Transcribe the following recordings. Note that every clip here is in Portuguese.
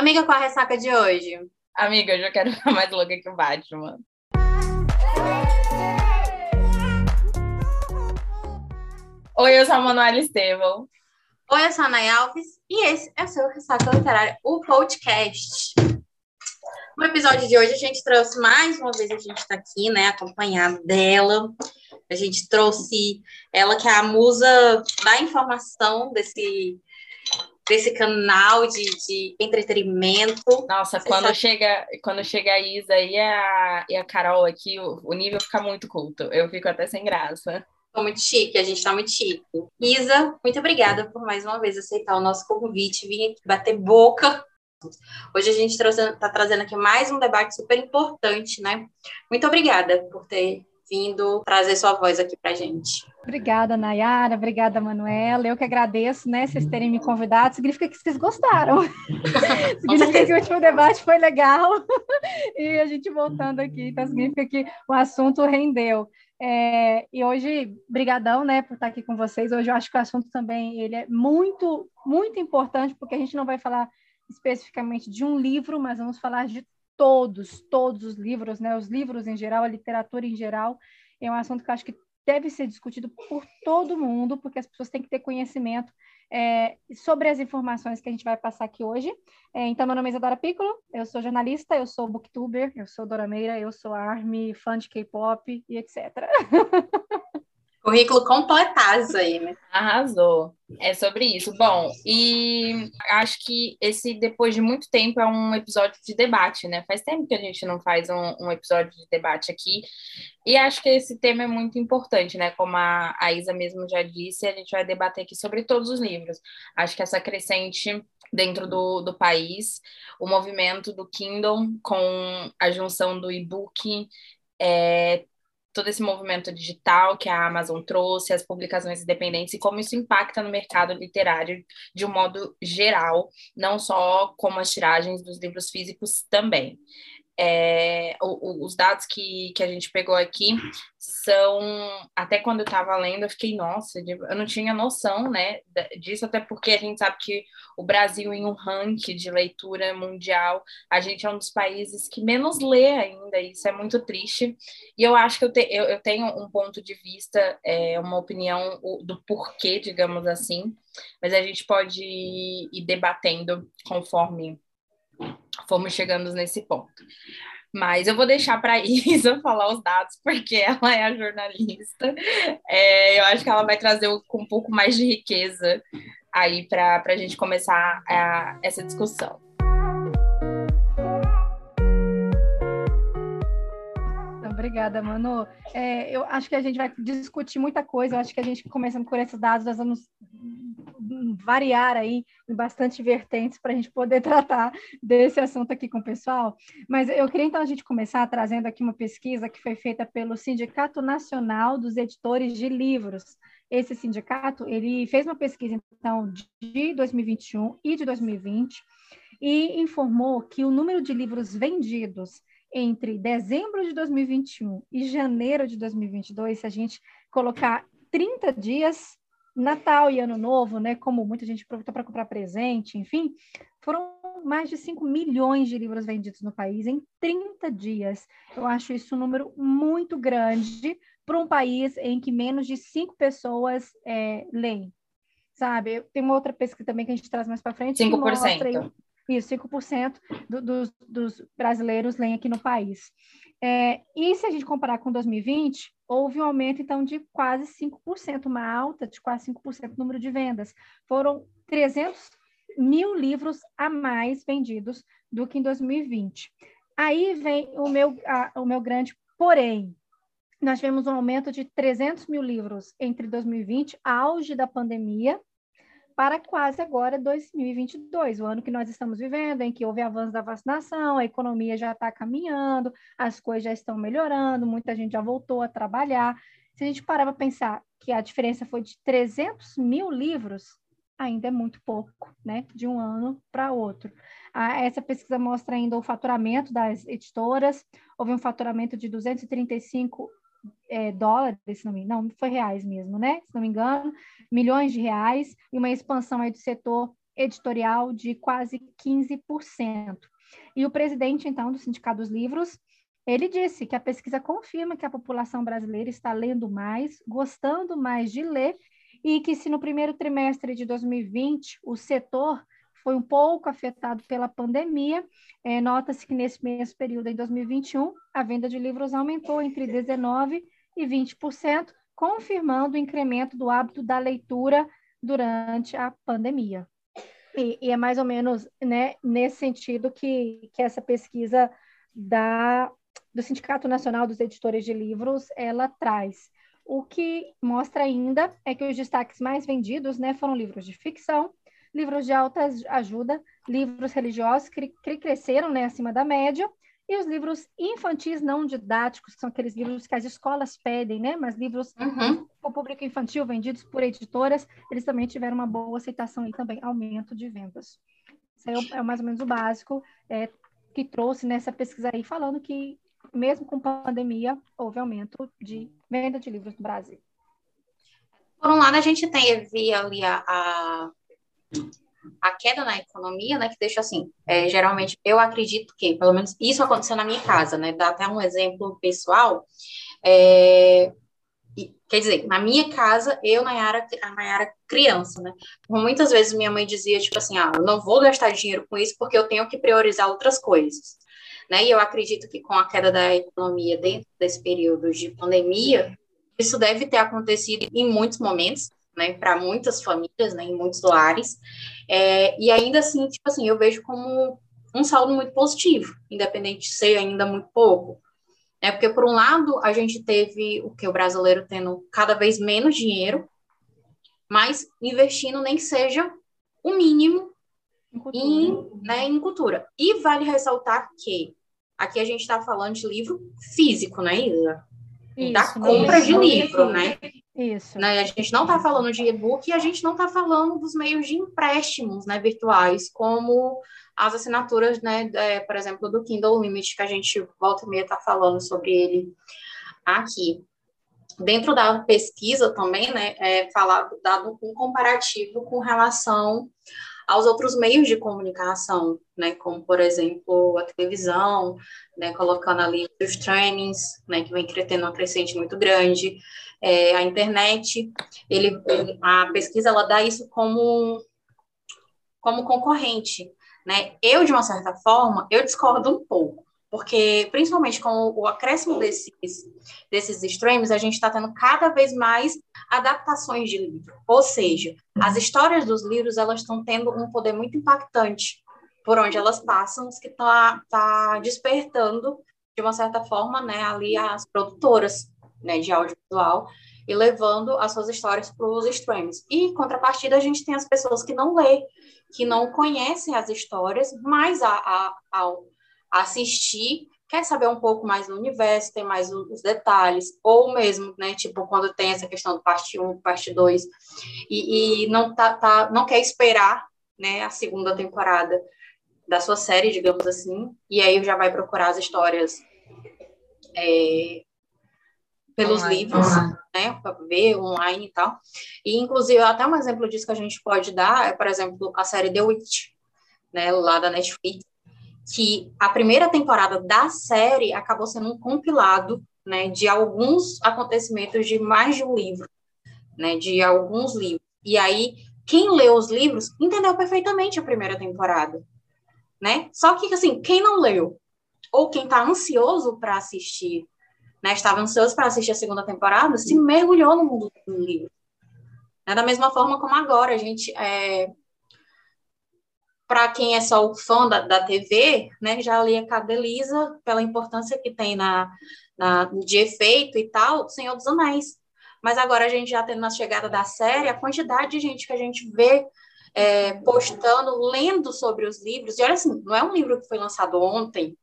Amiga, qual a ressaca de hoje? Amiga, eu já quero ficar mais louca que o Batman. Oi, eu sou a Manuela Estevão. Oi, eu sou a Nay Alves e esse é o seu Ressaca Literária, o podcast. No episódio de hoje, a gente trouxe mais uma vez, a gente está aqui, né, acompanhado dela. A gente trouxe ela, que é a musa da informação desse, desse canal de, de entretenimento. Nossa, quando chega, quando chega a Isa e a, e a Carol aqui, o, o nível fica muito culto. Eu fico até sem graça. Tô muito chique, a gente está muito chique. Isa, muito obrigada por mais uma vez aceitar o nosso convite, vir aqui bater boca. Hoje a gente está trazendo aqui mais um debate super importante, né? Muito obrigada por ter vindo trazer sua voz aqui para gente. Obrigada, Nayara. Obrigada, Manuela. Eu que agradeço, né, vocês terem me convidado. Significa que vocês gostaram. significa que o último debate foi legal. e a gente voltando aqui, então significa que o assunto rendeu. É, e hoje, brigadão, né, por estar aqui com vocês. Hoje eu acho que o assunto também ele é muito, muito importante, porque a gente não vai falar especificamente de um livro, mas vamos falar de todos, todos os livros, né, os livros em geral, a literatura em geral. É um assunto que eu acho que deve ser discutido por todo mundo, porque as pessoas têm que ter conhecimento é, sobre as informações que a gente vai passar aqui hoje. É, então, meu nome é Isadora Piccolo, eu sou jornalista, eu sou booktuber, eu sou Dora Meira, eu sou ARMY, fã de K-pop e etc. Currículo completazo aí, né? Arrasou. É sobre isso. Bom, e acho que esse, depois de muito tempo, é um episódio de debate, né? Faz tempo que a gente não faz um, um episódio de debate aqui. E acho que esse tema é muito importante, né? Como a, a Isa mesmo já disse, a gente vai debater aqui sobre todos os livros. Acho que essa crescente dentro do, do país, o movimento do Kindle com a junção do e-book é, todo esse movimento digital que a Amazon trouxe, as publicações independentes e como isso impacta no mercado literário de um modo geral, não só como as tiragens dos livros físicos também. É, o, os dados que, que a gente pegou aqui são, até quando eu estava lendo, eu fiquei, nossa, eu não tinha noção né, disso, até porque a gente sabe que o Brasil, em um ranking de leitura mundial, a gente é um dos países que menos lê ainda, isso é muito triste. E eu acho que eu, te, eu, eu tenho um ponto de vista, é, uma opinião do porquê, digamos assim, mas a gente pode ir debatendo conforme fomos chegando nesse ponto. Mas eu vou deixar para a Isa falar os dados, porque ela é a jornalista. É, eu acho que ela vai trazer um pouco mais de riqueza aí para a gente começar a, essa discussão. Obrigada, Manu. É, eu acho que a gente vai discutir muita coisa. Eu acho que a gente, começando por esses dados, nós vamos variar aí em bastante vertentes para a gente poder tratar desse assunto aqui com o pessoal. Mas eu queria então a gente começar trazendo aqui uma pesquisa que foi feita pelo Sindicato Nacional dos Editores de Livros. Esse sindicato, ele fez uma pesquisa então de 2021 e de 2020 e informou que o número de livros vendidos entre dezembro de 2021 e janeiro de 2022, se a gente colocar 30 dias, Natal e Ano Novo, né, como muita gente aproveitou para comprar presente, enfim, foram mais de 5 milhões de livros vendidos no país em 30 dias. Eu acho isso um número muito grande para um país em que menos de 5 pessoas é, leem. Sabe? Tem uma outra pesquisa também que a gente traz mais para frente. 5%. Que mostra isso, 5% do, dos, dos brasileiros leem aqui no país. É, e se a gente comparar com 2020, houve um aumento, então, de quase 5%, uma alta de quase 5% no número de vendas. Foram 300 mil livros a mais vendidos do que em 2020. Aí vem o meu, a, o meu grande porém. Nós tivemos um aumento de 300 mil livros entre 2020, auge da pandemia, para quase agora 2022, o ano que nós estamos vivendo, em que houve avanço da vacinação, a economia já está caminhando, as coisas já estão melhorando, muita gente já voltou a trabalhar. Se a gente parar para pensar que a diferença foi de 300 mil livros, ainda é muito pouco, né? De um ano para outro. Ah, essa pesquisa mostra ainda o faturamento das editoras. Houve um faturamento de 235 é, dólares, se não me não, foi reais mesmo, né? Se não me engano, milhões de reais e uma expansão aí do setor editorial de quase 15%. E o presidente, então, do Sindicato dos Livros, ele disse que a pesquisa confirma que a população brasileira está lendo mais, gostando mais de ler, e que se no primeiro trimestre de 2020 o setor foi um pouco afetado pela pandemia, é, nota-se que nesse mesmo período, em 2021, a venda de livros aumentou entre 19% e 20%, confirmando o incremento do hábito da leitura durante a pandemia. E, e, é mais ou menos né, nesse sentido que, que essa pesquisa da, do Sindicato Nacional dos Editores de Livros ela traz. O que mostra ainda é que os destaques mais vendidos né, foram livros de ficção, livros de alta ajuda, livros religiosos que, que cresceram né, acima da média, e os livros infantis não didáticos, que são aqueles livros que as escolas pedem, né? Mas livros uhum. para o público infantil vendidos por editoras, eles também tiveram uma boa aceitação e também aumento de vendas. Isso é, é mais ou menos o básico é, que trouxe nessa pesquisa aí, falando que mesmo com pandemia, houve aumento de venda de livros no Brasil. Por um lado, a gente tem via ali a, a a queda na economia, né, que deixa assim, é, geralmente, eu acredito que, pelo menos isso aconteceu na minha casa, né, dá até um exemplo pessoal, é, quer dizer, na minha casa, eu, Nayara, a Nayara criança, né, muitas vezes minha mãe dizia, tipo assim, ah, eu não vou gastar dinheiro com isso porque eu tenho que priorizar outras coisas, né, e eu acredito que com a queda da economia dentro desse período de pandemia, isso deve ter acontecido em muitos momentos, né, para muitas famílias, né, em muitos lares, é, e ainda assim, tipo assim, eu vejo como um saldo muito positivo, independente de ser ainda muito pouco, né, porque por um lado a gente teve o que o brasileiro tendo cada vez menos dinheiro, mas investindo nem que seja o mínimo em, né, em cultura. E vale ressaltar que aqui a gente está falando de livro físico, né, Isa? Isso, da compra de livro, né? Isso. Né? A gente não está falando de e-book e a gente não está falando dos meios de empréstimos né, virtuais, como as assinaturas, né, é, por exemplo, do Kindle Limit, que a gente volta e meia está falando sobre ele aqui. Dentro da pesquisa também, né, é falado, dado um comparativo com relação aos outros meios de comunicação, né, como, por exemplo, a televisão, né, colocando ali os trainings, né, que vem tendo uma crescente muito grande, é, a internet, ele, a pesquisa ela dá isso como, como concorrente, né? Eu, de uma certa forma, eu discordo um pouco, porque principalmente com o acréscimo desses, desses streams, a gente está tendo cada vez mais adaptações de livro, ou seja, as histórias dos livros elas estão tendo um poder muito impactante por onde elas passam, que está tá despertando de uma certa forma, né, ali as produtoras né, de audiovisual e levando as suas histórias para os streams. E, em contrapartida, a gente tem as pessoas que não lê, que não conhecem as histórias, mas a, a, ao assistir quer saber um pouco mais do universo, tem mais os detalhes, ou mesmo, né, tipo, quando tem essa questão do parte 1, parte 2, e, e não, tá, tá, não quer esperar, né, a segunda temporada da sua série, digamos assim, e aí já vai procurar as histórias é, pelos online. livros, né, para ver online e tal. E, inclusive, até um exemplo disso que a gente pode dar é, por exemplo, a série The Witch, né, lá da Netflix, que a primeira temporada da série acabou sendo um compilado, né, de alguns acontecimentos de mais de um livro, né, de alguns livros. E aí, quem leu os livros entendeu perfeitamente a primeira temporada, né? Só que, assim, quem não leu, ou quem está ansioso para assistir né, estava ansioso para assistir a segunda temporada, se mergulhou no mundo do livro. É da mesma forma como agora, a gente, é, para quem é só o fã da, da TV, né, já li a Cadelisa pela importância que tem na, na, de efeito e tal, Senhor dos Anéis. Mas agora a gente já tendo na chegada da série, a quantidade de gente que a gente vê é, postando, lendo sobre os livros, e olha assim, não é um livro que foi lançado ontem,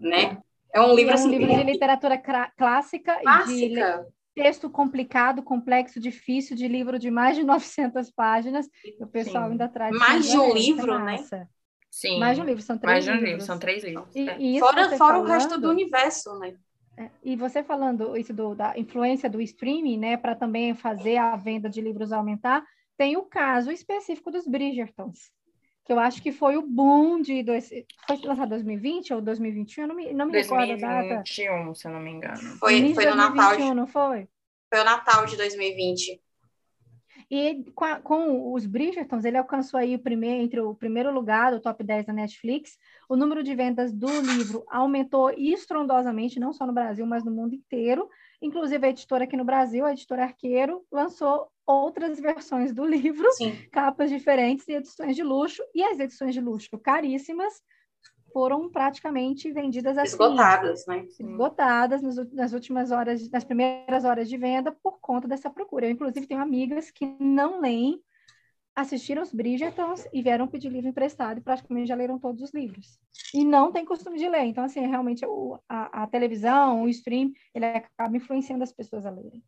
né? É um livro, é um assim, livro de literatura clássica, clássica. e de texto complicado, complexo, difícil, de livro de mais de 900 páginas. O pessoal Sim. ainda traz. Mais de um livro, né? Sim. Mais de um livro, são três Mais de um livros. livro, são três livros. E, é. e fora fora falando, o resto do universo, né? É, e você falando isso do, da influência do streaming, né, para também fazer a venda de livros aumentar, tem o caso específico dos Bridgertons, que eu acho que foi o boom de... Dois, foi lançado em 2020 ou 2021? Eu não me, não me 2021, recordo a data. 2021, se eu não me engano. Foi, foi no Natal. De, não foi? Foi o Natal de 2020. E com, a, com, os Bridgertons, ele alcançou aí o primeiro, entre o primeiro lugar do top 10 da Netflix. O número de vendas do livro aumentou estrondosamente, não só no Brasil, mas no mundo inteiro. Inclusive, a editora aqui no Brasil, a editora Arqueiro, lançou outras versões do livro, Sim. capas diferentes e edições de luxo. E as edições de luxo caríssimas foram praticamente vendidas assim. Esgotadas, né? Esgotadas nas, últimas horas, nas primeiras horas de venda, por conta dessa procura. Eu, inclusive, tenho amigas que não leem, assistiram os Bridgertons e vieram pedir livro emprestado e praticamente já leram todos os livros. E não tem costume de ler. Então, assim, realmente o, a, a televisão, o stream, ele acaba influenciando as pessoas a lerem.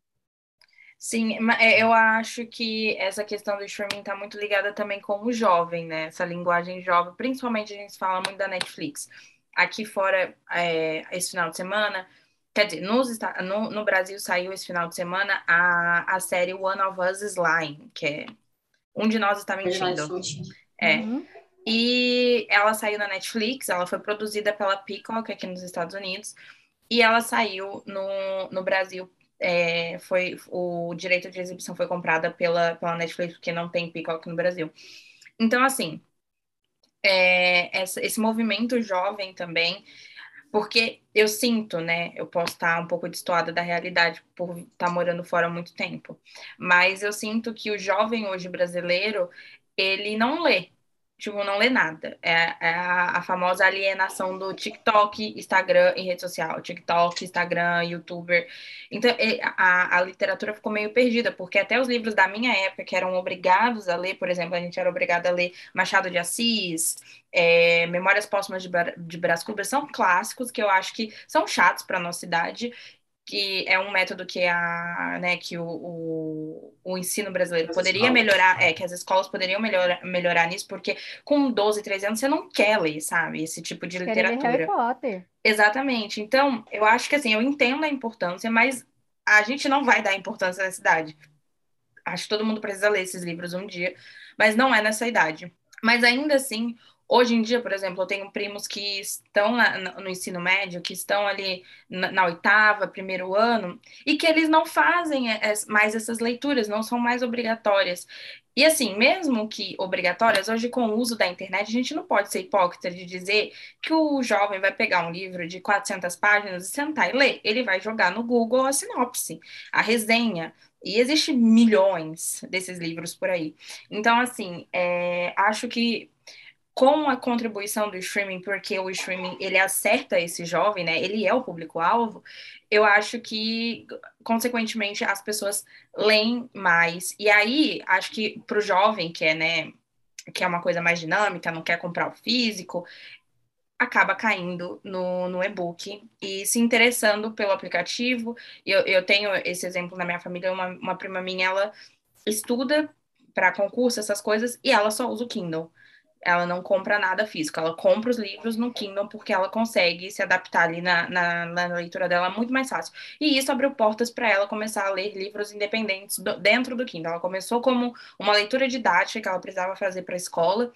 Sim, é, eu acho que essa questão do streaming está muito ligada também com o jovem, né? Essa linguagem jovem, principalmente a gente fala muito da Netflix. Aqui fora, é, esse final de semana, quer dizer, nos, no, no Brasil saiu esse final de semana a, a série One of Us is Lying, que é Um de Nós Está Mentindo. É. Uhum. E ela saiu na Netflix, ela foi produzida pela Peacock aqui nos Estados Unidos, e ela saiu no, no Brasil é, foi o direito de exibição foi comprada pela, pela Netflix, porque não tem Peacock no Brasil. Então, assim, é, essa, esse movimento jovem também, porque eu sinto, né, eu posso estar um pouco destoada da realidade por estar morando fora há muito tempo, mas eu sinto que o jovem hoje brasileiro, ele não lê, tipo, não lê nada. É, é a, a, famosa alienação do TikTok, Instagram e rede social. TikTok, Instagram, YouTuber. Então, a, a literatura ficou meio perdida, porque até os livros da minha época, que eram obrigados a ler, por exemplo, a gente era obrigado a ler Machado de Assis, é, Memórias Póstumas de, de Brás Cubas, são clássicos que eu acho que são chatos para nossa idade que é um método que a, né, que o, o, o ensino brasileiro as poderia escolas. melhorar, é, que as escolas poderiam melhorar, melhorar nisso, porque com 12, 13 anos você não quer ler, sabe, esse tipo de literatura. Harry Potter. Exatamente. Então, eu acho que assim, eu entendo a importância, mas a gente não vai dar importância nessa idade. Acho que todo mundo precisa ler esses livros um dia, mas não é nessa idade. Mas ainda assim, Hoje em dia, por exemplo, eu tenho primos que estão no ensino médio, que estão ali na, oitava, primeiro ano, e que eles não fazem mais essas leituras, não são mais obrigatórias. E assim, mesmo que obrigatórias, hoje com o uso da internet, a gente não pode ser hipócrita de dizer que o jovem vai pegar um livro de 400 páginas e sentar e ler. Ele vai jogar no Google a sinopse, a resenha, e existe milhões desses livros por aí. Então, assim, é, acho que com a contribuição do streaming, porque o streaming ele acerta esse jovem, né? Ele é o público-alvo. Eu acho que, consequentemente, as pessoas leem mais. E aí, acho que para o jovem, que é, né, que é uma coisa mais dinâmica, não quer comprar o físico, acaba caindo no, no e-book e se interessando pelo aplicativo. Eu, eu tenho esse exemplo na minha família, uma, uma prima minha, ela estuda para concurso, essas coisas, e ela só usa o Kindle ela não compra nada físico, ela compra os livros no Kindle porque ela consegue se adaptar ali na, na, na leitura dela muito mais fácil. E isso abriu portas para ela começar a ler livros independentes do, dentro do Kindle. Ela começou como uma leitura didática que ela precisava fazer para a escola,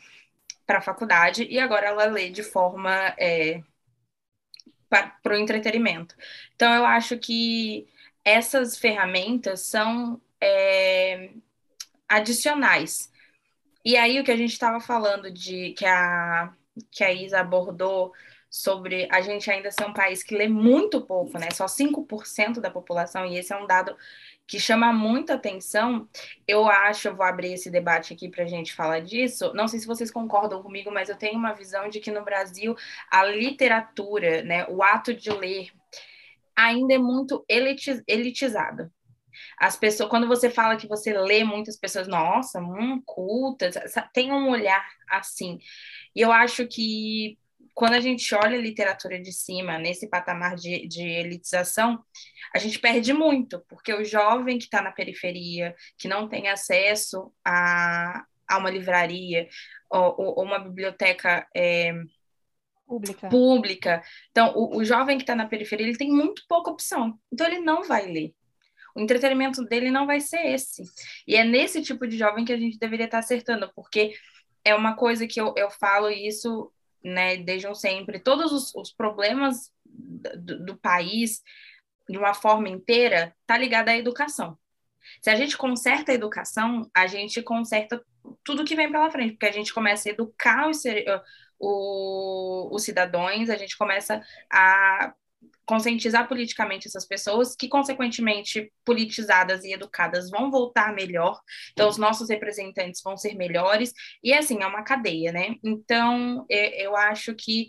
para a faculdade, e agora ela lê de forma é, para o entretenimento. Então, eu acho que essas ferramentas são é, adicionais e aí o que a gente estava falando de que a que a Isa abordou sobre a gente ainda ser um país que lê muito pouco, né? Só 5% da população, e esse é um dado que chama muita atenção. Eu acho, eu vou abrir esse debate aqui para a gente falar disso. Não sei se vocês concordam comigo, mas eu tenho uma visão de que no Brasil a literatura, né, o ato de ler, ainda é muito elitizado. As pessoas, quando você fala que você lê, muitas pessoas, nossa, hum, culta, tem um olhar assim. E eu acho que quando a gente olha a literatura de cima, nesse patamar de, de elitização, a gente perde muito, porque o jovem que está na periferia, que não tem acesso a, a uma livraria ou, ou uma biblioteca é, pública. pública. Então, o, o jovem que está na periferia, ele tem muito pouca opção. Então, ele não vai ler. O entretenimento dele não vai ser esse. E é nesse tipo de jovem que a gente deveria estar acertando, porque é uma coisa que eu, eu falo isso, né, desde sempre. Todos os, os problemas do, do país, de uma forma inteira, tá ligado à educação. Se a gente conserta a educação, a gente conserta tudo que vem pela frente, porque a gente começa a educar os, o, os cidadãos, a gente começa a conscientizar politicamente essas pessoas, que, consequentemente, politizadas e educadas vão voltar melhor, então os nossos representantes vão ser melhores, e assim, é uma cadeia, né? Então, eu acho que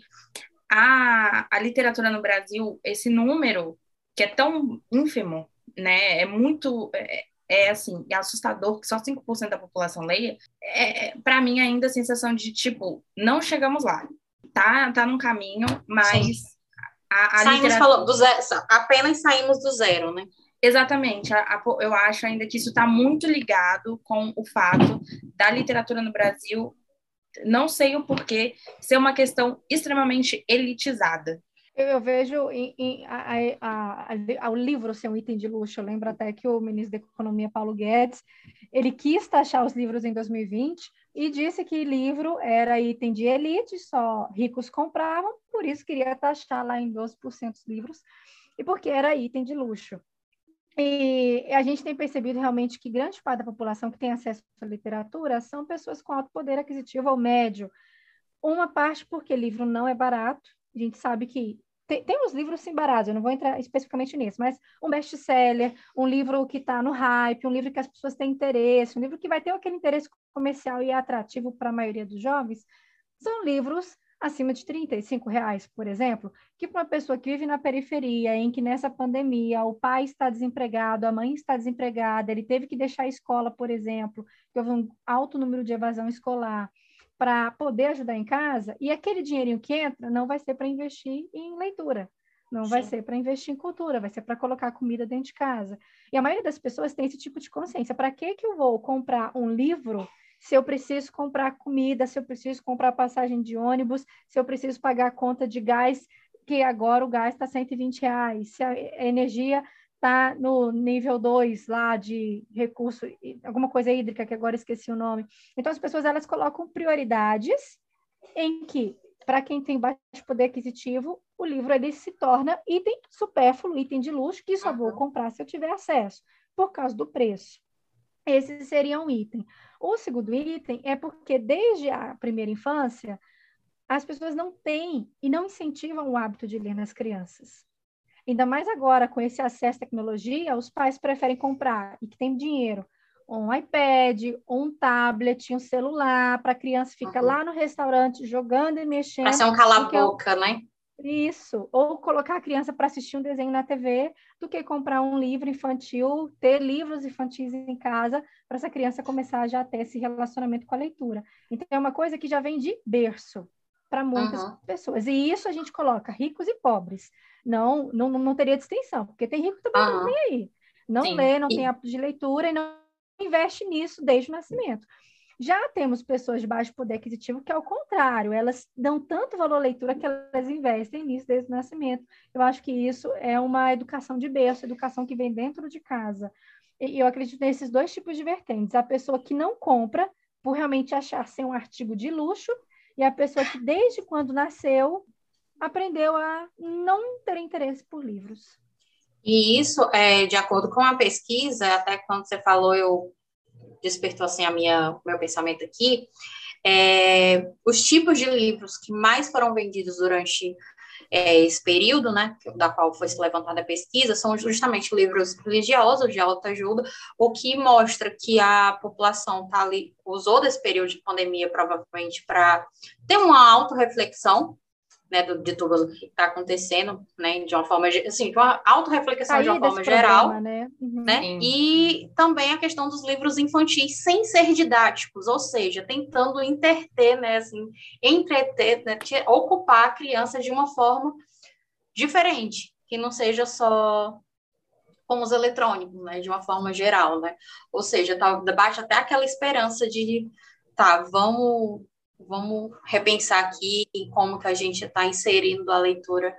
a, a literatura no Brasil, esse número, que é tão ínfimo, né, é muito, é, é assim, é assustador que só 5% da população leia, é, é para mim ainda a sensação de, tipo, não chegamos lá, tá, tá num caminho, mas... Sim a, a saímos literatura... do zero, apenas saímos do zero, né? Exatamente. A, a, eu acho ainda que isso está muito ligado com o fato da literatura no Brasil, não sei o porquê, ser uma questão extremamente elitizada. Eu, eu vejo em, em a, a, o livro ser um item de luxo. Eu lembro até que o ministro da Economia, Paulo Guedes, ele quis taxar os livros em 2020 e disse que livro era item de elite, só ricos compravam, por isso queria taxar lá em 12% os livros, e porque era item de luxo. E a gente tem percebido realmente que grande parte da população que tem acesso à literatura são pessoas com alto poder aquisitivo ou médio. Uma parte porque livro não é barato, a gente sabe que tem, tem uns livros sim baratos, eu não vou entrar especificamente nisso, mas um best-seller, um livro que está no hype, um livro que as pessoas têm interesse, um livro que vai ter aquele interesse comercial e é atrativo para a maioria dos jovens, são livros acima de 35 reais, por exemplo, que para uma pessoa que vive na periferia, em que nessa pandemia o pai está desempregado, a mãe está desempregada, ele teve que deixar a escola, por exemplo, que houve um alto número de evasão escolar, para poder ajudar em casa, e aquele dinheirinho que entra não vai ser para investir em leitura, não Sim. vai ser para investir em cultura, vai ser para colocar comida dentro de casa. E a maioria das pessoas tem esse tipo de consciência. Para que, que eu vou comprar um livro se eu preciso comprar comida, se eu preciso comprar passagem de ônibus, se eu preciso pagar a conta de gás, que agora o gás está 120 reais, se a energia está no nível 2 lá de recurso, alguma coisa hídrica, que agora esqueci o nome. Então, as pessoas elas colocam prioridades em que, para quem tem baixo poder aquisitivo, o livro ele se torna item supérfluo, item de luxo, que só vou comprar se eu tiver acesso, por causa do preço. Esse seria um item. O segundo item é porque, desde a primeira infância, as pessoas não têm e não incentivam o hábito de ler nas crianças. Ainda mais agora, com esse acesso à tecnologia, os pais preferem comprar, e que tem dinheiro, um iPad, um tablet, um celular, para a criança ficar uhum. lá no restaurante jogando e mexendo. Para ser um cala-boca, né? Isso, ou colocar a criança para assistir um desenho na TV, do que comprar um livro infantil, ter livros infantis em casa, para essa criança começar já a ter esse relacionamento com a leitura. Então, é uma coisa que já vem de berço para muitas uhum. pessoas. E isso a gente coloca ricos e pobres. Não, não, não teria distinção, porque tem rico também uhum. não tem aí. Não Sim. lê, não e... tem hábito de leitura e não investe nisso desde o nascimento. Já temos pessoas de baixo poder aquisitivo que, ao contrário, elas dão tanto valor à leitura que elas investem nisso desde o nascimento. Eu acho que isso é uma educação de berço, educação que vem dentro de casa. E eu acredito nesses dois tipos de vertentes. A pessoa que não compra por realmente achar ser um artigo de luxo e a pessoa que, desde quando nasceu, aprendeu a não ter interesse por livros. E isso, é, de acordo com a pesquisa, até quando você falou, eu despertou assim a minha meu pensamento aqui. É, os tipos de livros que mais foram vendidos durante é, esse período, né, da qual foi levantada a pesquisa, são justamente livros religiosos de alta ajuda, o que mostra que a população tá ali, usou desse período de pandemia provavelmente para ter uma autorreflexão né, do, de tudo que está acontecendo, né, de uma forma, assim, de uma autorreflexão de uma forma geral, problema, né, uhum. né? e também a questão dos livros infantis sem ser didáticos, ou seja, tentando interter, né, assim, entreter, né, ocupar a criança de uma forma diferente, que não seja só como os eletrônicos, né, de uma forma geral, né, ou seja, tá, baixa até aquela esperança de, tá, vamos vamos repensar aqui em como que a gente está inserindo a leitura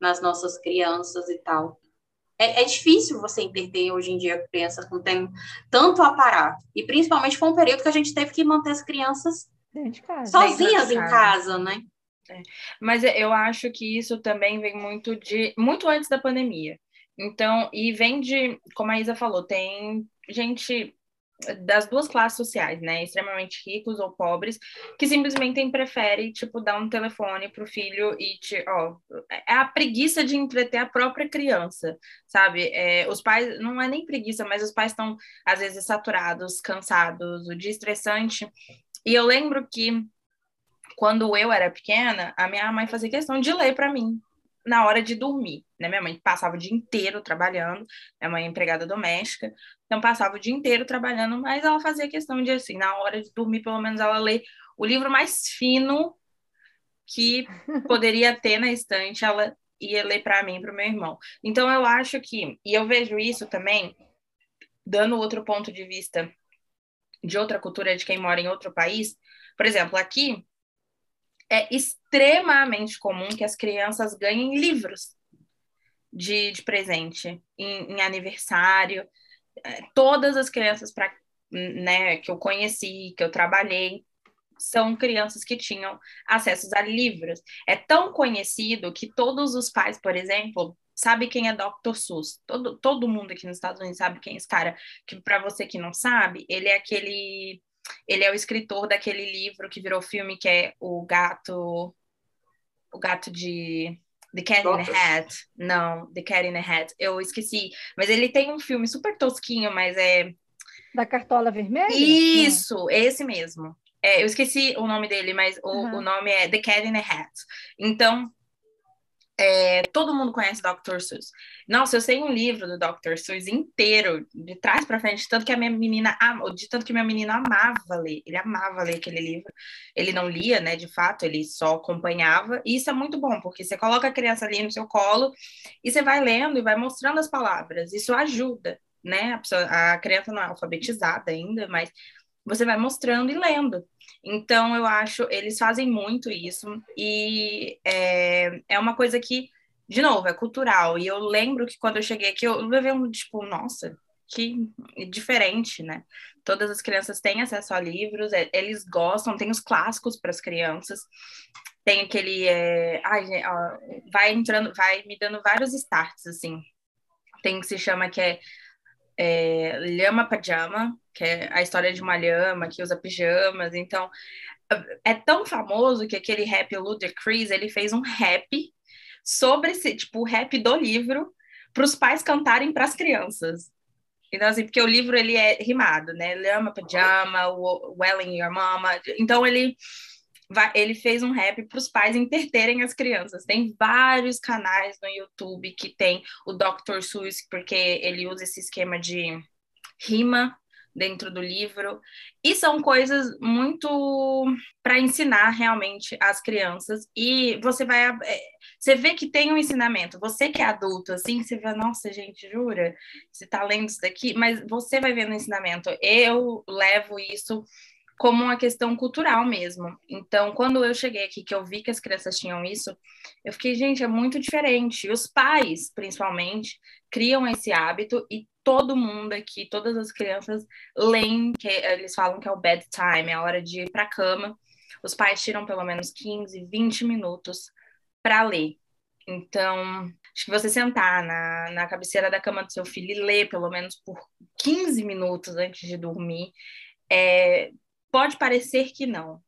nas nossas crianças e tal. é, é, difícil você entreter hoje em dia crianças com tem tanto aparato. E principalmente foi um período que a gente teve que manter as crianças de sozinhas de em casa, né? É. Mas eu acho que isso também vem muito de muito antes da pandemia. Então, e vem de, como a Isa falou, tem gente das duas classes sociais, né, extremamente ricos ou pobres, que simplesmente prefere, tipo, dar um telefone pro filho e, te, ó, é a preguiça de entreter a própria criança, sabe? É, os pais, não é nem preguiça, mas os pais estão, às vezes, saturados, cansados, o dia estressante, e eu lembro que, quando eu era pequena, a minha mãe fazia questão de ler para mim, na hora de dormir, né? Minha mãe passava o dia inteiro trabalhando, minha mãe é empregada doméstica, então passava o dia inteiro trabalhando, mas ela fazia questão de, assim, na hora de dormir, pelo menos ela lê o livro mais fino que poderia ter na estante, ela ia ler para mim, para o meu irmão. Então eu acho que, e eu vejo isso também, dando outro ponto de vista de outra cultura de quem mora em outro país, por exemplo, aqui é extremamente comum que as crianças ganhem livros de, de presente em, em aniversário. É, todas as crianças pra, né, que eu conheci, que eu trabalhei, são crianças que tinham acesso a livros. É tão conhecido que todos os pais, por exemplo, sabe quem é Dr. Seuss. Todo, todo mundo aqui nos Estados Unidos sabe quem é esse cara. Que para você que não sabe, ele é aquele ele é o escritor daquele livro que virou filme, que é O Gato. O Gato de. The Cat in the Hat. Não, The Cat in the Hat. Eu esqueci. Mas ele tem um filme super tosquinho, mas é. Da Cartola Vermelha? Isso, Não. esse mesmo. É, eu esqueci o nome dele, mas o, uhum. o nome é The Cat in the Hat. Então, é, todo mundo conhece Dr. Seuss. Nossa, eu sei um livro do Dr. Seuss inteiro, de trás para frente, tanto que a minha menina, de tanto que minha menina amava ler. Ele amava ler aquele livro. Ele não lia, né, de fato, ele só acompanhava. E isso é muito bom, porque você coloca a criança ali no seu colo e você vai lendo e vai mostrando as palavras. Isso ajuda, né? A, pessoa, a criança não é alfabetizada ainda, mas você vai mostrando e lendo. Então, eu acho, eles fazem muito isso, e é, é uma coisa que, de novo, é cultural. E eu lembro que quando eu cheguei aqui, eu levei um, tipo, nossa, que diferente, né? Todas as crianças têm acesso a livros, é, eles gostam, tem os clássicos para as crianças, tem aquele. É, ai, ó, vai entrando, vai me dando vários starts, assim. Tem que se chama que é é, Lhama Pajama, que é a história de uma lhama que usa pijamas. Então, é tão famoso que aquele rap Ludacris, ele fez um rap sobre esse, tipo, o rap do livro para os pais cantarem para as crianças. Então, assim, porque o livro ele é rimado, né? Lhama Pajama, Welling Your Mama. Então, ele ele fez um rap para os pais enterterem as crianças. Tem vários canais no YouTube que tem o Dr. Seuss, porque ele usa esse esquema de rima dentro do livro. E são coisas muito para ensinar realmente às crianças. E você vai. É, você vê que tem um ensinamento. Você que é adulto, assim, você vê, nossa, gente, jura? Você está lendo isso daqui? Mas você vai vendo o ensinamento. Eu levo isso como uma questão cultural mesmo. Então, quando eu cheguei aqui, que eu vi que as crianças tinham isso, eu fiquei, gente, é muito diferente. E os pais, principalmente, criam esse hábito e todo mundo aqui, todas as crianças leem, que eles falam que é o bedtime, é a hora de ir para a cama. Os pais tiram pelo menos 15, 20 minutos para ler. Então, acho que você sentar na, na cabeceira da cama do seu filho e ler pelo menos por 15 minutos antes de dormir é, pode parecer que não,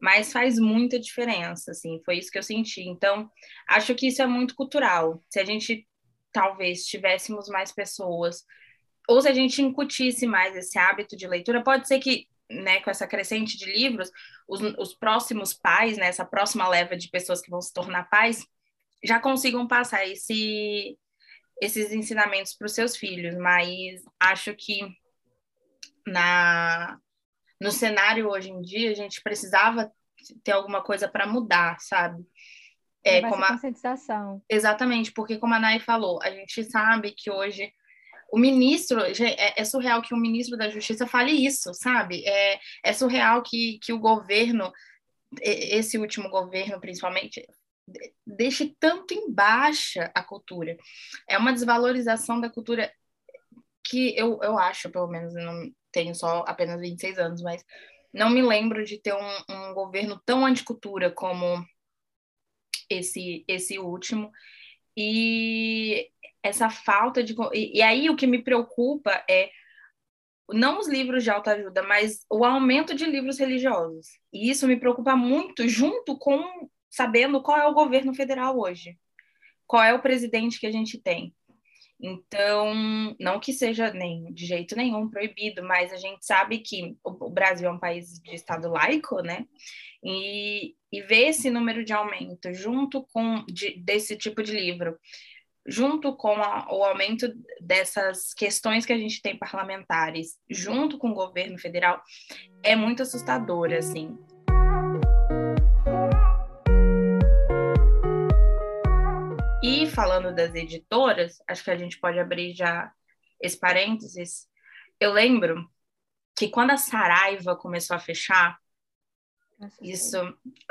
mas faz muita diferença, assim, foi isso que eu senti. Então, acho que isso é muito cultural. Se a gente talvez tivéssemos mais pessoas, ou se a gente incutisse mais esse hábito de leitura, pode ser que, né, com essa crescente de livros, os, os próximos pais, né, essa próxima leva de pessoas que vão se tornar pais, já consigam passar esse, esses ensinamentos para os seus filhos, mas acho que na no cenário hoje em dia, a gente precisava ter alguma coisa para mudar, sabe? É, como a... conscientização. Exatamente, porque como a Nay falou, a gente sabe que hoje o ministro, é, é surreal que o ministro da Justiça fale isso, sabe? É, é surreal que, que o governo, esse último governo principalmente, deixe tanto em baixa a cultura. É uma desvalorização da cultura que eu, eu acho, pelo menos, não tenho só apenas 26 anos, mas não me lembro de ter um, um governo tão anticultura como esse, esse último. E essa falta de. E, e aí o que me preocupa é não os livros de autoajuda, mas o aumento de livros religiosos. E isso me preocupa muito, junto com sabendo qual é o governo federal hoje, qual é o presidente que a gente tem. Então, não que seja nem de jeito nenhum proibido, mas a gente sabe que o Brasil é um país de Estado laico, né? E, e ver esse número de aumento junto com de, desse tipo de livro junto com a, o aumento dessas questões que a gente tem parlamentares, junto com o governo federal, é muito assustador, assim. E falando das editoras, acho que a gente pode abrir já esse parênteses. Eu lembro que quando a Saraiva começou a fechar, isso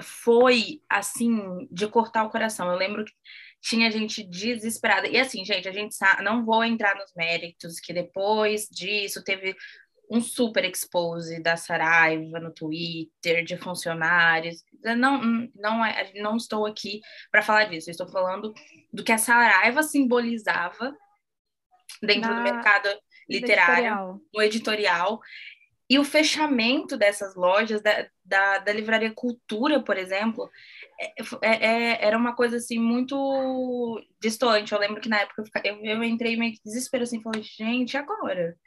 foi assim de cortar o coração. Eu lembro que tinha gente desesperada. E assim, gente, a gente sabe, não vou entrar nos méritos, que depois disso teve um super expose da Saraiva no Twitter, de funcionários. Não, não, é, não estou aqui para falar disso, estou falando do que a Saraiva simbolizava dentro Na... do mercado literário, editorial. no editorial. E o fechamento dessas lojas, da, da, da Livraria Cultura, por exemplo, é, é, é, era uma coisa assim muito distante. Eu lembro que na época eu, eu entrei meio que desespero assim, falei, gente, agora?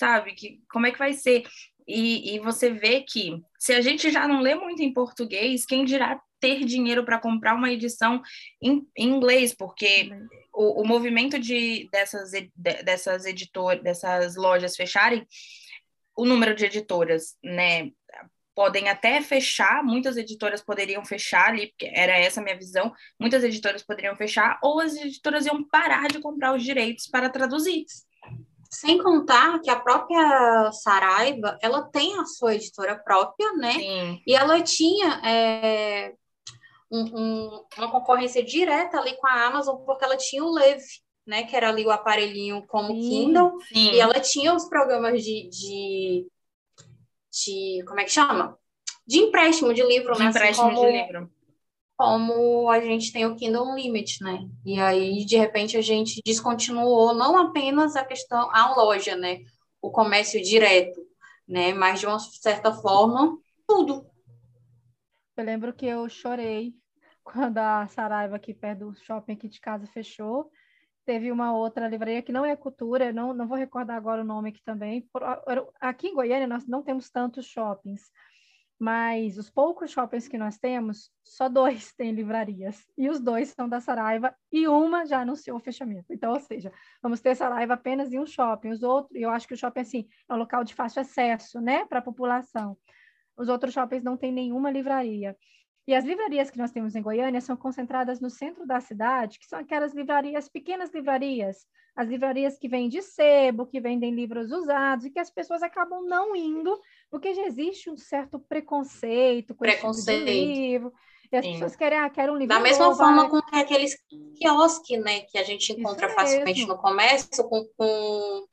Sabe? Que, como é que vai ser? E, e você vê que se a gente já não lê muito em português, quem dirá ter dinheiro para comprar uma edição em, em inglês, porque o, o, movimento de, dessas, de, dessas editoras, dessas lojas fecharem, o número de editoras, né, podem até fechar, muitas editoras poderiam fechar ali, porque era essa a minha visão, muitas editoras poderiam fechar, ou as editoras iam parar de comprar os direitos para traduzir. Sem contar que a própria Saraiva, ela tem a sua editora própria, né? Sim. E ela tinha é, um, um, uma concorrência direta ali com a Amazon, porque ela tinha o Leve, né? Que era ali o aparelhinho como sim, Kindle, sim. e ela tinha os programas de, de de como é que chama? De empréstimo de livro, de né? Assim empréstimo assim como, de livro. Como a gente tem o Kindle Unlimited, né? E aí, de repente, a gente descontinuou não apenas a questão, a loja, né? O comércio direto, né? Mas, de uma certa forma, tudo. Eu lembro que eu chorei quando a Saraiva aqui perto do shopping aqui de casa fechou teve uma outra livraria que não é cultura, não, não vou recordar agora o nome aqui também. Aqui em Goiânia nós não temos tantos shoppings, mas os poucos shoppings que nós temos, só dois têm livrarias, e os dois são da Saraiva, e uma já anunciou o fechamento. Então, ou seja, vamos ter Saraiva apenas em um shopping, os outros, eu acho que o shopping, assim, é um local de fácil acesso, né, para a população. Os outros shoppings não têm nenhuma livraria. E as livrarias que nós temos em Goiânia são concentradas no centro da cidade, que são aquelas livrarias, pequenas livrarias, as livrarias que vendem sebo, que vendem livros usados, e que as pessoas acabam não indo, porque já existe um certo preconceito com preconceito. esse tipo livro. E as Sim. pessoas querem, ah, quero um livro. Da mesma novo, forma com aqueles quiosques, né, que a gente encontra facilmente no comércio, com, com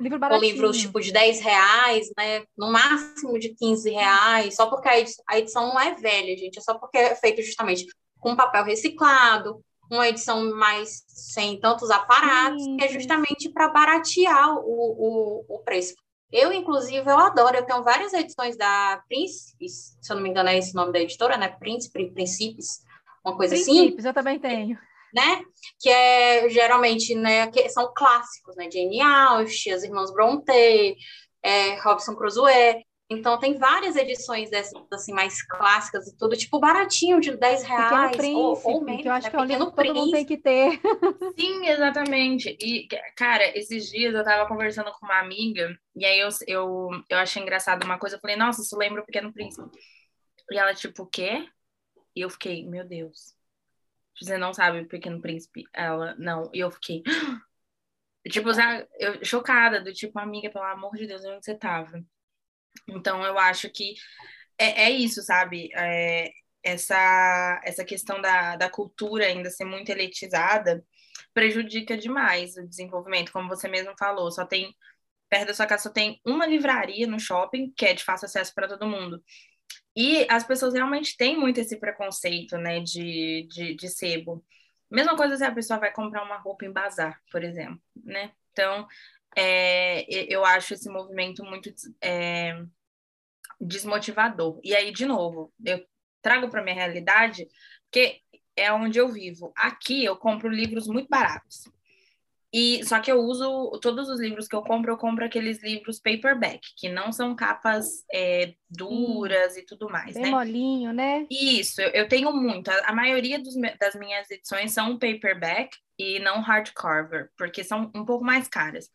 Livro com livros tipo de 10 reais, né? No máximo de 15 reais, só porque a edição não é velha, gente, é só porque é feito justamente com papel reciclado, uma edição mais sem tantos aparatos, Sim. que é justamente para baratear o, o, o preço. Eu, inclusive, eu adoro, eu tenho várias edições da Príncipe, se eu não me engano é esse nome da editora, né? Príncipe, Princípios, uma coisa Princípios, assim. Princípios, eu também tenho né? Que é geralmente, né? Que são clássicos, né? Jane Austen, as Irmãs Brontë, é, Robson Crusoe. Então tem várias edições dessas assim mais clássicas e tudo, tipo baratinho de 10 reais Príncipe, ou, ou menos, que eu acho né? que é um livro que todo mundo tem que ter. Sim, exatamente. E cara, esses dias eu tava conversando com uma amiga e aí eu, eu, eu achei engraçado uma coisa, eu falei: "Nossa, isso lembra o Pequeno Príncipe". E ela tipo, o quê? E eu fiquei, meu Deus. Você não sabe o Pequeno Príncipe? Ela, não. E eu fiquei. Tipo, eu, chocada, do tipo, amiga, pelo amor de Deus, onde você tava? Então, eu acho que é, é isso, sabe? É, essa, essa questão da, da cultura ainda ser muito elitizada prejudica demais o desenvolvimento, como você mesmo falou, só tem perto da sua casa só tem uma livraria no shopping que é de fácil acesso para todo mundo. E as pessoas realmente têm muito esse preconceito, né, de, de, de sebo. Mesma coisa se a pessoa vai comprar uma roupa em bazar, por exemplo, né? Então, é, eu acho esse movimento muito é, desmotivador. E aí, de novo, eu trago para minha realidade, porque é onde eu vivo. Aqui eu compro livros muito baratos. E só que eu uso todos os livros que eu compro, eu compro aqueles livros paperback, que não são capas é, duras hum, e tudo mais, bem né? molinho, né? Isso, eu, eu tenho muito. A, a maioria dos, das minhas edições são paperback e não hardcover, porque são um pouco mais caras.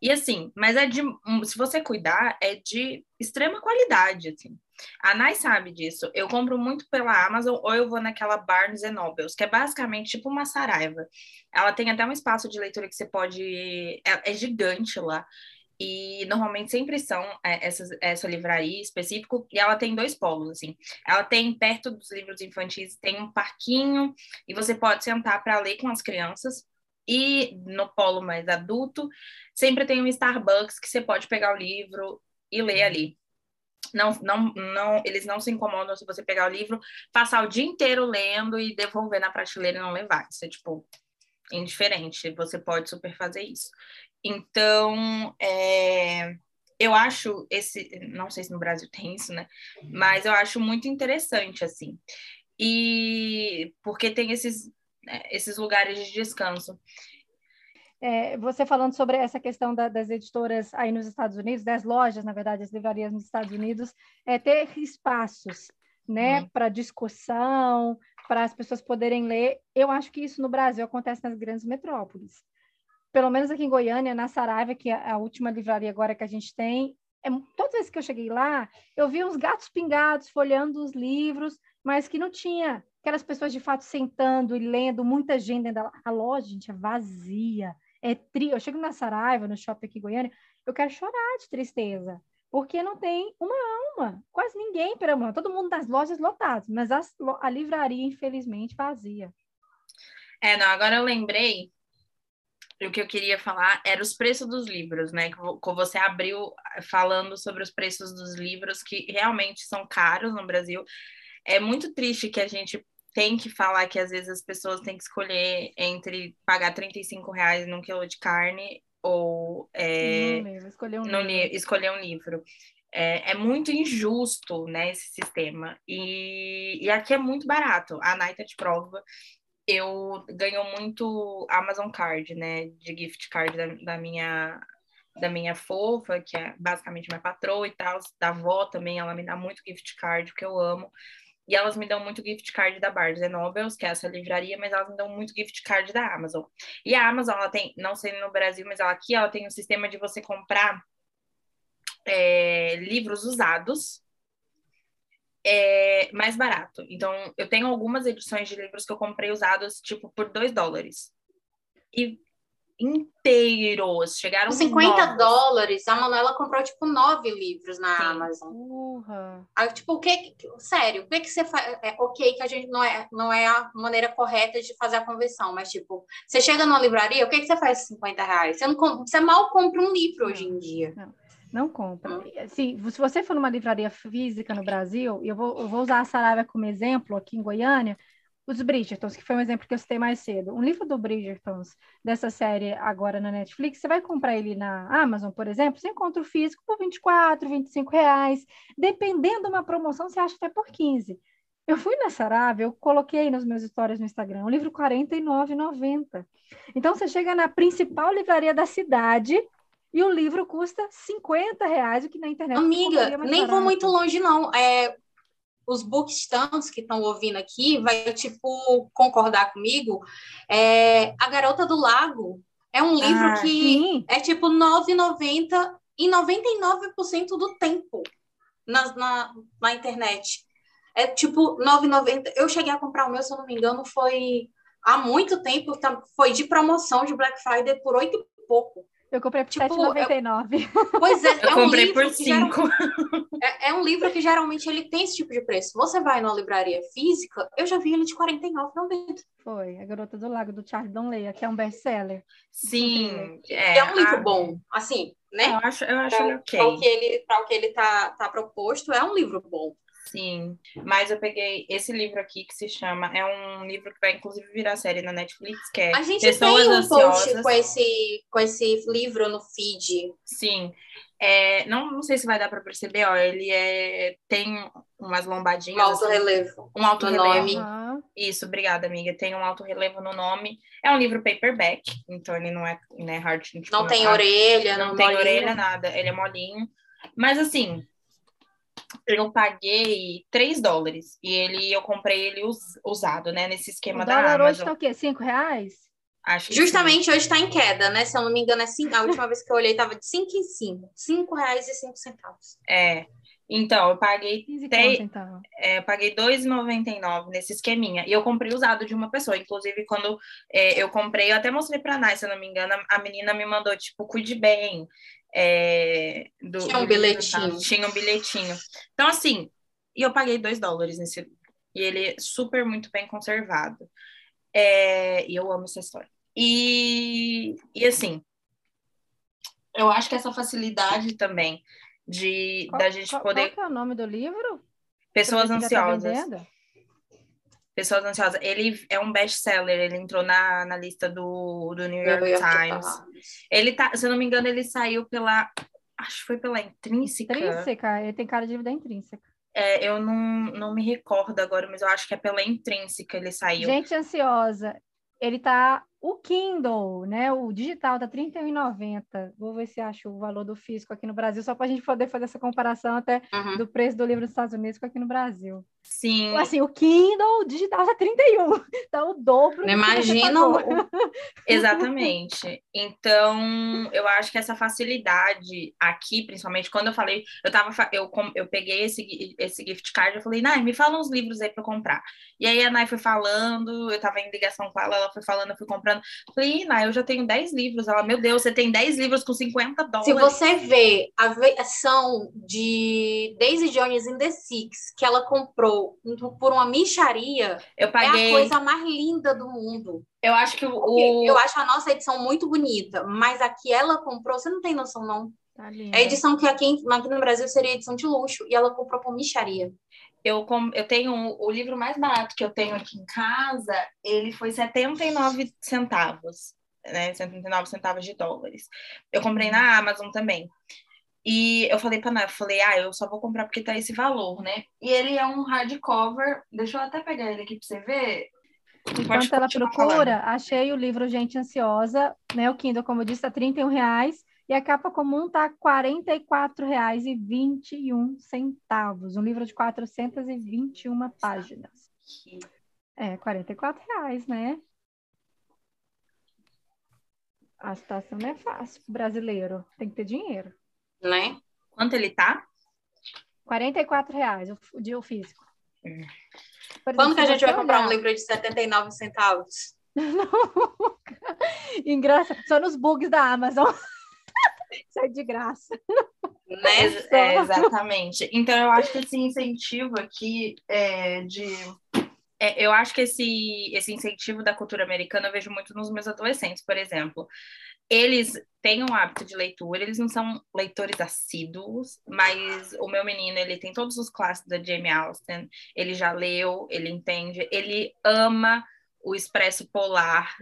E assim, mas é de, se você cuidar, é de extrema qualidade, assim. A Nai sabe disso. Eu compro muito pela Amazon ou eu vou naquela Barnes Nobles, que é basicamente tipo uma Saraiva. Ela tem até um espaço de leitura que você pode. É, é gigante lá. E normalmente sempre são é, essas, essa livraria específico, e ela tem dois polos, assim. Ela tem, perto dos livros infantis, tem um parquinho, e você pode sentar para ler com as crianças. E no polo mais adulto, sempre tem um Starbucks que você pode pegar o livro e ler ali não, não, não, eles não se incomodam se você pegar o livro, passar o dia inteiro lendo e devolver na prateleira e não levar. Isso é, tipo, indiferente. Você pode super fazer isso. Então, é, eu acho esse... Não sei se no Brasil tem isso, né? Mas eu acho muito interessante, assim. E porque tem esses, né, esses lugares de descanso. É, você falando sobre essa questão da, das editoras aí nos Estados Unidos, das lojas, na verdade, as livrarias nos Estados Unidos, é ter espaços, né, uhum. para discussão, para as pessoas poderem ler. Eu acho que isso no Brasil acontece nas grandes metrópoles. Pelo menos aqui em Goiânia, na Saraiva, que é a última livraria agora que a gente tem, é, todas as vezes que eu cheguei lá, eu vi uns gatos pingados folhando os livros, mas que não tinha aquelas pessoas de fato sentando e lendo, muita gente dentro da a loja, gente, é vazia é tri... Eu chego na Saraiva, no shopping aqui em Goiânia, eu quero chorar de tristeza, porque não tem uma alma, quase ninguém perambulando, todo mundo das lojas lotadas, mas a livraria, infelizmente, vazia. É, não, agora eu lembrei o que eu queria falar era os preços dos livros, né? Que você abriu falando sobre os preços dos livros que realmente são caros no Brasil. É muito triste que a gente tem que falar que às vezes as pessoas têm que escolher entre pagar 35 reais num quilo de carne ou é, não, escolher, um livro. escolher um livro. É, é, muito injusto, né, esse sistema. E, e aqui é muito barato. A Naita de prova, eu ganho muito Amazon Card, né, de gift card da, da minha da minha fofa, que é basicamente minha patroa e tal, da avó também, ela me dá muito gift card, que eu amo. E elas me dão muito gift card da Barnes Nobles, que é essa livraria, mas elas me dão muito gift card da Amazon. E a Amazon, ela tem, não sei no Brasil, mas ela aqui, ela tem um sistema de você comprar é, livros usados é, mais barato. Então, eu tenho algumas edições de livros que eu comprei usados, tipo, por 2 dólares. E inteiros. Chegaram 50 novos. dólares. A Manuela comprou, tipo, nove livros na Sim. Amazon. Uhum. Aí, tipo, o que. Sério, o que, que você faz? É ok que a gente não é, não é a maneira correta de fazer a conversão, mas, tipo, você chega numa livraria, o que, que você faz com 50 reais? Você, não, você mal compra um livro hoje em dia. Não. Não compra. Assim, se você for numa livraria física no Brasil, eu vou, eu vou usar a Saraiva como exemplo aqui em Goiânia, os Bridgertons, que foi um exemplo que eu citei mais cedo. Um livro do Bridgertons, dessa série agora na Netflix, você vai comprar ele na Amazon, por exemplo, você encontra o físico por 24, 25 reais. Dependendo de uma promoção, você acha até por 15. Eu fui na Sarave, eu coloquei nos meus stories no Instagram, um livro R$ 49,90. Então, você chega na principal livraria da cidade, e o livro custa 50 reais, o que na internet. Amiga, nem vou muito longe, não. É, os bookstans que estão ouvindo aqui vai, tipo, concordar comigo. É, a Garota do Lago é um livro ah, que sim. é, tipo, 9,90 em 99% do tempo na, na, na internet. É, tipo, 9,90. Eu cheguei a comprar o meu, se eu não me engano, foi há muito tempo, foi de promoção de Black Friday por oito e pouco. Eu comprei por Tipo, R$7,99. Pois é, Eu é um comprei livro por que geral- cinco. é, é um livro que geralmente ele tem esse tipo de preço. Você vai numa livraria física, eu já vi ele de R$ 49,90. Foi, A Garota do Lago, do Charles Donlea, que é um best-seller. Sim, É, é, um livro a- bom, assim, né? Eu acho, eu acho Para ele ok. o que ele, pra o que ele tá, tá proposto, é um livro bom. Sim, mas eu peguei esse livro aqui que se chama, é um livro que vai inclusive virar série na Netflix, que é A gente Pessoas tem um post Ansiosas. com esse, com esse livro no feed. Sim. É, não, não sei se vai dar para perceber, ó, ele é, tem umas lombadinhas, Um alto assim, relevo. um alto relevo. nome. Aham. Isso, obrigada, amiga. Tem um alto relevo no nome. É um livro paperback, então ele não é né, hard. tipo, Não tem ah, orelha, não não, tem molinho. orelha, nada. Ele é molinho. Mas assim, eu paguei 3 dólares. E ele eu comprei ele us- usado, né? Nesse esquema O da dólar hoje Amazon. tá o quê? Cinco reais? Acho sim. Justamente hoje está em queda, né? Se eu não me engano, é cinco, a última vez que eu olhei estava de 5 em 5. 5 reais e 5 centavos. É. Então, eu paguei, 15 Tem- conto, então. é, eu paguei 2,99 nesse esqueminha. E eu comprei usado de uma pessoa. Inclusive, quando é, eu comprei, eu até mostrei pra Nai, se eu não me engano, a menina me mandou, tipo, cuide bem. É, do, Tinha um bilhetinho. tá? Tinha um bilhetinho. Então, assim, e eu paguei 2 dólares nesse livro. E ele é super muito bem conservado. É, e eu amo essa história. E, e assim, eu acho que essa facilidade também de Qual, da gente qual- poder. qual que é o nome do livro? Pessoas tá ansiosas. vendendo? Pessoas ansiosas. Ele é um best-seller, ele entrou na, na lista do, do New York Times. Ele tá, se eu não me engano, ele saiu pela. Acho que foi pela Intrínseca. Intrínseca, ele tem cara de vida intrínseca. É, eu não, não me recordo agora, mas eu acho que é pela Intrínseca ele saiu. Gente ansiosa, ele tá o Kindle, né? O digital tá R$ 31,90. Vou ver se acho o valor do físico aqui no Brasil, só para a gente poder fazer essa comparação até Uhum. do preço do livro nos Estados Unidos com aqui no Brasil. Sim, Assim, o Kindle digital tá 31, tá o dobro. Imagina o, Exatamente. Então, eu acho que essa facilidade aqui, principalmente quando eu falei, eu tava, eu, eu peguei esse, esse gift card, eu falei, Nai, me fala uns livros aí para comprar. E aí a Nai foi falando, eu tava em ligação com ela, ela foi falando, eu fui comprando. Falei, "Ih, Nai, eu já tenho 10 livros. Ela, meu Deus, você tem 10 livros com 50 dólares. Se você vê a versão de Daisy Jones in the Six que ela comprou por uma micharia, Eu é a paguei, coisa mais linda do mundo. eu acho que o, Eu acho a nossa edição muito bonita, mas a que ela comprou, você não tem noção, não. Tá. É a edição que aqui, aqui no Brasil seria edição de luxo, e ela comprou por micharia. Eu, eu tenho o livro mais barato que eu tenho aqui em casa, ele foi 79 centavos, né? 79 centavos de dólares. Eu comprei na Amazon também. E eu falei Ana, eu falei, ah, eu só vou comprar porque tá esse valor, né? E ele é um hardcover. Deixa eu até pegar ele aqui pra você ver. Enquanto ela procura, falando. achei o livro Gente Ansiosa, né? O Kindle, como eu disse, tá 31 reais e a capa comum tá R$ 44,21 centavos. Um livro de 421 páginas. É, 44 reais, né? A situação não é fácil brasileiro. Tem que ter dinheiro. Né? Quanto ele tá? 44 reais o, o dia físico. Hum. Por Quando que a gente vai comprar um olhar- livro de 79 centavos? Engraçado, só nos bugs da Amazon. Isso é de graça. Né? Ex- é, exatamente. Então, eu acho que esse incentivo aqui é, de. é, eu acho que esse, esse incentivo da cultura americana eu vejo muito nos meus adolescentes, por exemplo. Eles têm um hábito de leitura, eles não são leitores assíduos, mas o meu menino, ele tem todos os clássicos da Jamie Austen, ele já leu, ele entende, ele ama o Expresso Polar,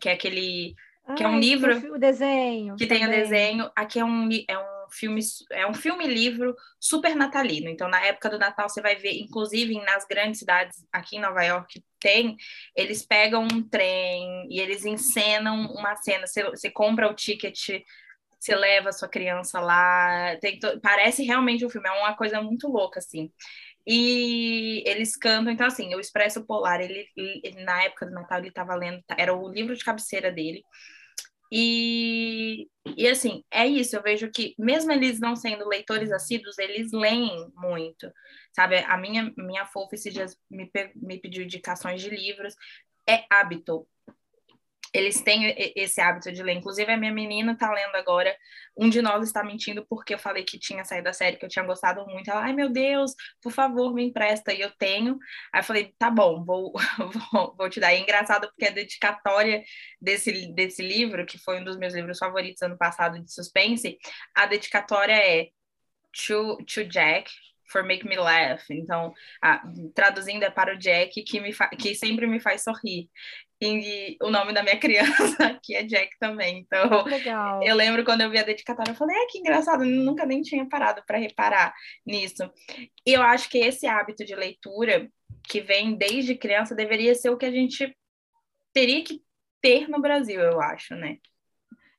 que é aquele Que é um livro O desenho. que tem o também. desenho. Aqui é um, é um filme, é um filme-livro super natalino. Então, na época do Natal, você vai ver, inclusive nas grandes cidades aqui em Nova York, tem, eles pegam um trem e eles encenam uma cena. Você, você compra o ticket, você leva a sua criança lá. Tem to- parece realmente um filme, é uma coisa muito louca, assim. E eles cantam, então assim, o Expresso Polar, ele, ele- na época do Natal ele estava lendo, era o livro de cabeceira dele. E, e assim, é isso, eu vejo que mesmo eles não sendo leitores assíduos, eles leem muito, sabe? A minha, minha fofa esses dias me, me pediu indicações de livros, é hábito. Eles têm esse hábito de ler. Inclusive, a minha menina está lendo agora. Um de nós está mentindo porque eu falei que tinha saído da série, que eu tinha gostado muito. Ela, ai meu Deus, por favor, me empresta. E eu tenho. Aí eu falei, tá bom, vou, vou, vou te dar. E é engraçado porque a dedicatória desse, desse livro, que foi um dos meus livros favoritos ano passado de suspense, a dedicatória é To, to Jack, for make me laugh. Então, traduzindo é para o Jack que me que sempre me faz sorrir. E o nome da minha criança que é Jack também. Então, Legal. eu lembro quando eu vi a dedicatória, eu falei, ah, que engraçado, eu nunca nem tinha parado para reparar nisso. E eu acho que esse hábito de leitura que vem desde criança deveria ser o que a gente teria que ter no Brasil, eu acho, né?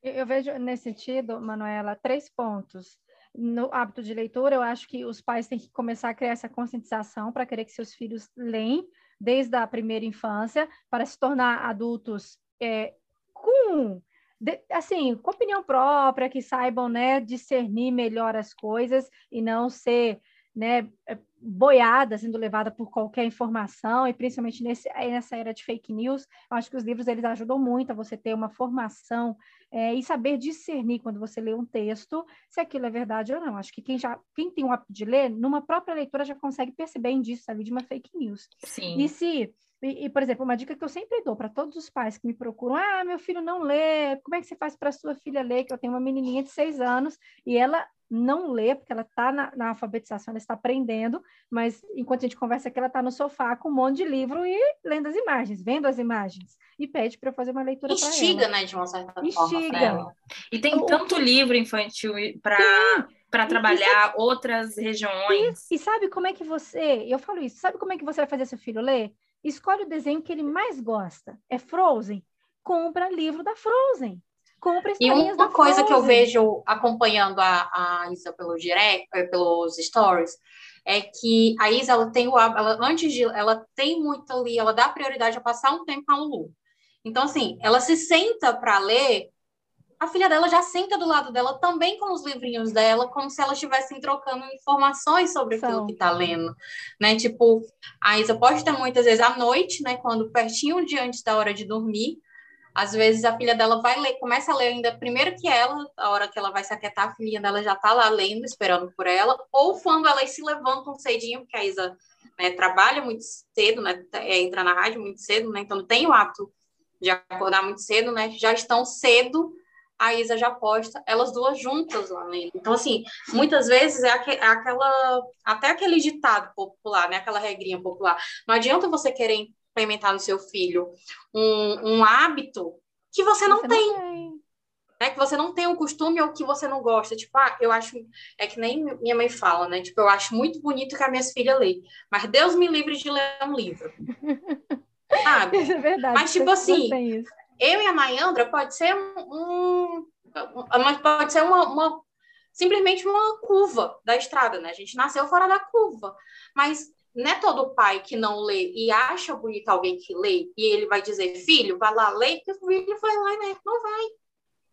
Eu vejo nesse sentido, Manuela, três pontos no hábito de leitura, eu acho que os pais têm que começar a criar essa conscientização para querer que seus filhos leem desde a primeira infância, para se tornar adultos é, com de, assim, com opinião própria, que saibam né, discernir melhor as coisas e não ser né, boiada, sendo levada por qualquer informação, e principalmente nesse, nessa era de fake news, eu acho que os livros eles ajudam muito a você ter uma formação é, e saber discernir quando você lê um texto, se aquilo é verdade ou não. Acho que quem já quem tem o hábito de ler, numa própria leitura já consegue perceber indícios ali de uma fake news. Sim. E se e, e, por exemplo, uma dica que eu sempre dou para todos os pais que me procuram: ah, meu filho não lê, como é que você faz para sua filha ler? Que eu tenho uma menininha de seis anos e ela não lê, porque ela está na, na, alfabetização, ela está aprendendo, mas enquanto a gente conversa aqui, ela está no sofá com um monte de livro e lendo as imagens, vendo as imagens, e pede para eu fazer uma leitura para ela. Instiga, né, de uma certa Instiga. forma. E tem o, tanto livro infantil para para trabalhar sabe, outras regiões. E, e, sabe como é que você, eu falo isso, sabe como é que você vai fazer seu filho ler? Escolhe o desenho que ele mais gosta. É Frozen? Compra livro da Frozen. E uma coisa que eu vejo acompanhando a, a Isa pelo direct, eh, pelos stories, é que a Isa ela tem o ela antes de ela tem muito ali, ela dá prioridade a passar um tempo com a Lulu. Então assim, ela se senta para ler, a filha dela já senta do lado dela também com os livrinhos dela, como se elas estivessem trocando informações sobre São. aquilo que está lendo, né? Tipo, a Isa pode estar muitas vezes à noite, né, quando pertinho de antes da hora de dormir, às vezes a filha dela vai ler, começa a ler ainda primeiro que ela, a hora que ela vai se aquietar, a filhinha dela já está lá lendo, esperando por ela, ou quando elas se levantam cedinho, porque a Isa né, trabalha muito cedo, né, é, entra na rádio muito cedo, né, então tem o hábito de acordar muito cedo, né, já estão cedo, a Isa já posta, elas duas juntas lá lendo. Então, assim, muitas vezes é, aqu é aquela, até aquele ditado popular, né, aquela regrinha popular, não adianta você querer implementar no seu filho um, um hábito que você não você tem. Não tem. Né, que você não tem o costume ou que você não gosta. Tipo, ah, eu acho. É que nem minha mãe fala, né? Tipo, eu acho muito bonito que a minha filha lê. Mas Deus me livre de ler um livro. Sabe? Isso é verdade. Mas, tipo assim, eu e a Mayandra pode ser um. um pode ser uma, uma simplesmente uma curva da estrada, né? A gente nasceu fora da curva. Mas não é todo pai que não lê e acha bonito alguém que lê e ele vai dizer, filho, vai lá ler, porque o filho vai lá, né? Não vai.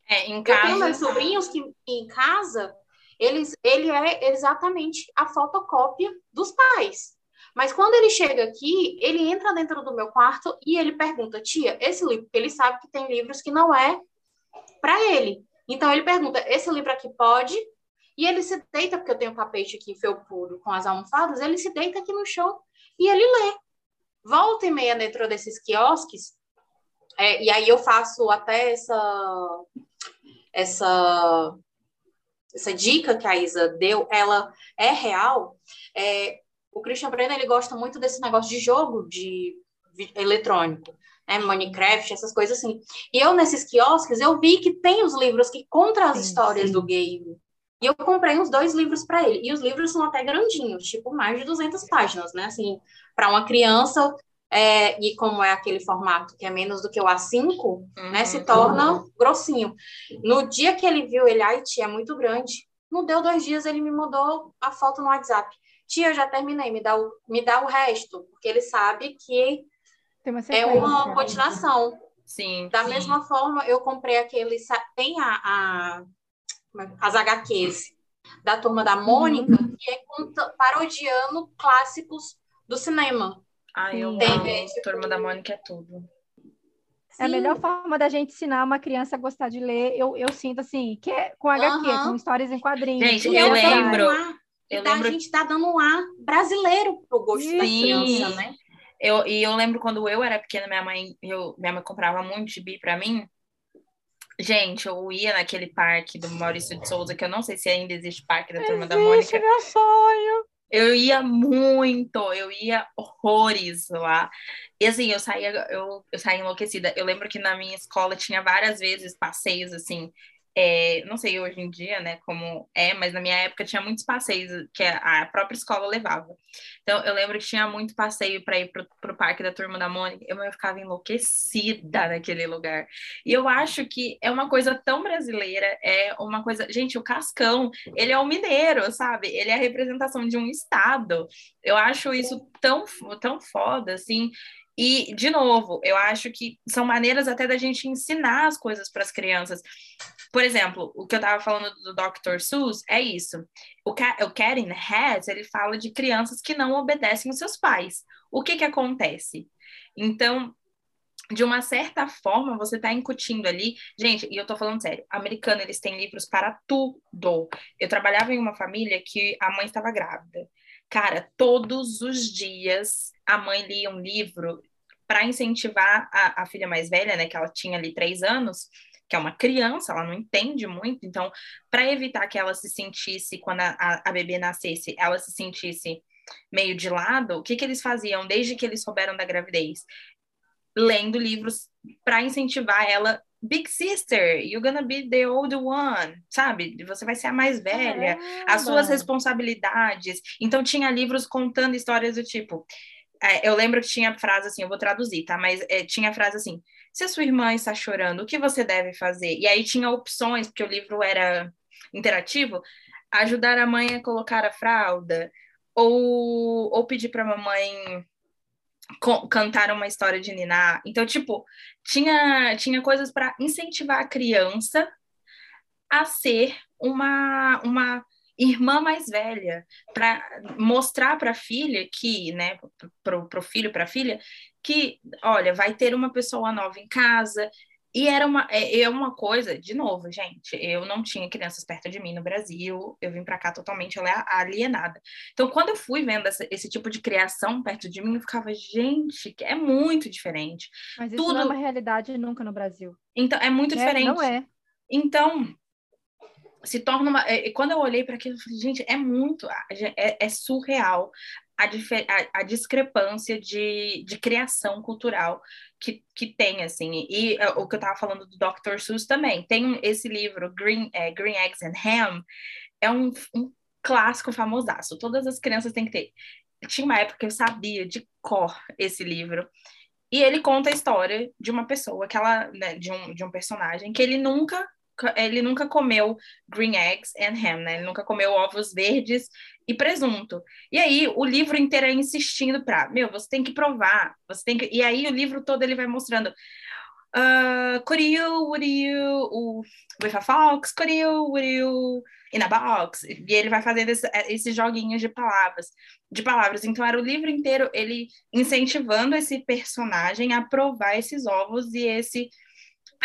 É, em casa. Eu tenho meus sobrinhos que em casa, eles, ele é exatamente a fotocópia dos pais. Mas quando ele chega aqui, ele entra dentro do meu quarto e ele pergunta, tia, esse livro, porque ele sabe que tem livros que não é para ele. Então ele pergunta, esse livro aqui pode? E ele se deita, porque eu tenho um tapete aqui felpudo com as almofadas, ele se deita aqui no chão e ele lê. Volta e meia dentro desses quiosques, é, e aí eu faço até essa, essa, essa dica que a Isa deu, ela é real. É, o Christian Brenner, ele gosta muito desse negócio de jogo de eletrônico. Né, Minecraft, essas coisas assim. E eu, nesses quiosques, eu vi que tem os livros que contam as sim, histórias sim. do game. E eu comprei uns dois livros para ele. E os livros são até grandinhos, tipo mais de 200 páginas, né? Assim, para uma criança, é, e como é aquele formato que é menos do que o A5, uhum, né? Se torna uhum. grossinho. No dia que ele viu ele, ai, tia, é muito grande. Não deu dois dias, ele me mandou a foto no WhatsApp. Tia, eu já terminei, me dá o, me dá o resto. Porque ele sabe que uma é uma continuação. Sim. Da sim. mesma forma, eu comprei aquele. Tem a, a as HQs da Turma da Mônica, uhum. que é parodiando clássicos do cinema. Ah, eu Sim. amo. Turma da Mônica é tudo. É a melhor forma da gente ensinar uma criança a gostar de ler. Eu, eu sinto assim, que é com HQ, uhum. com histórias em quadrinhos. Gente, eu lembro. Eu tá, lembro... A gente está dando um ar brasileiro pro gosto Sim. da criança, né? Eu, e eu lembro quando eu era pequena, minha mãe, eu, minha mãe comprava muito gibi para mim. Gente, eu ia naquele parque do Maurício de Souza, que eu não sei se ainda existe parque da Turma existe, da Mônica. meu sonho! Eu ia muito, eu ia horrores lá. E assim, eu saía, eu, eu saía enlouquecida. Eu lembro que na minha escola tinha várias vezes passeios assim é, não sei hoje em dia, né, como é, mas na minha época tinha muitos passeios que a própria escola levava. Então, eu lembro que tinha muito passeio para ir para o parque da Turma da Mônica, eu, ficava enlouquecida naquele lugar. E eu acho que é uma coisa tão brasileira, é uma coisa... Gente, o Cascão, ele é o mineiro, sabe? Ele é a representação de um estado. Eu acho isso tão, tão foda, assim, e, de novo, eu acho que são maneiras até da gente ensinar as coisas para as crianças. Por exemplo, o que eu estava falando do Dr. Seuss é isso. O, o Karen Hess, ele fala de crianças que não obedecem os seus pais. O que que acontece? Então, de uma certa forma, você está incutindo ali. Gente, e eu estou falando sério, americano, eles têm livros para tudo. Eu trabalhava em uma família que a mãe estava grávida. Cara, todos os dias a mãe lia um livro para incentivar a, a, filha mais velha, né, que ela tinha ali três anos, que é uma criança, ela não entende muito, então, para evitar que ela se sentisse, quando a, a, a, bebê nascesse, ela se sentisse meio de lado, o que, que eles faziam desde que eles souberam da gravidez? Lendo livros para incentivar ela Big Sister, you're gonna be the old one, sabe? Você vai ser a mais velha, Caramba. as suas responsabilidades. Então tinha livros contando histórias do tipo. É, eu lembro que tinha frase assim, eu vou traduzir, tá? Mas é, tinha frase assim: se a sua irmã está chorando, o que você deve fazer? E aí tinha opções, porque o livro era interativo, ajudar a mãe a colocar a fralda, ou, ou pedir para a mamãe cantar uma história de Niná. Então, tipo, tinha, tinha coisas para incentivar a criança a ser uma, uma irmã mais velha, para mostrar para a filha que, né, para o filho, para a filha, que, olha, vai ter uma pessoa nova em casa, e era uma, é, é uma coisa, de novo, gente, eu não tinha crianças perto de mim no Brasil, eu vim para cá totalmente alienada. Então, quando eu fui vendo essa, esse tipo de criação perto de mim, eu ficava, gente, é muito diferente. Mas isso Tudo... não é uma realidade nunca no Brasil. Então, é muito é, diferente. Não é. Então, se torna uma. É, quando eu olhei para aquilo, eu falei, gente, é muito. É, é surreal a, a, a, discrepância de, de criação cultural que, que tem, assim. E uh, o que eu estava falando do Dr. Seuss também. Tem esse livro, Green, é, Green Eggs and Ham, é um, um clássico famosaço. Todas as crianças têm que ter. Tinha uma época que eu sabia de cor esse livro. E ele conta a história de uma pessoa, que ela, né, de, um, de um personagem, que ele nunca ele nunca comeu green eggs and ham, né? Ele nunca comeu ovos verdes e presunto. E aí o livro inteiro é insistindo para, meu, você tem que provar, você tem que. E aí o livro todo ele vai mostrando. Uh, could you, would you, with a fox, could you, would you, in a box? E ele vai fazendo esse, esses joguinhos de palavras, de palavras. Então era o livro inteiro ele incentivando esse personagem a provar esses ovos e esse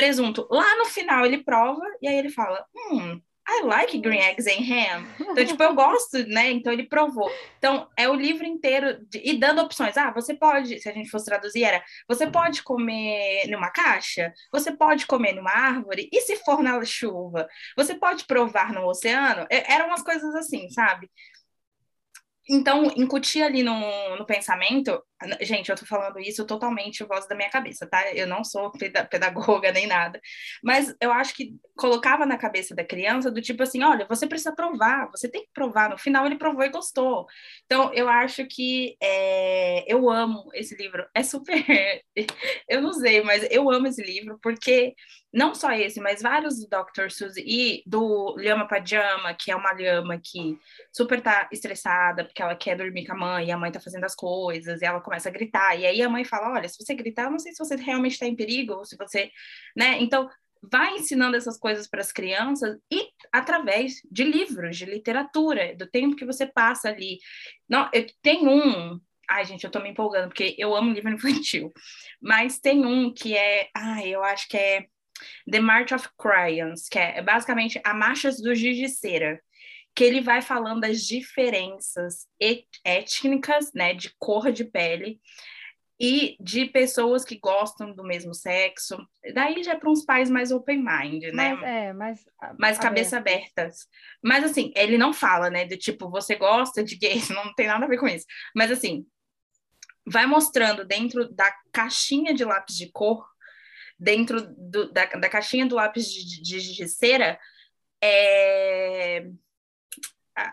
presunto. Lá no final ele prova e aí ele fala: Hum, I like green eggs and ham. Então, tipo, eu gosto, né? Então ele provou. Então, é o livro inteiro de, e dando opções. Ah, você pode, se a gente fosse traduzir, era você pode comer numa caixa, você pode comer numa árvore, e se for na chuva, você pode provar no oceano. É, eram umas coisas assim, sabe? Então, incutir ali no, no pensamento, gente, eu tô falando isso totalmente voz da minha cabeça, tá? Eu não sou pedagoga nem nada, mas eu acho que colocava na cabeça da criança do tipo assim: olha, você precisa provar, você tem que provar. No final, ele provou e gostou. Então, eu acho que é, eu amo esse livro, é super. eu não sei, mas eu amo esse livro porque não só esse, mas vários do Dr. Suzy e do Lhama Pajama, que é uma lhama que super tá estressada porque ela quer dormir com a mãe e a mãe tá fazendo as coisas e ela começa a gritar. E aí a mãe fala: Olha, se você gritar, eu não sei se você realmente está em perigo ou se você. né? Então, vai ensinando essas coisas para as crianças e através de livros, de literatura, do tempo que você passa ali. Não, eu tenho um Ai, gente, eu tô me empolgando, porque eu amo livro infantil. Mas tem um que é. Ai, eu acho que é The March of Crayons, que é basicamente a Marchas do Giz de Cera que ele vai falando das diferenças étnicas, né, de cor de pele, e de pessoas que gostam do mesmo sexo. Daí já é para uns pais mais open mind, né? Mas, é, mais, mais cabeça abertas. Mas assim, ele não fala, né? Do tipo, você gosta de gays, não tem nada a ver com isso. Mas assim, vai mostrando dentro da caixinha de lápis de cor, dentro do, da, da caixinha do lápis de, de, de cera, é,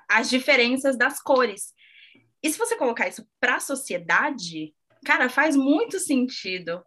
as diferenças das cores. E se você colocar isso para a sociedade, Cara, faz muito sentido.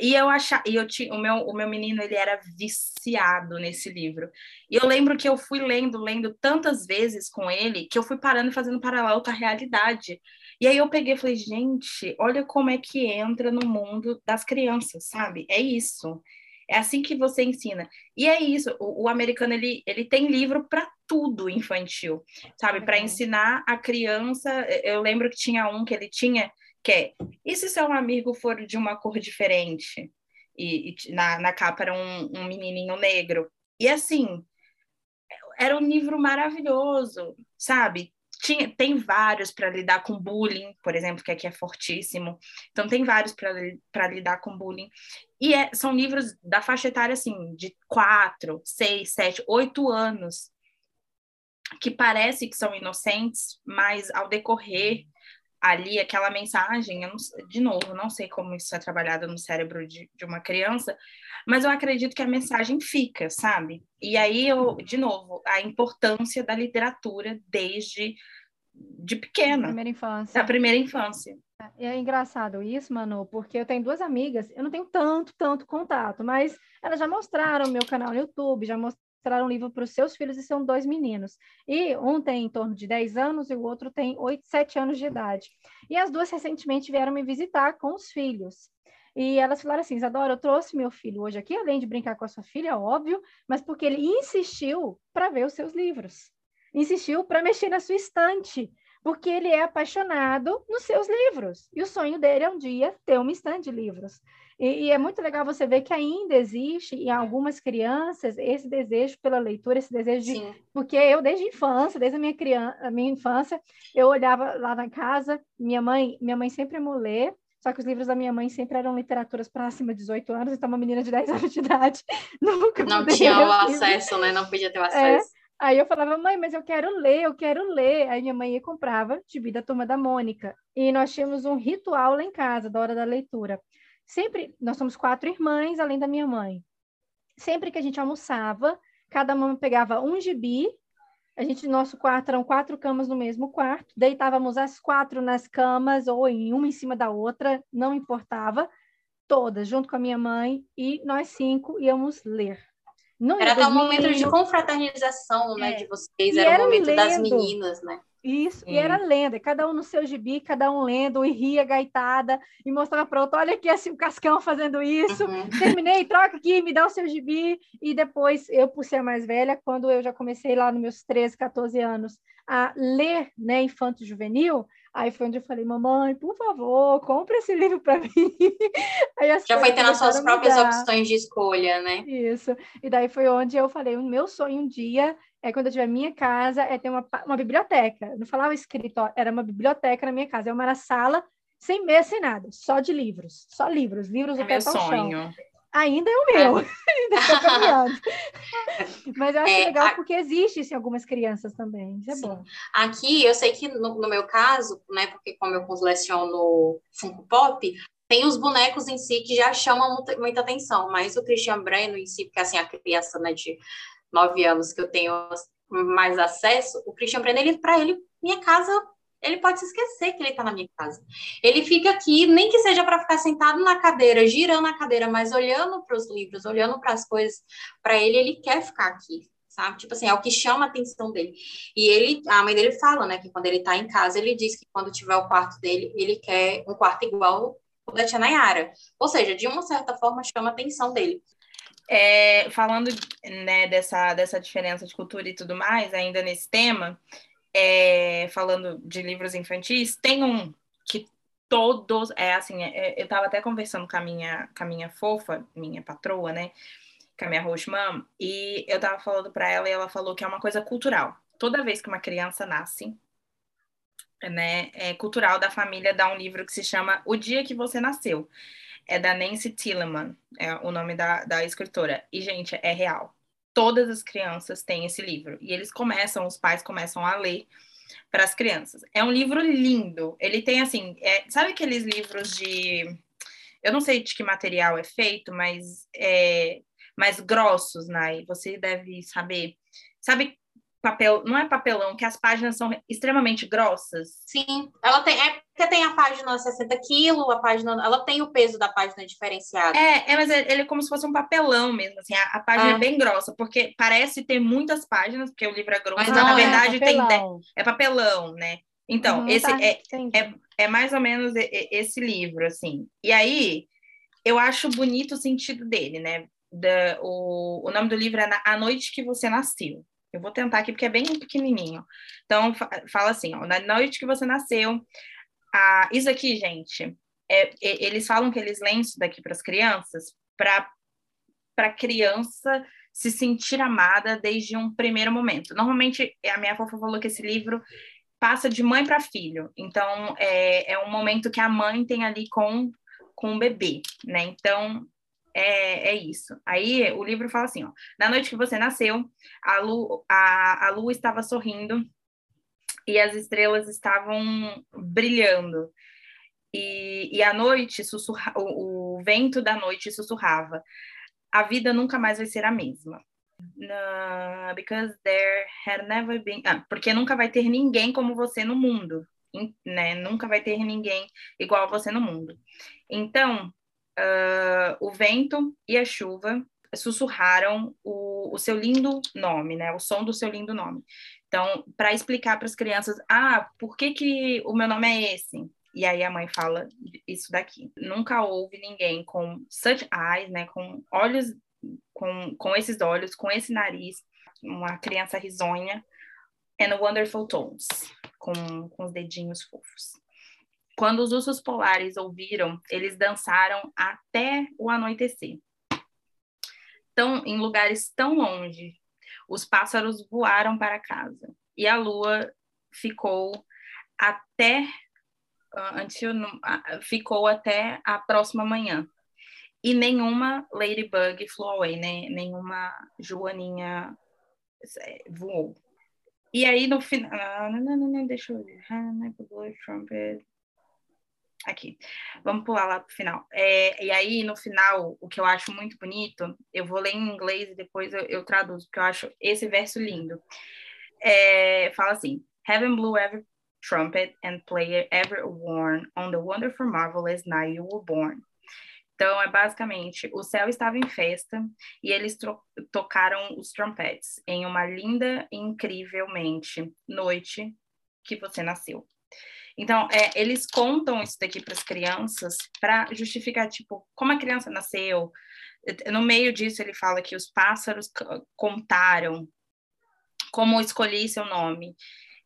E eu achava, e eu tinha, o meu, o meu menino ele era viciado nesse livro. E eu lembro que eu fui lendo, lendo tantas vezes com ele, que eu fui parando e fazendo paralelo com a realidade. E aí eu peguei e falei, gente, olha como é que entra no mundo das crianças, sabe? É isso. É assim que você ensina. E é isso, o, o americano ele, ele tem livro para tudo infantil, sabe? Para ensinar a criança. Eu lembro que tinha um que ele tinha que é, e se seu amigo for de uma cor diferente? E, e na, na capa era um, um menininho negro. E assim, era um livro maravilhoso, sabe? Tinha, tem vários para lidar com bullying, por exemplo, que aqui é fortíssimo. Então, tem vários para lidar com bullying. E é, são livros da faixa etária, assim, de quatro, seis, sete, oito anos, que parece que são inocentes, mas ao decorrer ali aquela mensagem, de novo, não sei como isso é trabalhado no cérebro de, de, uma criança, mas eu acredito que a mensagem fica, sabe? E aí eu, de novo, a importância da literatura desde de pequena. Da primeira infância. Da primeira infância. É, é engraçado isso, Manu, porque eu tenho duas amigas, eu não tenho tanto, tanto contato, mas elas já mostraram meu canal no YouTube, já mostraram mostrar um livro para os seus filhos e são dois meninos. E um tem em torno de 10 anos e o outro tem 8, 7 anos de idade. E as duas recentemente vieram me visitar com os filhos. E elas falaram assim: Isadora, eu trouxe meu filho hoje aqui, além de brincar com a sua filha, óbvio, mas porque ele insistiu para ver os seus livros. Insistiu para mexer na sua estante, porque ele é apaixonado nos seus livros. E o sonho dele é um dia ter uma estante de livros. E, e, é muito legal você ver que ainda existe em algumas crianças esse desejo pela leitura, esse desejo de. Sim. Porque eu, desde a infância, desde a minha, criança, a minha infância, eu olhava lá na casa, minha mãe, minha mãe sempre me ler, só que os livros da minha mãe sempre eram literaturas para acima de 18 anos, então uma menina de 10 anos de idade nunca Não tinha o acesso, né? Não podia ter o é. acesso. Aí eu falava, mãe, mas eu quero ler, eu quero ler. Aí minha mãe ia comprava Gibi da Turma da Mônica. E nós tínhamos um ritual lá em casa, da hora da leitura. Sempre, nós somos quatro irmãs, além da minha mãe. Sempre que a gente almoçava, cada uma pegava um gibi. A gente, nosso quarto eram quatro camas no mesmo quarto. Deitávamos as quatro nas camas ou em uma em cima da outra, não importava. Todas, junto com a minha mãe, e nós cinco íamos ler. Não era até um momento de confraternização, né, é. de vocês, era, era o momento lendo. das meninas, né? Isso, e era lenda, cada um no seu gibi, cada um lendo, e ria gaitada, e mostrava para outro, olha aqui assim, o Cascão fazendo isso, uhum. terminei, troca aqui, me dá o seu gibi, e depois, eu por ser mais velha, quando eu já comecei lá nos meus 13, 14 anos, a ler, né, infanto juvenil, aí foi onde eu falei, mamãe, por favor, compre esse livro para mim. já foi tendo as suas próprias opções de escolha, né? Isso, e daí foi onde eu falei, o meu sonho um dia é quando eu tiver minha casa, é ter uma, uma biblioteca. Eu não falava escritório, era uma biblioteca na minha casa. É uma sala sem mesa, sem nada, só de livros. Só livros, livros é do meu sonho. Ainda é o meu, é. ainda estou caminhando. Mas eu acho é, legal a... porque existe isso em algumas crianças também, isso é Sim. bom. Aqui, eu sei que no, no, meu caso, né, porque como eu coleciono Funko Pop, tem os bonecos em si que já chamam muita atenção, mas o Christian Breno em si, porque assim, a criança, né, de nove anos que eu tenho mais acesso, o Christian Brenner, ele, para ele, minha casa, ele pode se esquecer que ele está na minha casa. Ele fica aqui, nem que seja para ficar sentado na cadeira, girando a cadeira, mas olhando para os livros, olhando para as coisas, para ele, ele quer ficar aqui, sabe? Tipo assim, é o que chama a atenção dele. E ele, a mãe dele fala, né, que quando ele está em casa, ele diz que quando tiver o quarto dele, ele quer um quarto igual o da Tia Nayara. Ou seja, de uma certa forma, chama a atenção dele. É, falando né, dessa, dessa diferença de cultura e tudo mais, ainda nesse tema, é, falando de livros infantis, tem um que todos, é assim, é, eu estava até conversando com a minha, com a minha fofa, minha patroa, né, com a minha host e eu estava falando para ela e ela falou que é uma coisa cultural. Toda vez que uma criança nasce, né, é cultural da família dar um livro que se chama O Dia que Você Nasceu. É da Nancy Tilleman, é o nome da, da escritora. E, gente, é real. Todas as crianças têm esse livro. E eles começam, os pais começam a ler para as crianças. É um livro lindo. Ele tem, assim, é, sabe aqueles livros de. Eu não sei de que material é feito, mas é mais grossos, Nai. Você deve saber. Sabe papel, não é papelão, que as páginas são extremamente grossas. Sim, ela tem, é porque tem a página 60 quilos, a página, ela tem o peso da página diferenciado. É, é mas ele é como se fosse um papelão mesmo, assim, a, a página é. é. bem grossa, porque parece ter muitas páginas, porque o livro é grosso, mas, na verdade é tem é papelão, né? Então, uhum, esse tá, é, é, é mais ou menos esse livro, assim. E aí, eu acho bonito o sentido dele, né? Da, o, o nome do livro é A Noite que Você Nasceu. Eu vou tentar aqui porque é bem pequenininho. Então, fala assim, ó, na noite que você nasceu, a... isso aqui, gente, é, eles falam que eles leem isso daqui para as crianças para para criança se sentir amada desde um primeiro momento. Normalmente, a minha fofa falou que esse livro passa de mãe para filho. Então, é, é um momento que a mãe tem ali com, com o bebê, né? Então, é, é isso. Aí o livro fala assim: ó, na noite que você nasceu, a, lu, a, a lua estava sorrindo e as estrelas estavam brilhando. E, e a noite sussurra, o, o vento da noite sussurrava: a vida nunca mais vai ser a mesma. No, because there had never been. Ah, porque nunca vai ter ninguém como você no mundo. Né? Nunca vai ter ninguém igual a você no mundo. Então, uh, o vento e a chuva sussurraram o, o, seu lindo nome, né? O som do seu lindo nome. Então, para explicar para as crianças, ah, por que, que o meu nome é esse? E aí a mãe fala isso daqui. Nunca houve ninguém com such eyes, né? Com olhos, com, com esses olhos, com esse nariz, uma criança risonha, and wonderful tones, com, com os dedinhos fofos. Quando os ursos polares ouviram, eles dançaram até o anoitecer. Tão, em lugares tão longe, os pássaros voaram para casa e a lua ficou até uh, until, uh, ficou até a próxima manhã. E nenhuma ladybug flew away, né? nenhuma joaninha é, voou. E aí no final, uh, deixa eu ver, trumpet, aqui. Vamos pular lá para o final. É, e aí, no final, o que eu acho muito bonito, eu vou ler em inglês e depois eu, eu traduzo, porque eu acho esse verso lindo. É, fala assim: Heaven blew every trumpet and player ever worn on the wonderful marvelous night you were born. Então, é basicamente, o céu estava em festa e eles tocaram os trompetes em uma linda e incrivelmente noite que você nasceu. Então, é, eles contam isso daqui para as crianças para justificar, tipo, como a criança nasceu. No meio disso, ele fala que os pássaros contaram como escolhi seu nome.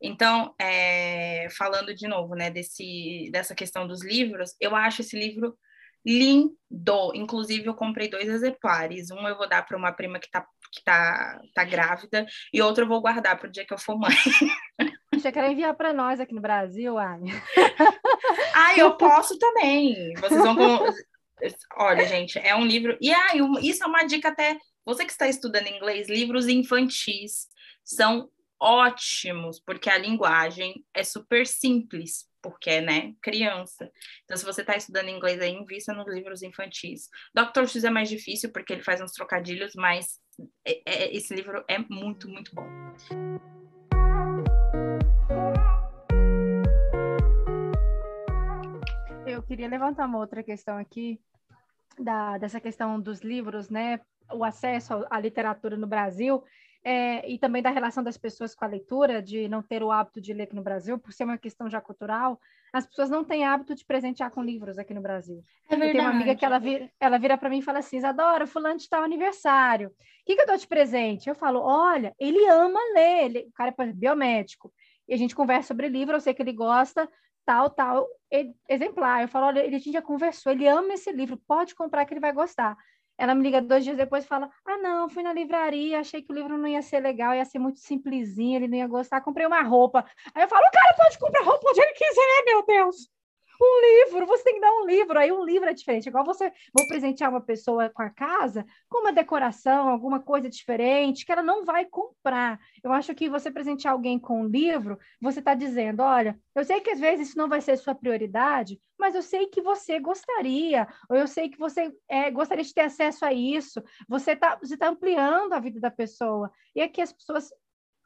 Então, é, falando de novo, né, desse, dessa questão dos livros, eu acho esse livro lindo. Inclusive, eu comprei dois exemplares. Um eu vou dar para uma prima que está que tá, tá grávida, e outro eu vou guardar para o dia que eu for mãe. Você quer enviar para nós aqui no Brasil, Anne? ah, eu posso também. Vocês vão. Olha, gente, é um livro. E ah, isso é uma dica até. Você que está estudando inglês, livros infantis são ótimos, porque a linguagem é super simples, porque é, né, criança. Então, se você está estudando inglês aí, invista nos livros infantis. Dr. Seuss é mais difícil, porque ele faz uns trocadilhos, mas é, é, esse livro é muito, muito bom. Eu queria levantar uma outra questão aqui, da, dessa questão dos livros, né? O acesso à literatura no Brasil é, e também da relação das pessoas com a leitura, de não ter o hábito de ler aqui no Brasil, por ser uma questão já cultural, as pessoas não têm hábito de presentear com livros aqui no Brasil. É verdade. Eu tenho uma amiga que ela vira, ela vira para mim e fala assim, Isadora, fulano está ao aniversário, o que, que eu dou de presente? Eu falo, olha, ele ama ler, ele, o cara é biomédico, e a gente conversa sobre livro, eu sei que ele gosta, tal, tal exemplar. Eu falo, olha, ele já conversou, ele ama esse livro, pode comprar que ele vai gostar. Ela me liga dois dias depois e fala: Ah, não, fui na livraria, achei que o livro não ia ser legal, ia ser muito simplesinho, ele não ia gostar, comprei uma roupa. Aí eu falo: O cara pode comprar roupa onde ele quiser, meu Deus um livro, você tem que dar um livro, aí um livro é diferente. Igual você vou presentear uma pessoa com a casa, com uma decoração, alguma coisa diferente, que ela não vai comprar. Eu acho que você presentear alguém com um livro, você está dizendo: olha, eu sei que às vezes isso não vai ser sua prioridade, mas eu sei que você gostaria, ou eu sei que você é, gostaria de ter acesso a isso. Você está você tá ampliando a vida da pessoa. E aqui as pessoas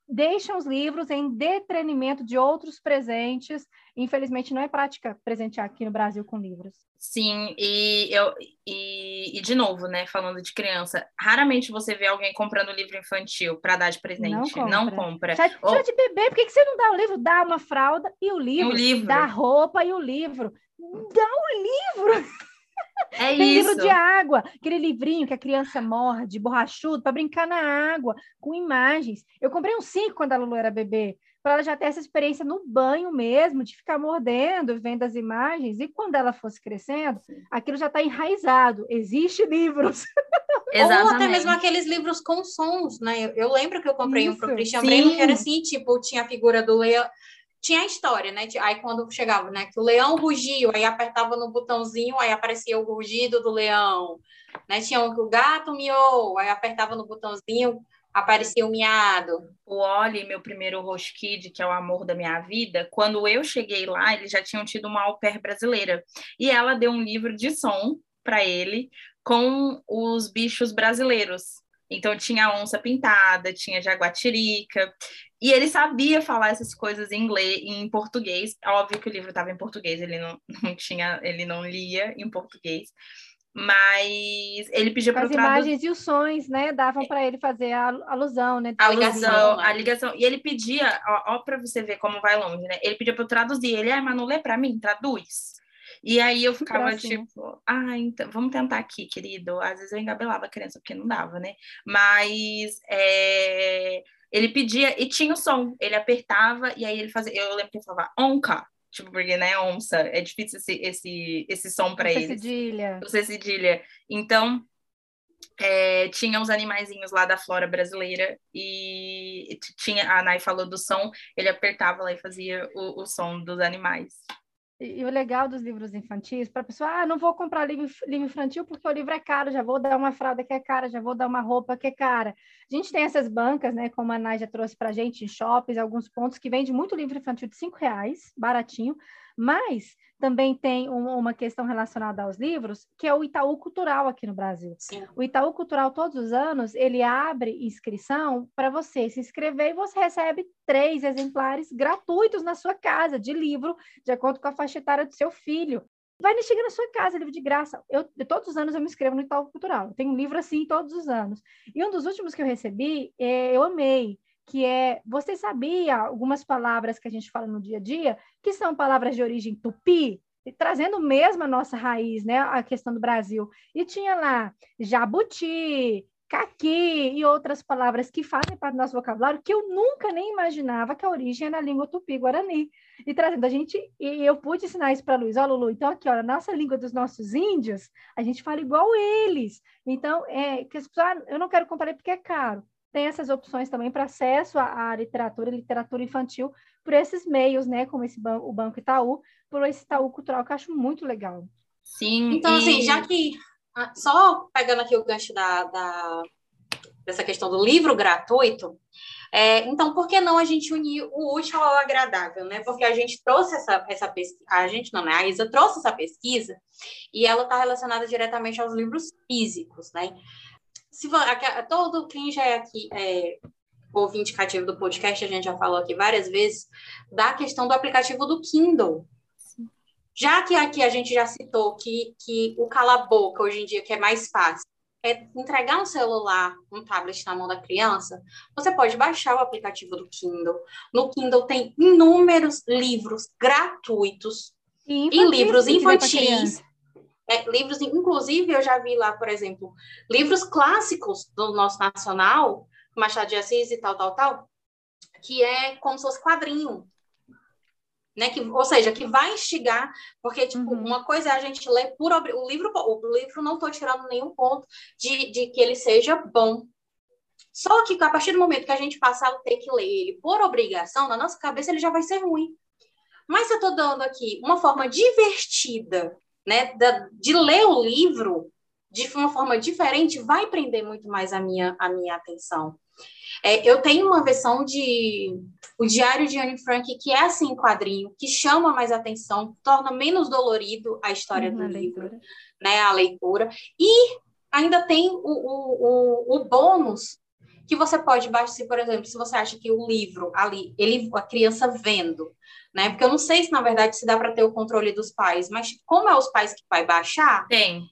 deixam os livros em detrimento de outros presentes. Infelizmente, não é prática presentear aqui no Brasil com livros. Sim, e eu e, e de novo, né, falando de criança, raramente você vê alguém comprando livro infantil para dar de presente. Não compra. Não compra. Já, Ou... de bebê, por que, que você não dá o livro? Dá uma fralda e o livro. O livro. Dá roupa e o livro. Dá o livro! É Tem isso. livro de água, aquele livrinho que a criança morde, borrachudo, para brincar na água, com imagens. Eu comprei um cinco quando a Lulu era bebê, para ela já ter essa experiência no banho mesmo, de ficar mordendo, vendo as imagens. E quando ela fosse crescendo, aquilo já está enraizado. Existem livros. Exatamente. Ou até mesmo aqueles livros com sons, né? Eu, eu lembro que eu comprei Isso. um para o Christian Breno, que era assim, tipo, tinha a figura do leão tinha a história, né? Aí quando chegava, né? Que o leão rugiu, aí apertava no botãozinho, aí aparecia o rugido do leão, né? Tinha o gato miou, aí apertava no botãozinho, aparecia o miado. O Oli, meu primeiro host kid, que é o amor da minha vida, quando eu cheguei lá, eles já tinham tido uma au pair brasileira. E ela deu um livro de som para ele com os bichos brasileiros. Então tinha onça pintada, tinha jaguatirica, e ele sabia falar essas coisas em inglês, em português. Óbvio que o livro estava em português, ele não, não tinha, ele não lia em português. Mas ele pediu para As imagens e os sons, né, davam para ele fazer a alusão, né? A ligação, a ligação. E ele pedia, ó, ó para você ver como vai longe, né? Ele pedia para eu traduzir. Ele, ah, mas não lê para mim, traduz. E aí eu ficava tipo, ah, então, vamos tentar aqui, querido. Às vezes eu engabelava a criança porque não dava, né? Mas é, ele pedia e tinha o som. Ele apertava e aí ele fazia. Eu lembro que ele falava onca. Tipo, porque, né, onça, é difícil esse, esse, esse som para eles. Cedilha. Você cedilha. Então, é, tinha os animaizinhos lá da flora brasileira e tinha a Nai falou do som, ele apertava lá e fazia o, o som dos animais. E, o legal dos livros infantis, para a pessoa, ah, não vou comprar livro, livro infantil porque o livro é caro, já vou dar uma fralda que é cara, já vou dar uma roupa que é cara. A gente tem essas bancas, né, como a Nai já trouxe para a gente, em shoppings, alguns pontos que vende muito livro infantil de cinco reais, baratinho, mas também tem um, uma questão relacionada aos livros, que é o Itaú Cultural aqui no Brasil. Sim. O Itaú Cultural, todos os anos, ele abre inscrição para você se inscrever e você recebe três exemplares gratuitos na sua casa de livro, de acordo com a faixa etária do seu filho. Vai chegar na sua casa, livro de graça. Eu, todos os anos eu me inscrevo no Itaú Cultural. Eu tenho um livro assim todos os anos. E um dos últimos que eu recebi, é, eu amei que é, você sabia algumas palavras que a gente fala no dia a dia, que são palavras de origem tupi, trazendo mesmo a nossa raiz, né, a questão do Brasil. E tinha lá jabuti, caqui e outras palavras que fazem parte do nosso vocabulário que eu nunca nem imaginava que a origem é na língua tupi-guarani. E trazendo a gente, e eu pude ensinar isso para Luiz, ó Lulu, então aqui, olha, a nossa língua dos nossos índios, a gente fala igual eles. Então, é, que as pessoas, ah, eu não quero comprar porque é caro tem essas opções também para acesso à, à, literatura, literatura infantil, por esses meios, né, como esse ban o Banco Itaú, por esse Itaú Cultural, que eu acho muito legal. Sim. Então, assim, e... assim, já que, ah, só pegando aqui o gancho da, da dessa questão do livro gratuito, é, então, por que não a gente unir o útil ao agradável, né? Porque a gente trouxe essa, essa pesquisa, a gente não, né? A Isa trouxe essa pesquisa e ela está relacionada diretamente aos livros físicos, né? se todo quem já é aqui é, ouvinte cativo do podcast, a gente já falou aqui várias vezes, da questão do aplicativo do Kindle. Já que aqui a gente já citou que, que o cala-boca, hoje em dia, que é mais fácil, é entregar um celular, um tablet na mão da criança, você pode baixar o aplicativo do Kindle. No Kindle tem inúmeros livros gratuitos e, e livros infantis é, livros, inclusive, eu já vi lá, por exemplo, livros clássicos do nosso nacional, Machado de Assis e tal, tal, tal, que é como se fosse quadrinho. Né? Que, ou seja, que vai instigar, porque tipo, uhum. uma coisa é a gente ler por o livro, o livro não estou tirando nenhum ponto de, de que ele seja bom. Só que a partir do momento que a gente passar a ter que ler ele por obrigação, na nossa cabeça ele já vai ser ruim. Mas eu estou dando aqui uma forma divertida, né, de ler o livro de uma forma diferente, vai prender muito mais a minha, a minha atenção. É, eu tenho uma versão de o Diário de Anne Frank que é assim quadrinho, que chama mais atenção, torna menos dolorido a história uhum, do livro, leitura. né, a leitura. E ainda tem o, o, o, o bônus que você pode baixar, por exemplo, se você acha que o livro ali, ele a criança vendo, né? Porque eu não sei se na verdade se dá para ter o controle dos pais, mas como é os pais que vai baixar? Tem.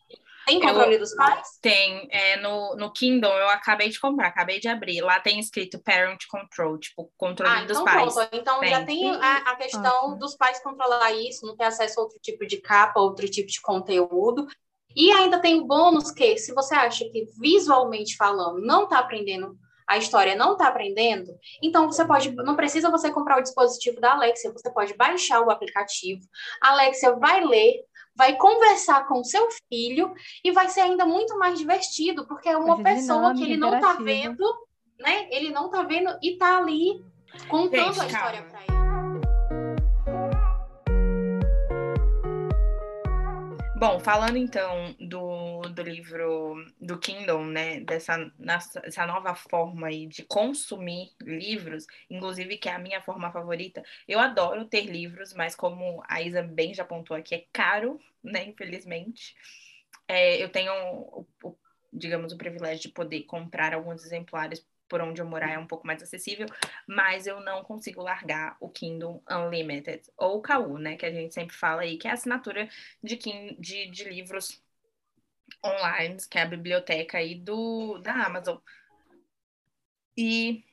Tem controle eu, dos pais? Tem. É, no, no Kindle eu acabei de comprar, acabei de abrir. Lá tem escrito Parent Control, tipo, controle ah, dos então pais. Pronto. Então tem. já tem a, a questão ah, dos pais controlar isso, não ter acesso a outro tipo de capa, outro tipo de conteúdo. E ainda tem o bônus que, se você acha que visualmente falando não está aprendendo a história não está aprendendo, então você pode, não precisa você comprar o dispositivo da Alexia, você pode baixar o aplicativo. A Alexia vai ler, vai conversar com seu filho e vai ser ainda muito mais divertido, porque é uma pessoa que ele não está vendo, né? Ele não está vendo e está ali contando Gente, a história para ele. Bom, falando então do, do livro do Kindle, né, dessa, dessa nova forma aí de consumir livros, inclusive que é a minha forma favorita, eu adoro ter livros, mas como a Isa bem já apontou aqui, é caro, né, infelizmente. É, eu tenho, o, o, digamos, o privilégio de poder comprar alguns exemplares por onde eu morar é um pouco mais acessível, mas eu não consigo largar o Kindle Unlimited, ou o KU, né, que a gente sempre fala aí, que é a assinatura de, de, de livros online, que é a biblioteca aí do, da Amazon. E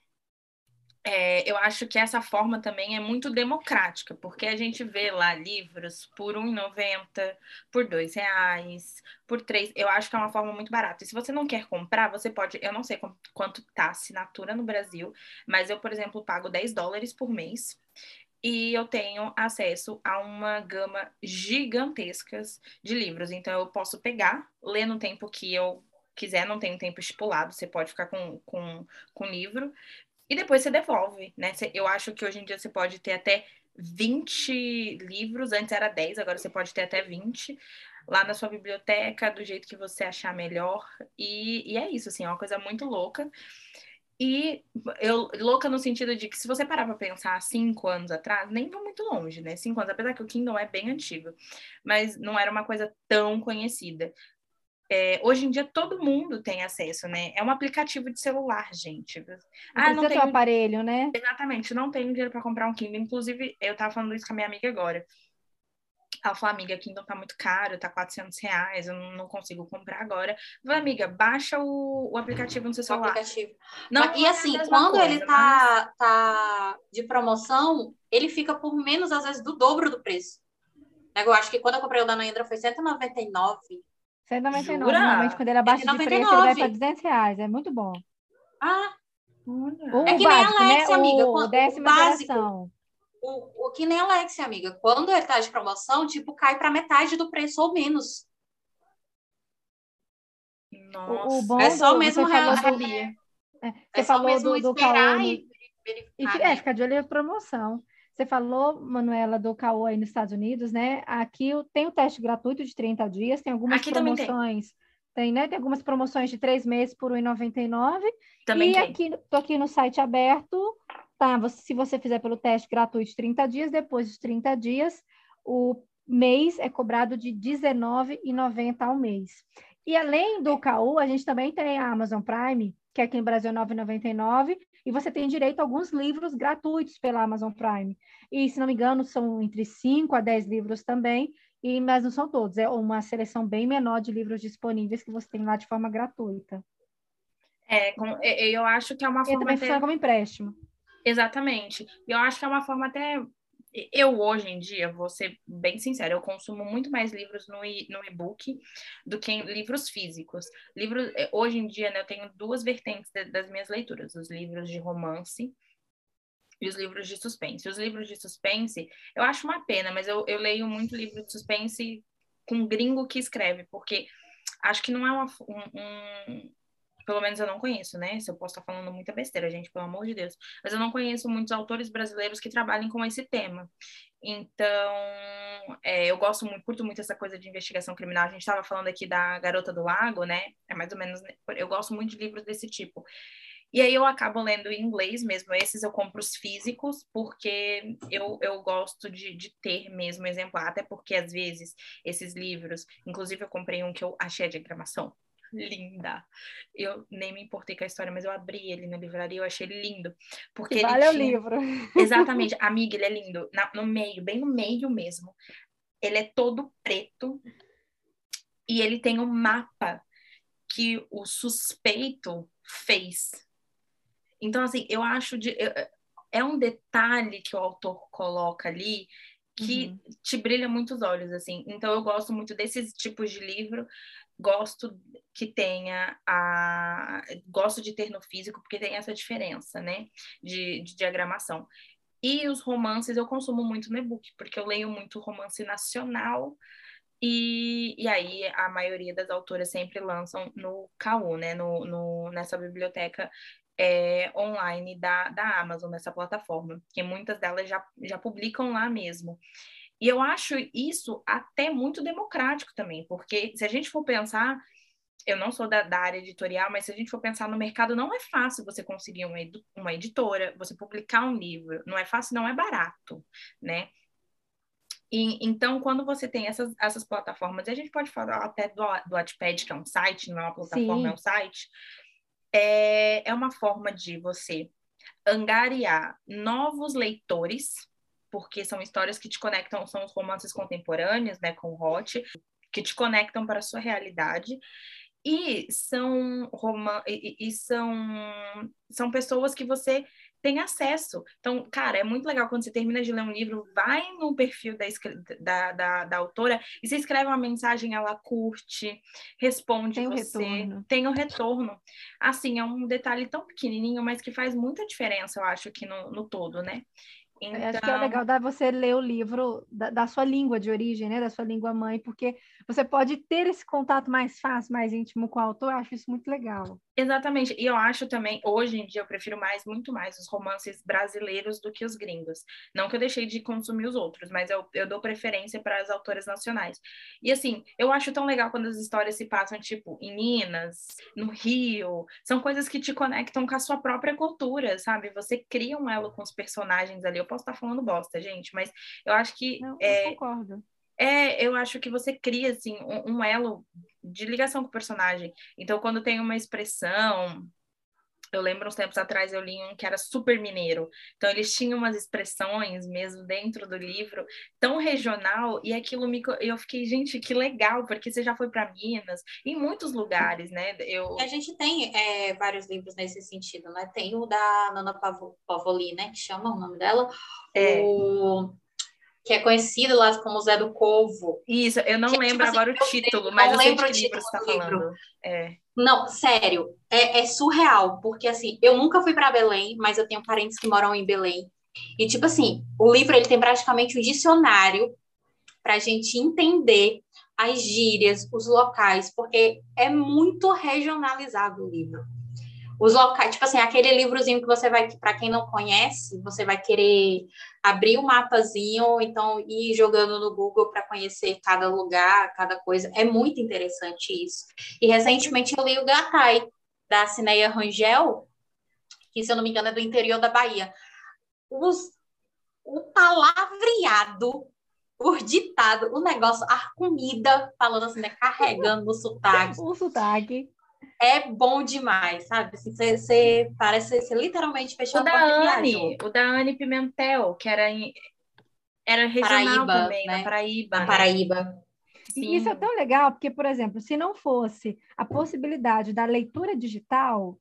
é, eu acho que essa forma também é muito democrática, porque a gente vê lá livros por R$ 1,90, por R$ reais, por três. Eu acho que é uma forma muito barata. E se você não quer comprar, você pode. Eu não sei quanto tá a assinatura no Brasil, mas eu, por exemplo, pago 10 dólares por mês. E eu tenho acesso a uma gama gigantescas de livros. Então, eu posso pegar, ler no tempo que eu quiser, não tem um tempo estipulado, você pode ficar com, com, com livro, e depois você devolve, né? Eu acho que hoje em dia você pode ter até 20 livros, antes era 10, agora você pode ter até 20 lá na sua biblioteca, do jeito que você achar melhor. E, e é isso, assim, é uma coisa muito louca. E eu, louca no sentido de que se você parar para pensar cinco anos atrás, nem vou muito longe, né? Cinco anos, apesar que o Kindle é bem antigo, mas não era uma coisa tão conhecida. É, hoje em dia todo mundo tem acesso, né? É um aplicativo de celular, gente. Ah, não tem aparelho, né? Exatamente, não tenho dinheiro para comprar um Kindle. Inclusive, eu tava falando isso com a minha amiga agora. Ela falou, amiga, Kindle tá muito caro, tá 400 reais, eu não, consigo comprar agora. Vai, amiga, baixa o, o aplicativo no seu celular. Aplicativo. Não, e é assim, quando coisa, ele tá, mas... tá de promoção, ele fica por menos, às vezes, do dobro do preço. Eu acho que quando eu comprei o da Naindra foi 199 199. Normalmente, quando ele abaixa de preço, ele vai para 200 reais. É muito bom. Ah, o é que básico, nem a Alex, né? amiga. O, décima o básico, O, o que nem a Alex, amiga. Quando ele tá de promoção, tipo, cai para metade do preço ou menos. Nossa. O, o bom é só do, mesmo real. Do, é, você é falou do, do Caô. E, e, é, né? ficar de olho na promoção. Você falou, Manuela, do CAO aí nos Estados Unidos, né? Aqui tem o teste gratuito de 30 dias, tem algumas aqui promoções. Tem. tem. né? Tem algumas promoções de três meses por R$1,99. Também e tem. aqui, tô aqui no site aberto, tá? Se você fizer pelo teste gratuito de 30 dias, depois dos 30 dias, o mês é cobrado de R$19,90 ao mês. E além do CAU, a gente também tem a Amazon Prime, que aqui em Brasil é R$ 9,99, e você tem direito a alguns livros gratuitos pela Amazon Prime. E, se não me engano, são entre 5 a 10 livros também, e, mas não são todos, é uma seleção bem menor de livros disponíveis que você tem lá de forma gratuita. É, eu acho que é uma e forma. também funciona como empréstimo. Exatamente. Eu acho que é uma forma até eu hoje em dia, vou ser bem sincera, eu consumo muito mais livros no, e-book do que em livros físicos. Livros, eh, hoje em dia, né, eu tenho duas vertentes das minhas leituras: os livros de romance e os livros de suspense. Os livros de suspense, eu acho uma pena, mas eu, eu leio muito livro de suspense com gringo que escreve, porque acho que não é uma, um, um, Pelo menos eu não conheço, né? Se eu posso estar falando muita besteira, gente, pelo amor de Deus. Mas eu não conheço muitos autores brasileiros que trabalhem com esse tema. Então, é, eu gosto muito, curto muito essa coisa de investigação criminal. A gente estava falando aqui da Garota do Lago, né? É mais ou menos. Eu gosto muito de livros desse tipo. E aí eu acabo lendo em inglês mesmo. Esses eu compro os físicos, porque eu, eu gosto de, de ter mesmo exemplar, até porque às vezes esses livros, inclusive eu comprei um que eu achei a diagramação linda. Eu nem me importei com a história, mas eu abri ele na livraria, eu achei lindo. Porque vale ele tinha... o livro. Exatamente. Amiga, ele é lindo. Na, no meio, bem no meio mesmo. Ele é todo preto e ele tem um mapa que o suspeito fez então, assim, eu acho de. É um detalhe que o autor coloca ali que uhum. te brilha muito os olhos, assim. Então, eu gosto muito desses tipos de livro. Gosto que tenha a. Gosto de ter no físico, porque tem essa diferença, né? De, de diagramação. E os romances eu consumo muito no e-book, porque eu leio muito romance nacional. E, e aí a maioria das autoras sempre lançam no KU, né? No, no, nessa biblioteca é, online da, da Amazon, nessa plataforma, que muitas delas já, já publicam lá mesmo. E eu acho isso até muito democrático também, porque se a gente for pensar, eu não sou da, da área editorial, mas se a gente for pensar no mercado, não é fácil você conseguir uma, uma editora, você publicar um livro, não é fácil, não é barato, né? E, então, quando você tem essas, essas plataformas, a gente pode falar até do, do Wattpad, que é um site, não é uma plataforma, Sim. é um site, é, é uma forma de você angariar novos leitores, porque são histórias que te conectam, são os romances contemporâneos, né, com o Hot, que te conectam para a sua realidade. E são, e, e são, são pessoas que você tem acesso. Então, cara, é muito legal quando você termina de ler um livro, vai no perfil da, da, da, da autora e você escreve uma mensagem, ela curte, responde tem você, retorno. tem o retorno. Assim, é um detalhe tão pequenininho, mas que faz muita diferença, eu acho, aqui no, no todo, né? Então... Acho que é legal dar você ler o livro da, da, sua língua de origem, né? Da sua língua mãe, porque você pode ter esse contato mais fácil, mais íntimo com o autor. Eu acho isso muito legal. Exatamente. E eu acho também, hoje em dia, eu prefiro mais, muito mais, os romances brasileiros do que os gringos. Não que eu deixei de consumir os outros, mas eu, eu dou preferência para as autoras nacionais. E assim, eu acho tão legal quando as histórias se passam, tipo, em Minas, no Rio. São coisas que te conectam com a sua própria cultura, sabe? Você cria um elo com os personagens ali. Eu posso estar falando bosta, gente, mas eu acho que. Não, é, eu concordo. É, eu acho que você cria, assim, um, um elo de ligação com o personagem. Então, quando tem uma expressão, eu lembro uns tempos atrás eu li um que era super mineiro. Então eles tinham umas expressões mesmo dentro do livro tão regional e aquilo me eu fiquei, gente, que legal, porque você já foi para Minas, em muitos lugares, né? Eu A gente tem é, vários livros nesse sentido, né? Tem o da Nana Pavoli, né, que chama o nome dela, é. o que é conhecido lá como Zé do Corvo. Isso, eu não que, tipo lembro tipo agora o título, mas eu sei de que livro você está falando. É. Não, sério, é, é, surreal, porque assim, eu nunca fui para Belém, mas eu tenho parentes que moram em Belém. E tipo assim, o livro ele tem praticamente um dicionário para a gente entender as gírias, os locais, porque é muito regionalizado o livro os locais, tipo assim, aquele livrozinho que você vai, para quem não conhece, você vai querer abrir o um mapazinho, então ir jogando no Google para conhecer cada lugar, cada coisa. É muito interessante isso. E recentemente eu li o Gatai, da Cineia Rangel, que, se eu não me engano, é do interior da Bahia. Os, o palavreado por ditado, o negócio, a comida, falando assim, né, carregando o sotaque. o sotaque é bom demais, sabe? Assim, você, você parece você literalmente fechando o da Anne, o da Anne Pimentel, que era em, era regional Paraíba, também, né? na Paraíba. Na né? Paraíba. E isso é tão legal, porque, por exemplo, se não fosse a possibilidade da leitura digital,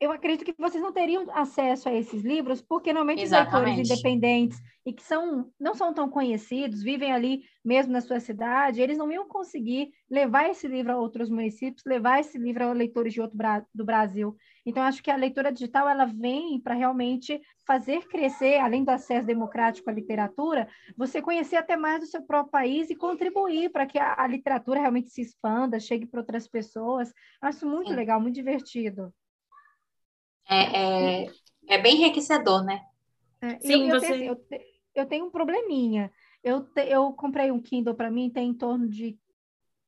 eu acredito que vocês não teriam acesso a esses livros, porque normalmente Exatamente. os leitores independentes e que são, não são tão conhecidos, vivem ali mesmo na sua cidade, eles não iam conseguir levar esse livro a outros municípios, levar esse livro a leitores de outro do Brasil. Então, acho que a leitura digital ela vem para realmente fazer crescer, além do acesso democrático à literatura, você conhecer até mais do seu próprio país e contribuir para que a, a, literatura realmente se expanda, chegue para outras pessoas. Acho muito Sim. legal, muito divertido. É, é, é bem enriquecedor, né? É, Sim, eu, eu, você... tenho, eu, eu, tenho um probleminha. Eu, te, eu comprei um Kindle para mim tem em torno de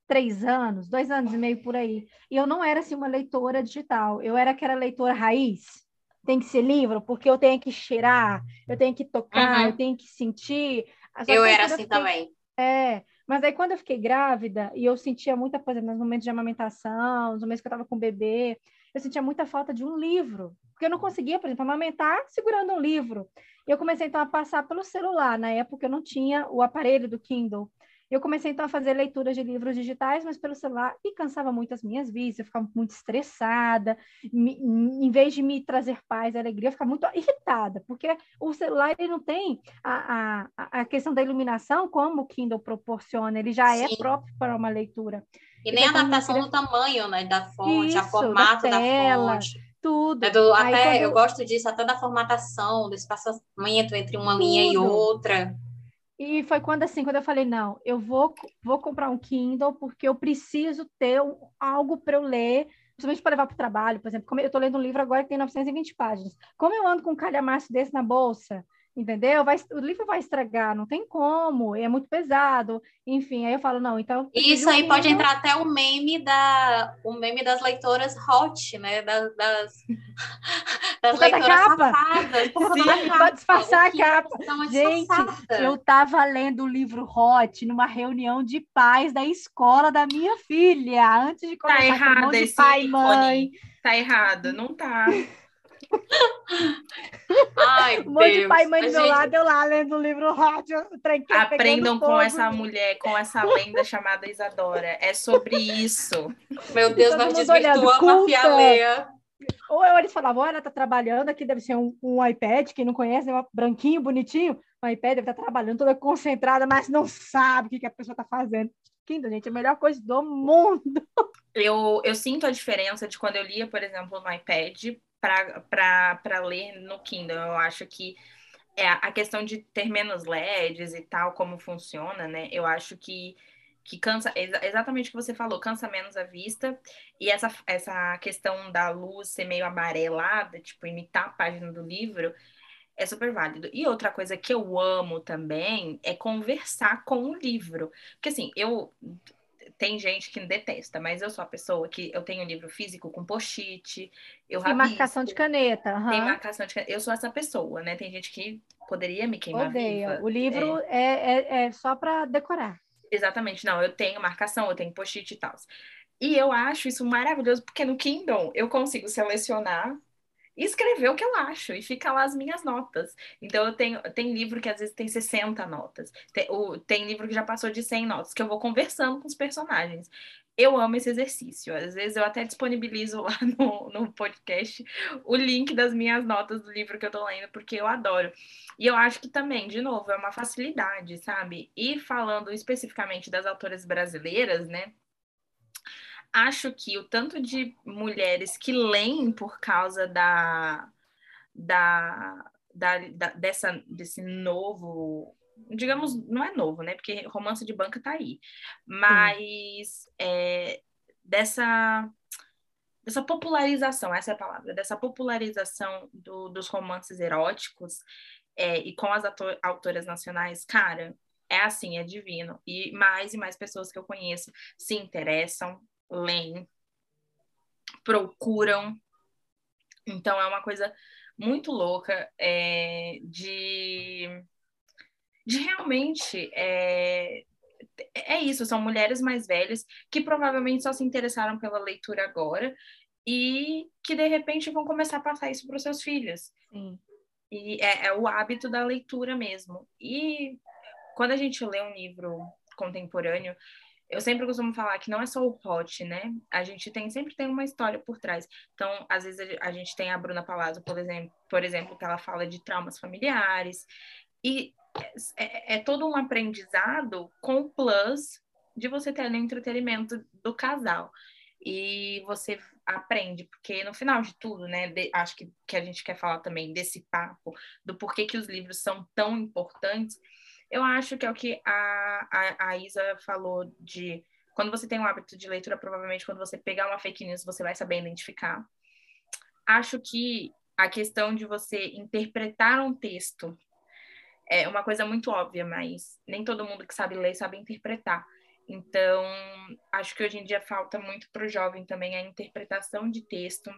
três anos, dois anos e meio por aí. E eu não era assim uma leitora digital. Eu era aquela leitora raiz. Tem que ser livro, porque eu tenho que cheirar, eu tenho que tocar, uhum. eu tenho que sentir. Só eu era assim eu fiquei... também. É, mas aí quando eu fiquei grávida e eu sentia muita coisa nos momentos de amamentação, nos momentos que eu estava com o bebê, eu sentia muita falta de um livro, porque eu não conseguia, por exemplo, amamentar segurando um livro. E eu comecei então a passar pelo celular. Na época eu não tinha o aparelho do Kindle. Eu comecei então a fazer leituras de livros digitais, mas pelo celular, e cansava muito as minhas vistas, eu ficava muito estressada, me, em vez de me trazer paz e alegria, eu ficava muito irritada, porque o celular ele não tem a, a, a questão da iluminação como o Kindle proporciona, ele já é Sim. é próprio para uma leitura. E nem a adaptação do tamanho né, da fonte, Isso, a formato da, tela, da fonte. Tudo. É do, até, quando... Eu gosto disso, até da formatação, do espaçamento entre uma tudo. linha e outra. E foi quando assim, quando eu falei, não, eu vou, vou comprar um Kindle porque eu preciso ter algo para eu ler, principalmente para levar para o trabalho, por exemplo. Como eu estou lendo um livro agora que tem 920 páginas. Como eu ando com um calhamaço desse na bolsa, entendeu? Vai, o livro vai estragar, não tem como, é muito pesado, enfim, aí eu falo, não, então... Isso aí pode entrar até o meme da, o meme das leitoras hot, né, das, das, das leitoras capa. safadas. Sim, pode disfarçar a capa. Gente, eu tava lendo o livro hot numa reunião de pais da escola da minha filha, antes de começar tá errado um esse pai, mãe. Tá errado, não tá... Ai, um monte de pai e mãe do meu lado, eu lá lendo o livro rádio. Aprendam com essa mulher, com essa lenda chamada Isadora. É sobre isso. Meu Deus, nós desvirtuamos a fialeia. Ou eles falavam, ela tá trabalhando, aqui deve ser um, um iPad, quem não conhece, é um branquinho, bonitinho. O iPad deve estar tá trabalhando, toda concentrada, mas não sabe o que, que a pessoa está fazendo. Kindle, gente, é a melhor coisa do mundo. Eu, eu sinto a diferença de quando eu lia, por exemplo, no iPad para ler no Kindle. Eu acho que é a questão de ter menos LEDs e tal, como funciona, né? Eu acho que, que cansa, exatamente o que você falou, cansa menos a vista. E essa, essa questão da luz ser meio amarelada, tipo, imitar a página do livro, é super válido. E outra coisa que eu amo também é conversar com o livro. Porque assim, eu tem gente que detesta, mas eu sou a pessoa que eu tenho um livro físico com post-it, eu Tem marcação de caneta. Uhum. Tem marcação de caneta. Eu sou essa pessoa, né? Tem gente que poderia me queimar Odeia. Viva. O livro é, é, é, é só para decorar. Exatamente. Não, eu tenho marcação, eu tenho post-it e tal. E eu acho isso maravilhoso, porque no Kindle eu consigo selecionar escrever o que eu acho, e fica lá as minhas notas. Então, eu tenho tem livro que às vezes tem 60 notas, tem, o, tem livro que já passou de 100 notas, que eu vou conversando com os personagens. Eu amo esse exercício. Às vezes eu até disponibilizo lá no, no podcast o link das minhas notas do livro que eu tô lendo, porque eu adoro. E eu acho que também, de novo, é uma facilidade, sabe? E falando especificamente das autoras brasileiras, né? Acho que o tanto de mulheres que leem por causa da, da, da, da, dessa, desse novo. Digamos, não é novo, né? Porque romance de banca tá aí. Mas é, dessa dessa popularização, essa é a palavra, dessa popularização do, dos romances eróticos é, e com as autoras nacionais, cara, é assim, é divino. E mais e mais pessoas que eu conheço se interessam, leem, procuram. Então é uma coisa muito louca é, de, de realmente é, é isso, são mulheres mais velhas que provavelmente só se interessaram pela leitura agora e que de repente vão começar a passar isso para os seus filhos. Sim. E é, é, o hábito da leitura mesmo. E quando a gente lê um livro contemporâneo, eu sempre costumo falar que não é só o hot, né? A gente tem sempre tem uma história por trás. Então, às vezes a gente tem a Bruna Palazzo, por exemplo, por exemplo, que ela fala de traumas familiares e é, é, é todo um aprendizado com o plus de você ter ali o entretenimento do casal. E você aprende, porque no final de tudo, né, de, acho que, que a gente quer falar também desse papo, do porquê que os livros são tão importantes, eu acho que é o que a, a, a Isa falou de quando você tem um hábito de leitura, provavelmente quando você pegar uma fake news, você vai saber identificar. Acho que a questão de você interpretar um texto é uma coisa muito óbvia, mas nem todo mundo que sabe ler sabe interpretar. Então, acho que hoje em dia falta muito para o jovem também a interpretação de texto,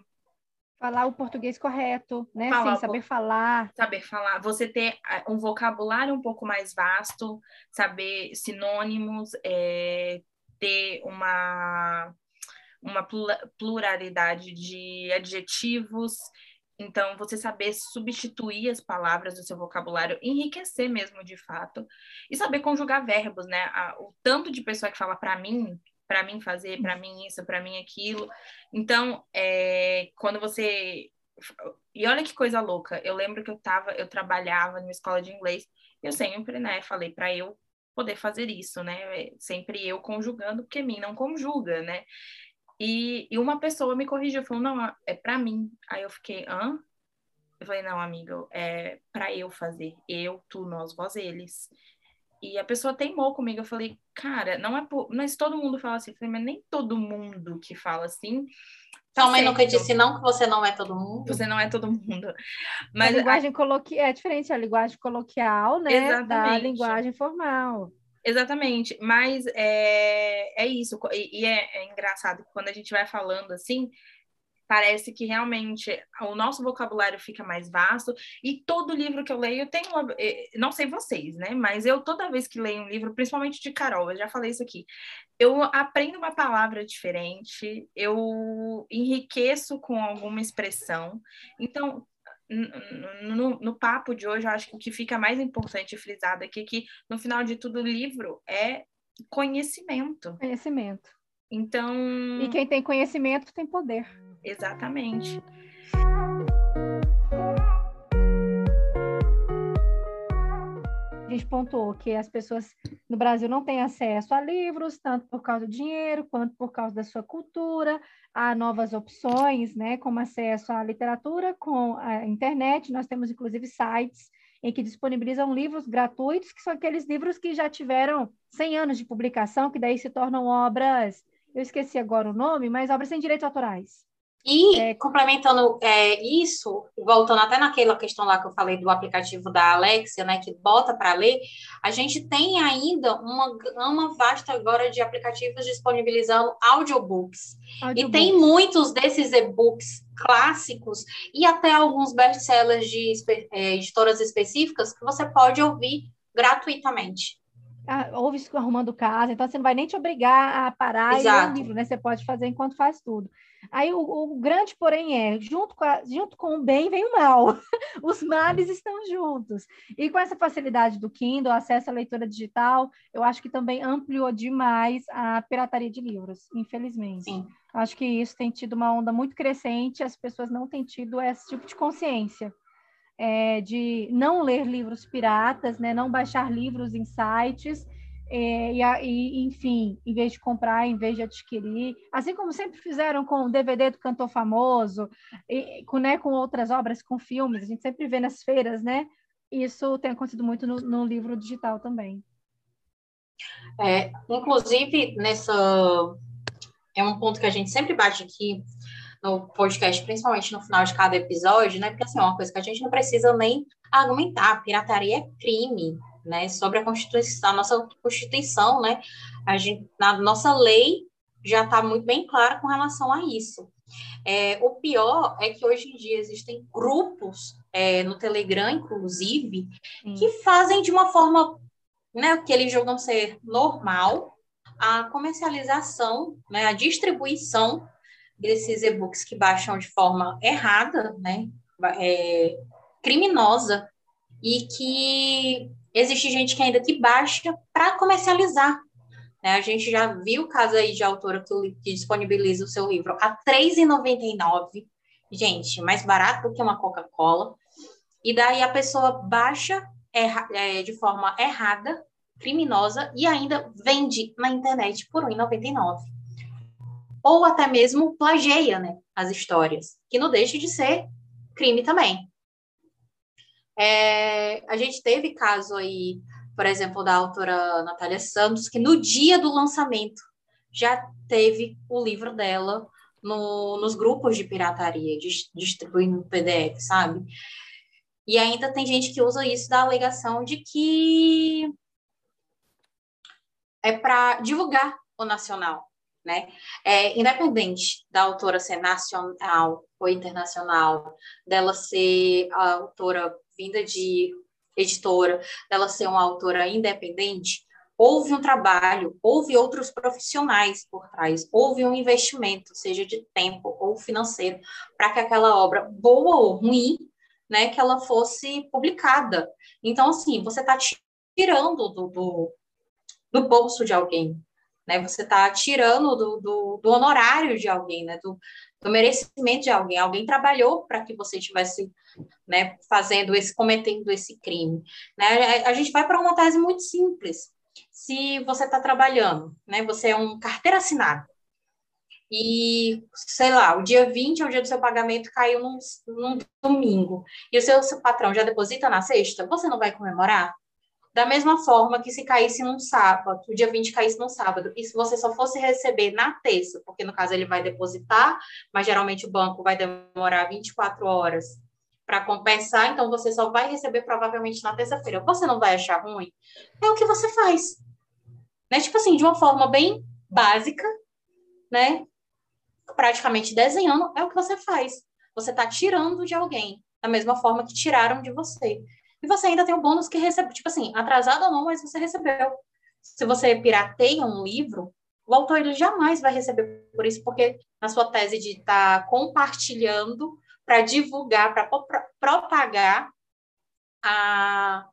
Falar o português correto, né? Falar Sim, saber falar. Saber falar. Você ter eh, um vocabulário um pouco mais vasto, saber sinônimos, é, ter uma, uma pluralidade de adjetivos. Então, você saber substituir as palavras do seu vocabulário, enriquecer mesmo de fato, e saber conjugar verbos, né? O tanto de pessoa que fala para mim, para mim fazer, para mim isso, para mim aquilo. Então, é, quando você e olha que coisa louca, eu lembro que eu tava, eu trabalhava numa escola de inglês, eu sempre, né, falei para eu poder fazer isso, né? Sempre eu conjugando, porque mim não conjuga, né? E, e uma pessoa me corrigiu, falou: "Não, é para mim". Aí eu fiquei: "Hã?" Eu falei: "Não, amigo, é para eu fazer. Eu, tu, nós, vós, eles". E a pessoa teimou comigo. Eu falei, cara, não é por... mas todo mundo fala assim. Eu falei, mas nem todo mundo que fala assim. Sua mãe nunca disse não que você não é todo mundo. Você não é todo mundo. Mas a linguagem a... coloquial é diferente a linguagem coloquial, né, Exatamente. da linguagem formal. Exatamente, mas é, é isso, e, e é, é, engraçado que quando a gente vai falando assim, parece que realmente o nosso vocabulário fica mais vasto e todo livro que eu leio eu tenho uma, eh, não sei vocês, né, mas eu toda vez que leio um livro, principalmente de Carol, eu já falei isso aqui, eu aprendo uma palavra diferente, eu enriqueço com alguma expressão. Então, no, no, papo de hoje, eu acho que o que fica mais importante frisado aqui é que, no final de tudo, o livro é conhecimento. Conhecimento. Então. E quem tem conhecimento tem poder. Exatamente. A gente pontuou que as pessoas no Brasil não têm acesso a livros, tanto por causa do dinheiro, quanto por causa da sua cultura, há novas opções, né, como acesso à literatura com a internet. Nós temos, inclusive, sites em que disponibilizam livros gratuitos, que são aqueles livros que já tiveram 100 anos de publicação, que daí se tornam obras, eu esqueci agora o nome, mas obras sem direitos autorais. E é, complementando é, isso, voltando até naquela questão lá que eu falei do aplicativo da Alexia, né, que bota para ler, a gente tem ainda uma gama vasta agora de aplicativos disponibilizando audiobooks. audiobooks. E tem muitos desses e-books clássicos e até alguns best-sellers de é, editoras específicas que você pode ouvir gratuitamente. Ah, ouve isso arrumando casa, então você não vai nem te obrigar a parar Exato. e ler o livro, né? Você pode fazer enquanto faz tudo. Aí o, o, grande, porém, é, junto com, a, junto com o bem vem o mal. Os males estão juntos. E com essa facilidade do Kindle, acesso à leitura digital, eu acho que também ampliou demais a pirataria de livros, infelizmente. Sim. Acho que isso tem tido uma onda muito crescente, as pessoas não têm tido esse tipo de consciência. É, de não ler livros piratas, né, não baixar livros em sites é, e, e, enfim, em vez de comprar, em vez de adquirir, assim como sempre fizeram com o DVD do cantor famoso, e, com, né, com outras obras, com filmes, a gente sempre vê nas feiras, né? Isso tem acontecido muito no, no livro digital também. É, inclusive, nessa é um ponto que a gente sempre bate aqui no podcast, principalmente no final de cada episódio, né? Porque assim, é uma coisa que a gente não precisa nem argumentar. Pirataria é crime né, sobre a Constituição, a nossa Constituição, né, a gente, na nossa lei já está muito bem clara com relação a isso. É, o pior é que hoje em dia existem grupos é, no Telegram, inclusive, Sim. que fazem de uma forma né, que eles julgam ser normal a comercialização, né, a distribuição desses e-books que baixam de forma errada, né, é, criminosa, e que existe gente que ainda que baixa para comercializar. Né? A gente já viu caso aí de autora que, que disponibiliza o seu livro a R$ 3,99. Gente, mais barato do que uma Coca-Cola. E daí a pessoa baixa é, de forma errada, criminosa, e ainda vende na internet por R$ 1,99. Ou até mesmo plageia né, as histórias, que não deixa de ser crime também. É, a gente teve caso aí, por exemplo, da autora Natália Santos, que no dia do lançamento já teve o livro dela no, nos grupos de pirataria, distribuindo PDF, sabe? E ainda tem gente que usa isso da alegação de que é para divulgar o nacional, né? É, independente da autora ser nacional ou internacional, dela ser a autora vinda de editora, dela ser uma autora independente, houve um trabalho, houve outros profissionais por trás, houve um investimento, seja de tempo ou financeiro, para que aquela obra, boa ou ruim, né, que ela fosse publicada. Então, assim, você está tirando do, do, do, bolso de alguém, né? Você está tirando do, do, do, honorário de alguém, né? Do, do merecimento de alguém. Alguém trabalhou para que você estivesse né, fazendo esse, cometendo esse crime. Né? A, gente vai para uma tese muito simples. Se você está trabalhando, né, você é um carteira assinada, e, sei lá, o dia 20 é o dia do seu pagamento, caiu num, num domingo, e o seu, seu patrão já deposita na sexta, você não vai comemorar? Da mesma forma que se caísse num sábado, o dia 20 caísse num sábado, e se você só fosse receber na terça, porque no caso ele vai depositar, mas geralmente o banco vai demorar 24 horas para compensar, então você só vai receber provavelmente na terça-feira. Você não vai achar ruim? É o que você faz. Né? Tipo assim, de uma forma bem básica, né? praticamente desenhando, é o que você faz. Você está tirando de alguém, da mesma forma que tiraram de você. E você ainda tem o bônus que recebeu, tipo assim, atrasado ou não, mas você recebeu. Se você pirateia um livro, o autor ele jamais vai receber por isso, porque na sua tese de estar tá compartilhando para divulgar, para propagar a,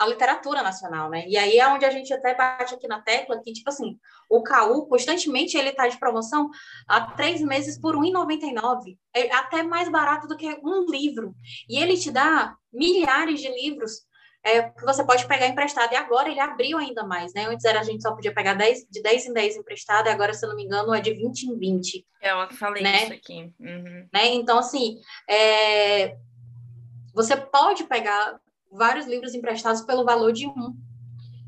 a literatura nacional, né? E aí é onde a gente até bate aqui na tecla que, tipo assim, o CAU, constantemente, ele está de promoção há três meses por R$ 1,99. É até mais barato do que um livro. E ele te dá milhares de livros é, que você pode pegar emprestado. E agora ele abriu ainda mais, né? Antes era, a gente só podia pegar 10, de 10 em 10 emprestado, e agora, se eu não me engano, é de 20 em 20. É, eu falei né? isso aqui. Uhum. Né? Então, assim, é... você pode pegar vários livros emprestados pelo valor de um.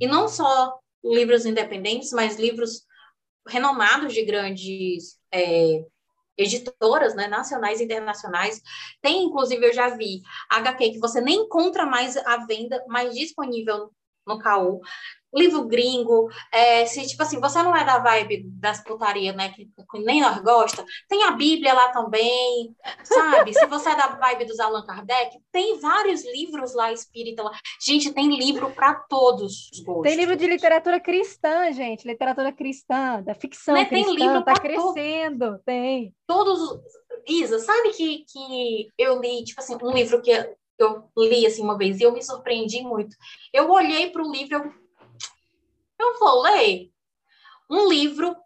E não só livros independentes, mas livros renomados de grandes é, editoras, né, nacionais e internacionais. Tem, inclusive, eu já vi HQ que você nem encontra mais à venda, mas disponível no KU livro gringo, é, se, tipo assim, você não é da vibe das putarias, né, que, que, nem nós gosta, tem a Bíblia lá também, sabe? se você é da vibe dos Allan Kardec, tem vários livros lá espírita lá. Gente, tem livro para todos os gostos. Tem livro de literatura cristã, gente, literatura cristã, da ficção né? cristã, tem livro tá crescendo, tem. Todos Isa, sabe que, que eu li, tipo assim, um livro que eu li assim uma vez e eu me surpreendi muito. Eu olhei para o livro, eu eu vou ler um livro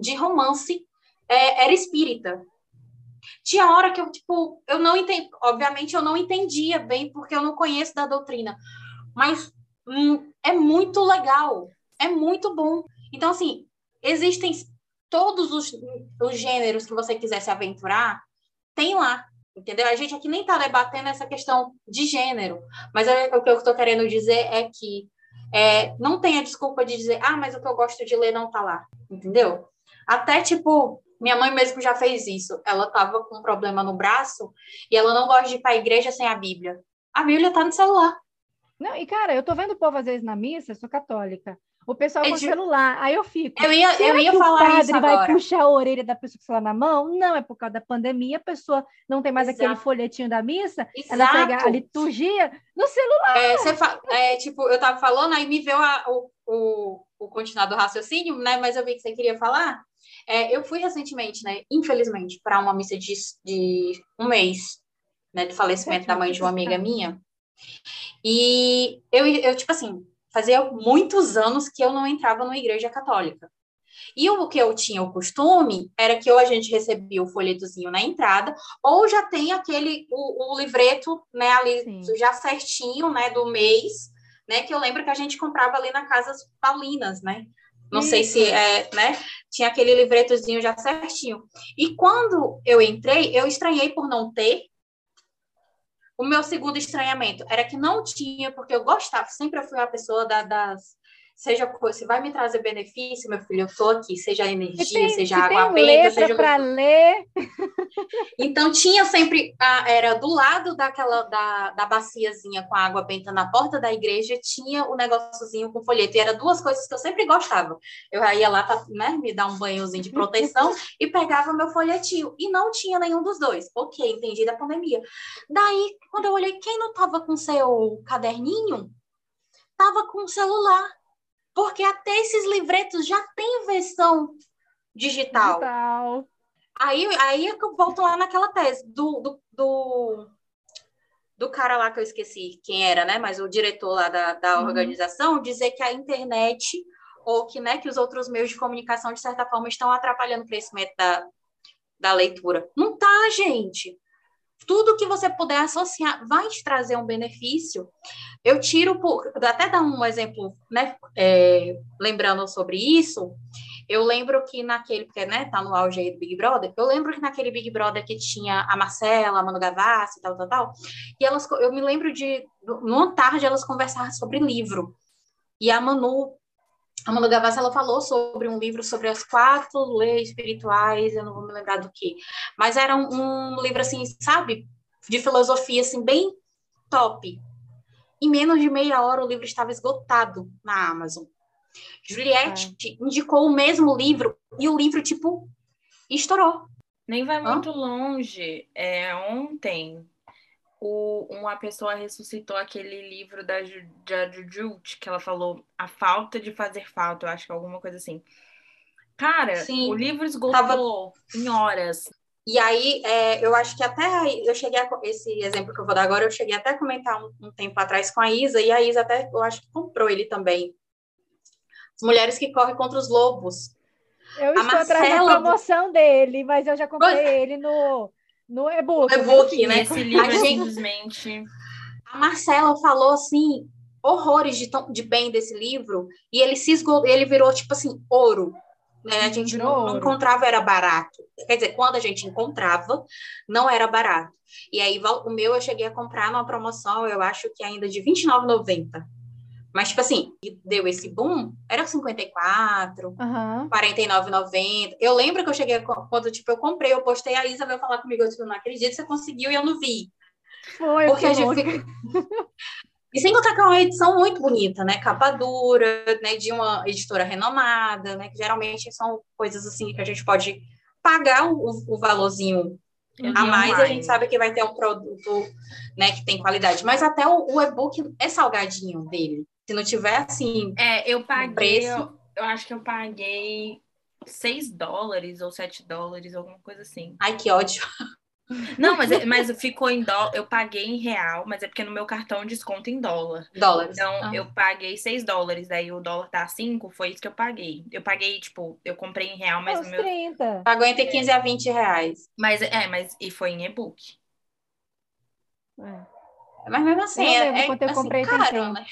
de romance é, era espírita. Tinha hora que eu, tipo, eu não entendi, obviamente eu não entendia bem, porque eu não conheço da doutrina, mas hum, é muito legal, é muito bom. Então, assim, existem todos os, os gêneros que você quiser se aventurar, tem lá, entendeu? A gente aqui nem está debatendo essa questão de gênero, mas é, o que eu estou querendo dizer é que é, não tenha desculpa de dizer, ah, mas o que eu gosto de ler não tá lá, entendeu? Até, tipo, minha mãe mesmo já fez isso. Ela tava com um problema no braço e ela não gosta de ir para a igreja sem a Bíblia. A Bíblia tá no celular. Não, e cara, eu tô vendo o povo às vezes na missa, eu sou católica. O pessoal é com de... celular. Aí eu fico. Eu ia, eu ia falar o padre vai puxar a orelha da pessoa com o celular na mão? Não, é por causa da pandemia, a pessoa não tem mais Exato. aquele folhetinho da missa, Exato. ela pega a liturgia no celular. É, fa... é, tipo, eu tava falando, aí me veio a, o, o, o continuar do raciocínio, né? Mas eu vi que você queria falar. É, eu fui recentemente, né? Infelizmente, para uma missa de, de um mês, né? Do falecimento da mãe de uma amiga minha. E eu, eu tipo assim, fazia muitos anos que eu não entrava numa igreja católica. E o que eu tinha o costume era que ou a gente recebia o folhetozinho na entrada, ou já tem aquele, o, o livreto, né, ali Sim. já certinho, né, do mês, né, que eu lembro que a gente comprava ali na Casas Paulinas, né, não Isso. sei se é, né, tinha aquele livretozinho já certinho. E quando eu entrei, eu estranhei por não ter, o meu segundo estranhamento era que não tinha, porque eu gostava, sempre eu fui uma pessoa da, das, seja se vai me trazer benefício, meu filho, eu estou aqui, seja energia, tem, seja água benta, seja para ler. Então tinha sempre a, era do lado daquela da, da baciazinha com a água benta na porta da igreja, tinha o negóciozinho com folheto, e era duas coisas que eu sempre gostava. Eu ia lá para né, me dar um banhozinho de proteção e pegava meu folhetinho e não tinha nenhum dos dois. OK, entendi da pandemia. Daí, quando eu olhei quem não estava com seu caderninho, tava com o celular porque até esses livretos já têm versão digital. digital. Aí, aí eu volto lá naquela tese do, do, do, do, cara lá que eu esqueci quem era, né? Mas o diretor lá da, da uhum. organização dizer que a internet ou que, né, que os outros meios de comunicação, de certa forma, estão atrapalhando o crescimento da, da leitura. Não tá, gente tudo que você puder associar vai te trazer um benefício. Eu tiro por, até dar um exemplo, né? É, lembrando sobre isso, eu lembro que naquele, porque né, tá no auge aí do Big Brother, eu lembro que naquele Big Brother que tinha a Marcela, a Manu Gavassi, tal, tal, tal, e elas, eu me lembro de, numa tarde, elas conversaram sobre livro. E a Manu a Manu Gavassi, ela falou sobre um livro sobre as quatro leis espirituais, eu não vou me lembrar do que, mas era um, um livro, assim, sabe, de filosofia, assim, bem top. Em menos de meia hora, o livro estava esgotado na Amazon. Juliette é. indicou o mesmo livro e o livro, tipo, estourou. Nem vai muito Hã? longe. É, ontem, o, uma pessoa ressuscitou aquele livro da, Jujut, que ela falou A Falta de Fazer Falta, eu acho que é alguma coisa assim. Cara, Sim, o livro esgotou tava... em horas. E aí, é, eu acho que até eu cheguei a, esse exemplo que eu vou dar agora, eu cheguei até a comentar um, um, tempo atrás com a Isa, e a Isa até, eu acho que comprou ele também. As Mulheres que Correm contra os Lobos. Eu a estou Marcela... atrás da promoção dele, mas eu já comprei ele no no e-book. No e-book, né? Esse livro, a gente, simplesmente. A Marcela falou assim, horrores de, de bem desse livro, e ele se esgotou, ele virou, tipo assim, ouro. Né? A gente não, não, encontrava, era barato. Quer dizer, quando a gente encontrava, não era barato. E aí, o meu eu cheguei a comprar numa promoção, eu acho que ainda de R$29,90. Mas, tipo assim, deu esse boom, era 54, uhum. 49,90. Eu lembro que eu cheguei, quando, tipo, eu comprei, eu postei, a Isa veio falar comigo, eu disse, não acredito, você conseguiu e eu não vi. Foi, Porque a gente fica... E sem contar que é uma edição muito bonita, né? Capa dura, né? De uma editora renomada, né? Que geralmente são coisas assim que a gente pode pagar o, o valorzinho a mais a gente sabe que vai ter um produto, né? Que tem qualidade. Mas até o, o e-book é salgadinho dele. Se não tiver assim. É, eu paguei. Preço... Eu, eu acho que eu paguei 6 dólares ou 7 dólares, alguma coisa assim. Ai, que ódio. Não, mas, é, mas ficou em dólar. Eu paguei em real, mas é porque no meu cartão desconta em dólar. Dólares. Então, ah. eu paguei 6 dólares, aí o dólar tá 5, foi isso que eu paguei. Eu paguei, tipo, eu comprei em real, mas o meu. 30. Pagou entre 15 a 20 reais. Mas é, mas e foi em e-book. É. Mas mesmo assim, é, é, eu assim, comprei caro, né?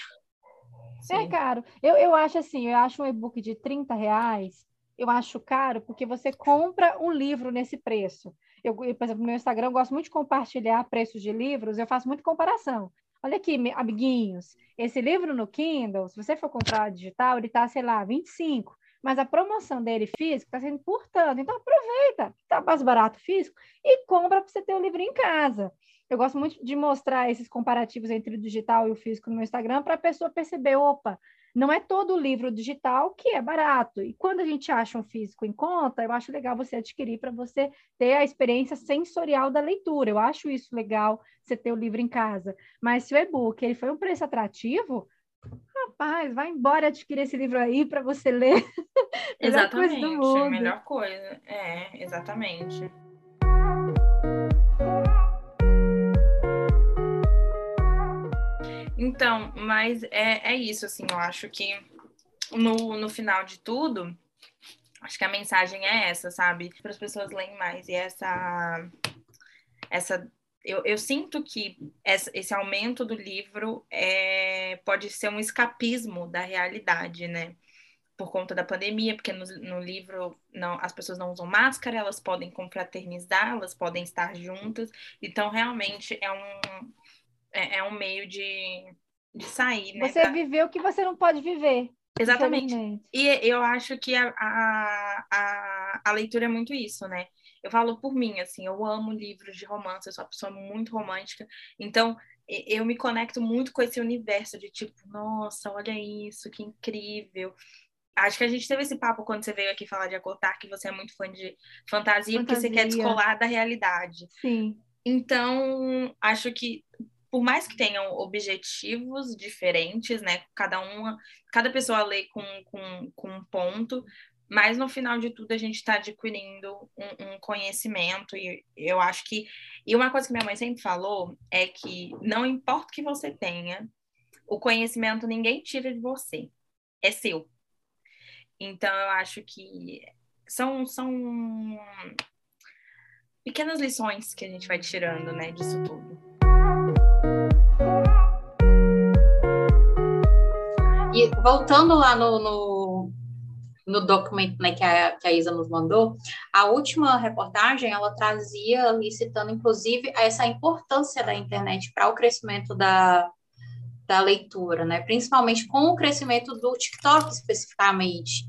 É Sim. É caro. Eu, eu acho assim, eu acho um e-book de 30 reais, eu acho caro porque você compra um livro nesse preço. Eu, por exemplo, no meu Instagram, eu gosto muito de compartilhar preços de livros, eu faço muito comparação. Olha aqui, amiguinhos, esse livro no Kindle, se você for comprar digital, ele está, sei lá, 25, mas a promoção dele físico está sendo por tanto. Então aproveita, está mais barato físico e compra para você ter o livro em casa. Eu gosto muito de mostrar esses comparativos entre o digital e o físico no meu Instagram para a pessoa perceber, opa, não é todo livro digital que é barato. E quando a gente acha um físico em conta, eu acho legal você adquirir para você ter a experiência sensorial da leitura. Eu acho isso legal, você ter o livro em casa. Mas se o e-book ele foi um preço atrativo, rapaz, vai embora adquirir esse livro aí para você ler. exatamente, coisa do mundo. melhor coisa. É, exatamente. Então, mas é, é isso, assim, eu acho que no, no final de tudo, acho que a mensagem é essa, sabe? Para as pessoas lerem mais e essa essa eu, eu sinto que essa, esse aumento do livro é, pode ser um escapismo da realidade, né? Por conta da pandemia, porque no, no livro não, as pessoas não usam máscara, elas podem confraternizar, elas podem estar juntas. Então, realmente, é um, é, é um meio de, de sair, né? Você pra... viveu o que você não pode viver. Exatamente. E eu acho que a, a, a, a leitura é muito isso, né? Eu falo por mim, assim, eu amo livros de romance, eu sou uma pessoa muito romântica, então eu me conecto muito com esse universo de tipo, nossa, olha isso, que incrível. Acho que a gente teve esse papo quando você veio aqui falar de Acotar, que você é muito fã de fantasia, fantasia. porque você quer descolar da realidade. Sim. Então, acho que por mais que tenham objetivos diferentes, né? Cada uma, cada pessoa lê com, com, com um ponto, mas no final de tudo a gente está adquirindo um, um, conhecimento e eu acho que e uma coisa que minha mãe sempre falou é que não importa o que você tenha, o conhecimento ninguém tira de você, é seu. Então eu acho que são são pequenas lições que a gente vai tirando, né, disso tudo. Voltando lá no, no no documento né, que, a, que a Isa nos mandou, a última reportagem ela trazia ali, citando inclusive essa importância da internet para o crescimento da, da leitura, né? Principalmente com o crescimento do TikTok especificamente,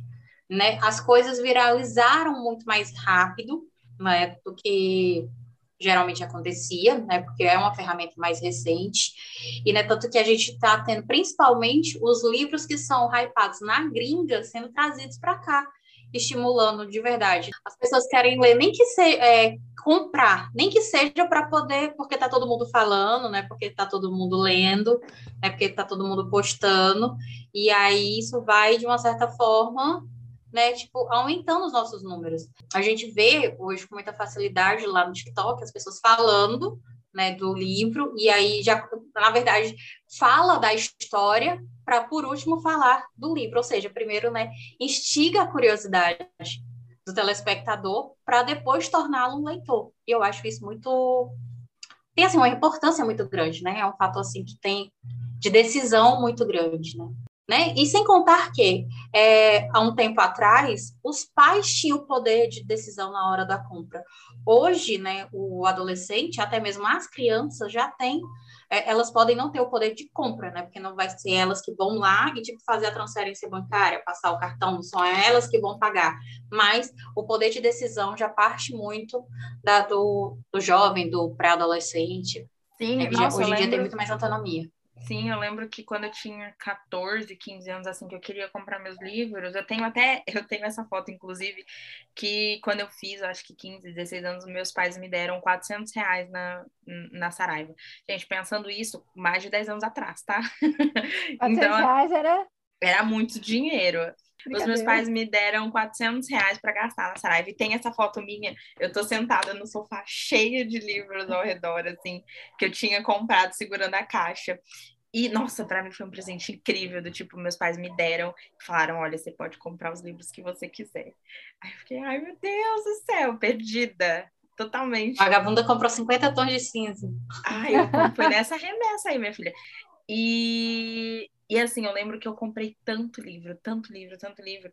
né? As coisas viralizaram muito mais rápido, né, do que geralmente acontecia, né, porque é uma ferramenta mais recente, e né, tanto que a gente está tendo principalmente os livros que são hypados na gringa sendo trazidos para cá, estimulando de verdade. As pessoas querem ler, nem que seja é, comprar, nem que seja para poder, porque está todo mundo falando, né, porque está todo mundo lendo, né, porque está todo mundo postando, e aí isso vai, de uma certa forma, né, tipo, aumentando os nossos números. A gente vê hoje com muita facilidade lá no TikTok as pessoas falando, né, do livro e aí já, na verdade, fala da história para por último falar do livro, ou seja, primeiro, né, instiga a curiosidade do telespectador para depois torná-lo um leitor. E eu acho isso muito tem assim uma importância muito grande, né? É um fato assim que tem de decisão muito grande, né? Né? E sem contar que, é, há um tempo atrás, os pais tinham o poder de decisão na hora da compra. Hoje, né, o adolescente, até mesmo as crianças, já têm, é, elas podem não ter o poder de compra, né? Porque não vai ser elas que vão lá e tipo, fazer a transferência bancária, passar o cartão, não são elas que vão pagar. Mas o poder de decisão já parte muito da, do, do jovem, do pré-adolescente. Sim, é, nossa, hoje em dia tem muito mais autonomia. Sim, eu lembro que quando eu tinha 14, 15 anos, assim, que eu queria comprar meus livros, eu tenho até, eu tenho essa foto, inclusive, que quando eu fiz, acho que 15, 16 anos, meus pais me deram 400 reais na, na Saraiva. Gente, pensando isso, mais de 10 anos atrás, tá? 400 então, reais era... Era muito dinheiro. Os meus pais me deram 400 reais para gastar na Saraiva. E tem essa foto minha, eu tô sentada no sofá cheia de livros ao redor, assim, que eu tinha comprado segurando a caixa. E, nossa, para mim foi um presente incrível, do tipo, meus pais me deram e falaram, olha, você pode comprar os livros que você quiser. Aí eu fiquei, ai meu Deus do céu, perdida, totalmente. A vagabunda comprou 50 tons de cinza. Ai, eu fui nessa remessa aí, minha filha. E, e assim, eu lembro que eu comprei tanto livro, tanto livro, tanto livro.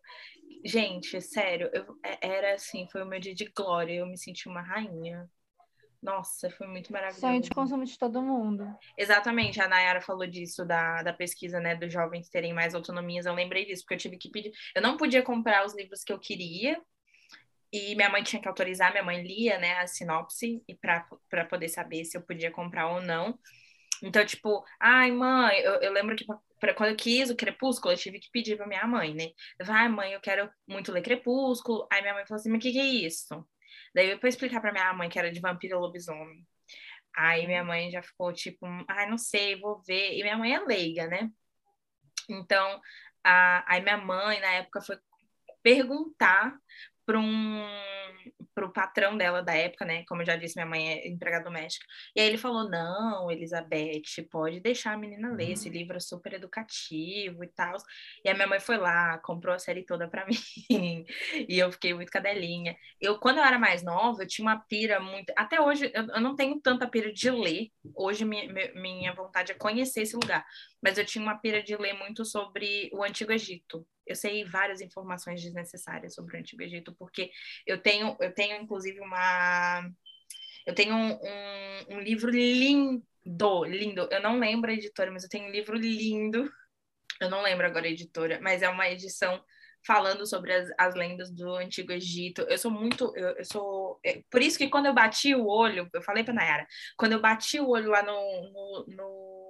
Gente, sério, eu, é, era assim, foi o meu dia de glória, eu me senti uma rainha. Nossa, foi muito maravilhoso. Sonho de consumo de todo mundo. Exatamente, a Nayara falou disso, da, da pesquisa, né, dos jovens terem mais autonomias. Eu lembrei disso, porque eu tive que pedir. Eu não podia comprar os livros que eu queria, e minha mãe tinha que autorizar, minha mãe lia, né, a sinopse, e para poder saber se eu podia comprar ou não. Então, tipo, ai, mãe, eu, eu lembro que pra, quando eu quis o Crepúsculo, eu tive que pedir pra minha mãe, né? Eu falei, ai, mãe, eu quero muito ler Crepúsculo. Aí minha mãe falou assim, mas o que, que é isso? Daí eu fui explicar pra minha mãe que era de vampiro lobisomem. Aí minha mãe já ficou tipo, ai, não sei, vou ver. E minha mãe é leiga, né? Então, a, aí minha mãe, na época, foi perguntar para um, pro patrão dela da época, né? Como eu já disse, minha mãe é empregada doméstica. E aí ele falou: Não, Elizabeth, pode deixar a menina ler, esse livro é super educativo e tal. E a minha mãe foi lá, comprou a série toda para mim. e eu fiquei muito cadelinha. Eu, quando eu era mais nova, eu tinha uma pira muito. Até hoje, eu, eu não tenho tanta pira de ler. Hoje, minha, minha vontade é conhecer esse lugar. Mas eu tinha uma pira de ler muito sobre o Antigo Egito eu sei várias informações desnecessárias sobre o Antigo Egito, porque eu tenho, eu tenho inclusive uma. Eu tenho um, um, um livro lindo, lindo. Eu não lembro a editora, mas eu tenho um livro lindo. Eu não lembro agora a editora, mas é uma edição falando sobre as, as lendas do Antigo Egito. Eu sou muito. Eu, eu sou. É, por isso que quando eu bati o olho, eu falei para Nayara, quando eu bati o olho lá no, no, no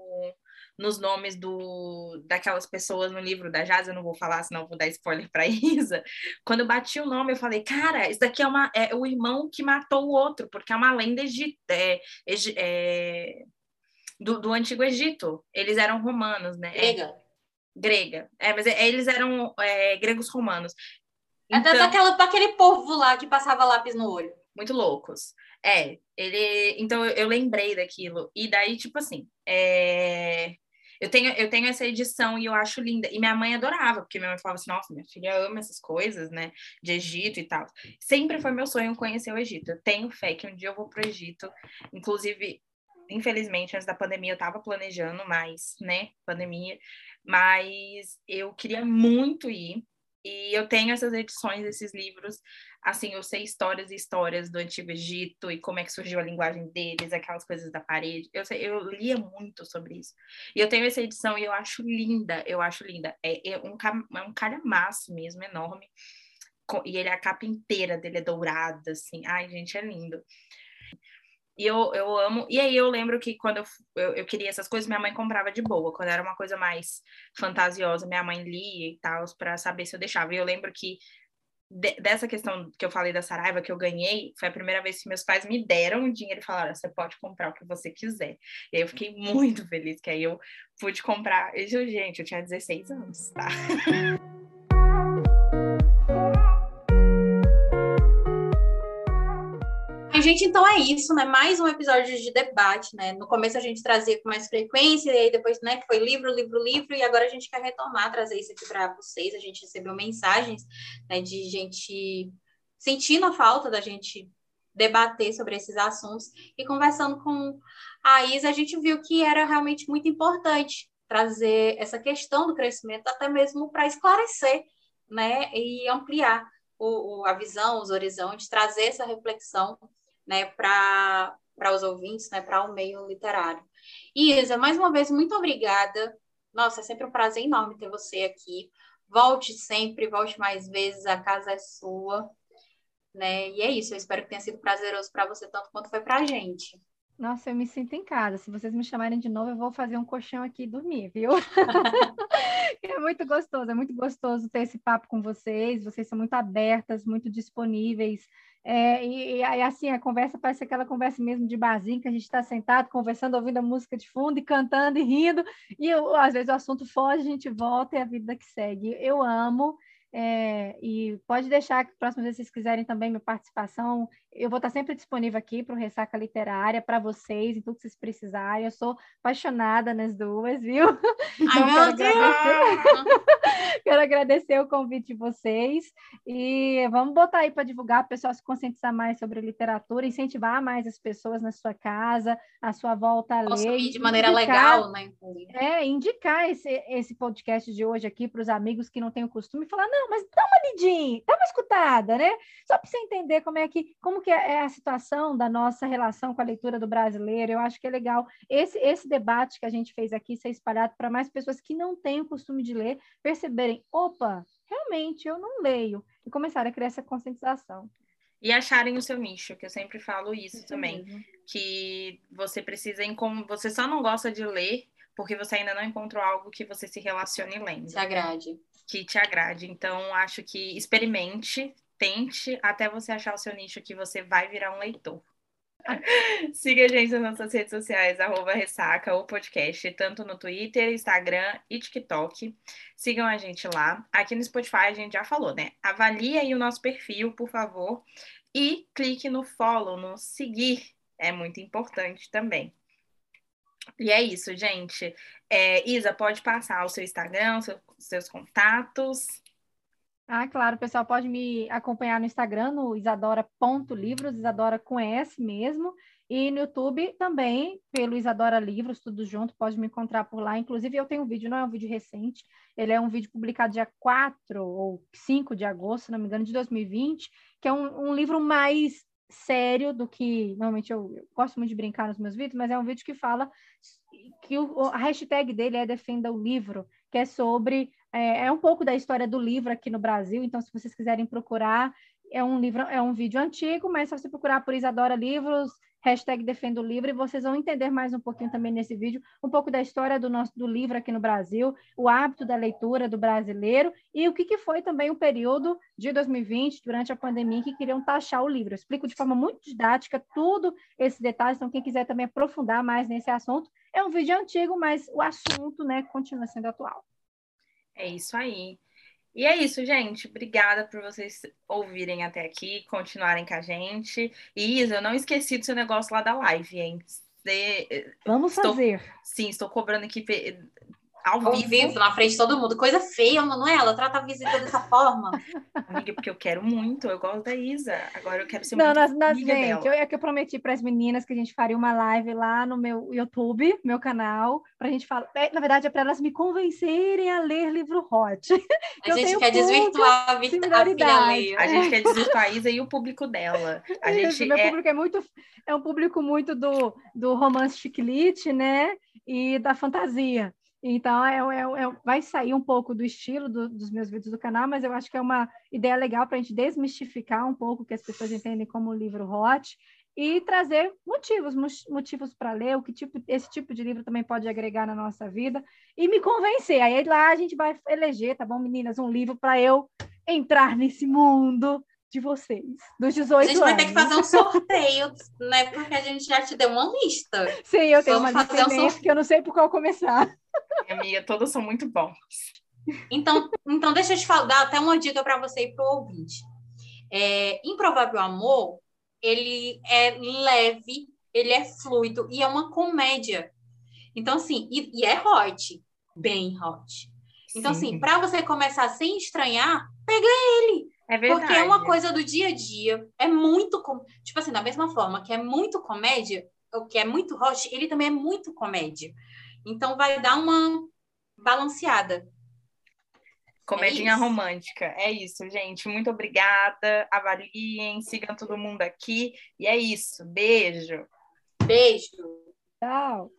nos nomes do, daquelas pessoas no livro da Jazz, eu não vou falar, senão vou dar spoiler para Isa. Quando eu bati o nome, eu falei, cara, isso daqui é, uma, é o irmão que matou o outro, porque é uma lenda de, é, é, do, do Antigo Egito. Eles eram romanos, né? Grega. grega. É, mas é, eles eram é, gregos romanos. Então, daquela, daquele povo lá que passava lápis no olho. Muito loucos. É, ele. Então eu, eu lembrei daquilo. E daí, tipo assim, é, eu tenho, eu tenho essa edição e eu acho linda. E minha mãe adorava, porque minha mãe falava assim: nossa, minha filha ama essas coisas, né? De Egito e tal. Sempre foi meu sonho conhecer o Egito. Eu tenho fé que um dia eu vou pro Egito. Inclusive, infelizmente, antes da pandemia eu estava planejando mais, né? Pandemia. Mas eu queria muito ir. E eu tenho essas edições desses livros assim, eu sei histórias e histórias do Antigo Egito e como é que surgiu a linguagem deles, aquelas coisas da parede. Eu, sei, eu lia muito sobre isso. E eu tenho essa edição e eu acho linda, eu acho linda. É, é um, é um calhamaço mesmo, enorme. E ele, a capa inteira dele é dourada, assim. Ai, gente, é lindo. E eu, eu amo. E aí eu lembro que quando eu, eu, eu, queria essas coisas, minha mãe comprava de boa. Quando era uma coisa mais fantasiosa, minha mãe lia e tal, para saber se eu deixava. E eu lembro que de, dessa questão que eu falei da Saraiva, que eu ganhei, foi a primeira vez que meus pais me deram dinheiro e falaram: você pode comprar o que você quiser. E aí eu fiquei muito feliz, que aí eu pude comprar. E, gente, eu tinha 16 anos, tá? gente, então é isso, né? Mais um episódio de debate, né? No começo a gente trazia com mais frequência, e aí depois, né, foi livro, livro, livro, e agora a gente quer retomar, trazer isso aqui para vocês. A gente recebeu mensagens né, de gente sentindo a falta da gente debater sobre esses assuntos e conversando com a Isa, a gente viu que era realmente muito importante trazer essa questão do crescimento, até mesmo para esclarecer, né, e ampliar o, o, a visão, os horizontes, trazer essa reflexão né, para os ouvintes, né, para o meio literário. Isa, mais uma vez, muito obrigada. Nossa, é sempre um prazer enorme ter você aqui. Volte sempre, volte mais vezes, a casa é sua. Né? E é isso, eu espero que tenha sido prazeroso para você tanto quanto foi para a gente. Nossa, eu me sinto em casa. Se vocês me chamarem de novo, eu vou fazer um colchão aqui e dormir, viu? é muito gostoso, é muito gostoso ter esse papo com vocês. Vocês são muito abertas, muito disponíveis. É, e, e, assim, a conversa parece aquela conversa mesmo de barzinho, que a gente está sentado, conversando, ouvindo a música de fundo e cantando e rindo, e eu, às vezes o assunto foge, a gente volta e a vida que segue. Eu amo, é, e pode deixar que próxima vez vocês quiserem também minha participação, eu vou estar sempre disponível aqui para o Ressaca Literária, para vocês, em tudo que vocês precisarem. Eu sou apaixonada nas duas, viu? Então, Ai, quero, agradecer... quero agradecer o convite de vocês e vamos botar aí para divulgar, o pessoal se conscientizar mais sobre literatura, incentivar mais as pessoas na sua casa, a sua volta a ler. de maneira indicar, legal, né? É, indicar esse, esse podcast de hoje aqui para os amigos que não têm o costume e falar, não, mas dá uma lidinha, dá uma escutada, né? Só para você entender como é que, como que é, é a situação da nossa relação com a leitura do brasileiro. Eu acho que é legal esse, esse debate que a gente fez aqui ser espalhado para mais pessoas que não têm o costume de ler, perceberem, opa, realmente eu não leio, e começar a criar essa conscientização. E acharem o seu nicho, que eu sempre falo isso, isso também. Mesmo. Que você precisa, você só não gosta de ler porque você ainda não encontrou algo que você se relacione lendo. Te agrade. Que te agrade. Então, acho que experimente, tente até você achar o seu nicho que você vai virar um leitor. Siga a gente nas nossas redes sociais, arroba Ressaca, o podcast, tanto no Twitter, Instagram e TikTok. Sigam a gente lá. Aqui no Spotify a gente já falou, né? Avalie aí o nosso perfil, por favor. E clique no follow, no seguir, é muito importante também. E é isso, gente. É, Isa, pode passar o seu Instagram, seu, seus contatos. Ah, claro, pessoal pode me acompanhar no Instagram, no isadora.livros, Isadora com S mesmo, e no YouTube também, pelo Isadora Livros, tudo junto, pode me encontrar por lá. Inclusive, eu tenho um vídeo, não é um vídeo recente, ele é um vídeo publicado dia 4 ou 5 de agosto, se não me engano, de 2020, que é um, um livro mais sério do que normalmente eu, eu, gosto muito de brincar nos meus vídeos, mas é um vídeo que fala que o, a hashtag dele é defenda o livro, que é sobre é, é um pouco da história do livro aqui no Brasil. Então, se vocês quiserem procurar, é um livro, é um vídeo antigo, mas se você procurar por Isadora Livros, hashtag o Livro, e vocês vão entender mais um pouquinho também nesse vídeo, um pouco da história do nosso do livro aqui no Brasil, o hábito da leitura do brasileiro e o que, que foi também o período de 2020, durante a pandemia, que queriam taxar o livro. Eu explico de forma muito didática tudo esses detalhes, então quem quiser também aprofundar mais nesse assunto, é um vídeo antigo, mas o assunto né, continua sendo atual. É isso aí. E é isso, gente. Obrigada por vocês ouvirem até aqui, continuarem com a gente. E Isa, eu não esqueci do seu negócio lá da live, hein? Você... Vamos estou... fazer. Sim, estou cobrando aqui ao, ao vivo. vivo. na frente de todo mundo. Coisa feia, Manuela. Trata a visita dessa forma. Amiga, porque eu quero muito. Eu gosto da Isa. Agora eu quero ser não, muito nós, nós, amiga gente, dela. Eu, é que eu prometi para as meninas que a gente faria uma live lá no meu YouTube, meu canal, para a gente falar. É, na verdade, é para elas me convencerem a ler livro hot. A gente quer desvirtuar a, vida, a filha A gente quer desvirtuar a Isa e o público dela. A Isso, gente meu é... público é muito... É um público muito do, do romance chiclete, né? E da fantasia. Então, é, é, é, vai sair um pouco do estilo do, dos meus vídeos do canal, mas eu acho que é uma ideia legal para a gente desmistificar um pouco o que as pessoas entendem como livro hot e trazer motivos, motivos para ler, o que tipo, esse tipo de livro também pode agregar na nossa vida e me convencer. Aí lá a gente vai eleger, tá bom, meninas, um livro para eu entrar nesse mundo de vocês, dos 18 anos. A gente vai ter que fazer um sorteio, né? Porque a gente já te deu uma lista. Sim, eu tenho Vamos uma lista um que eu não sei por qual começar. Amiga, todos são muito bons. Então, então deixa eu te falar, dar até uma dica para você e para o ouvinte. É, Improvável Amor, ele é leve, ele é fluido e é uma comédia. Então, assim, e, e é hot, bem hot. Então, assim, Sim. assim, para você começar sem estranhar, pega ele. É verdade. Porque é uma coisa do dia a dia. É muito. Com... Tipo assim, da mesma forma que é muito comédia, o que é muito hot, ele também é muito comédia. Então vai dar uma balanceada. Comedinha é romântica. É isso, gente. Muito obrigada. Avaliem, sigam todo mundo aqui. E é isso. Beijo. Beijo. Tchau.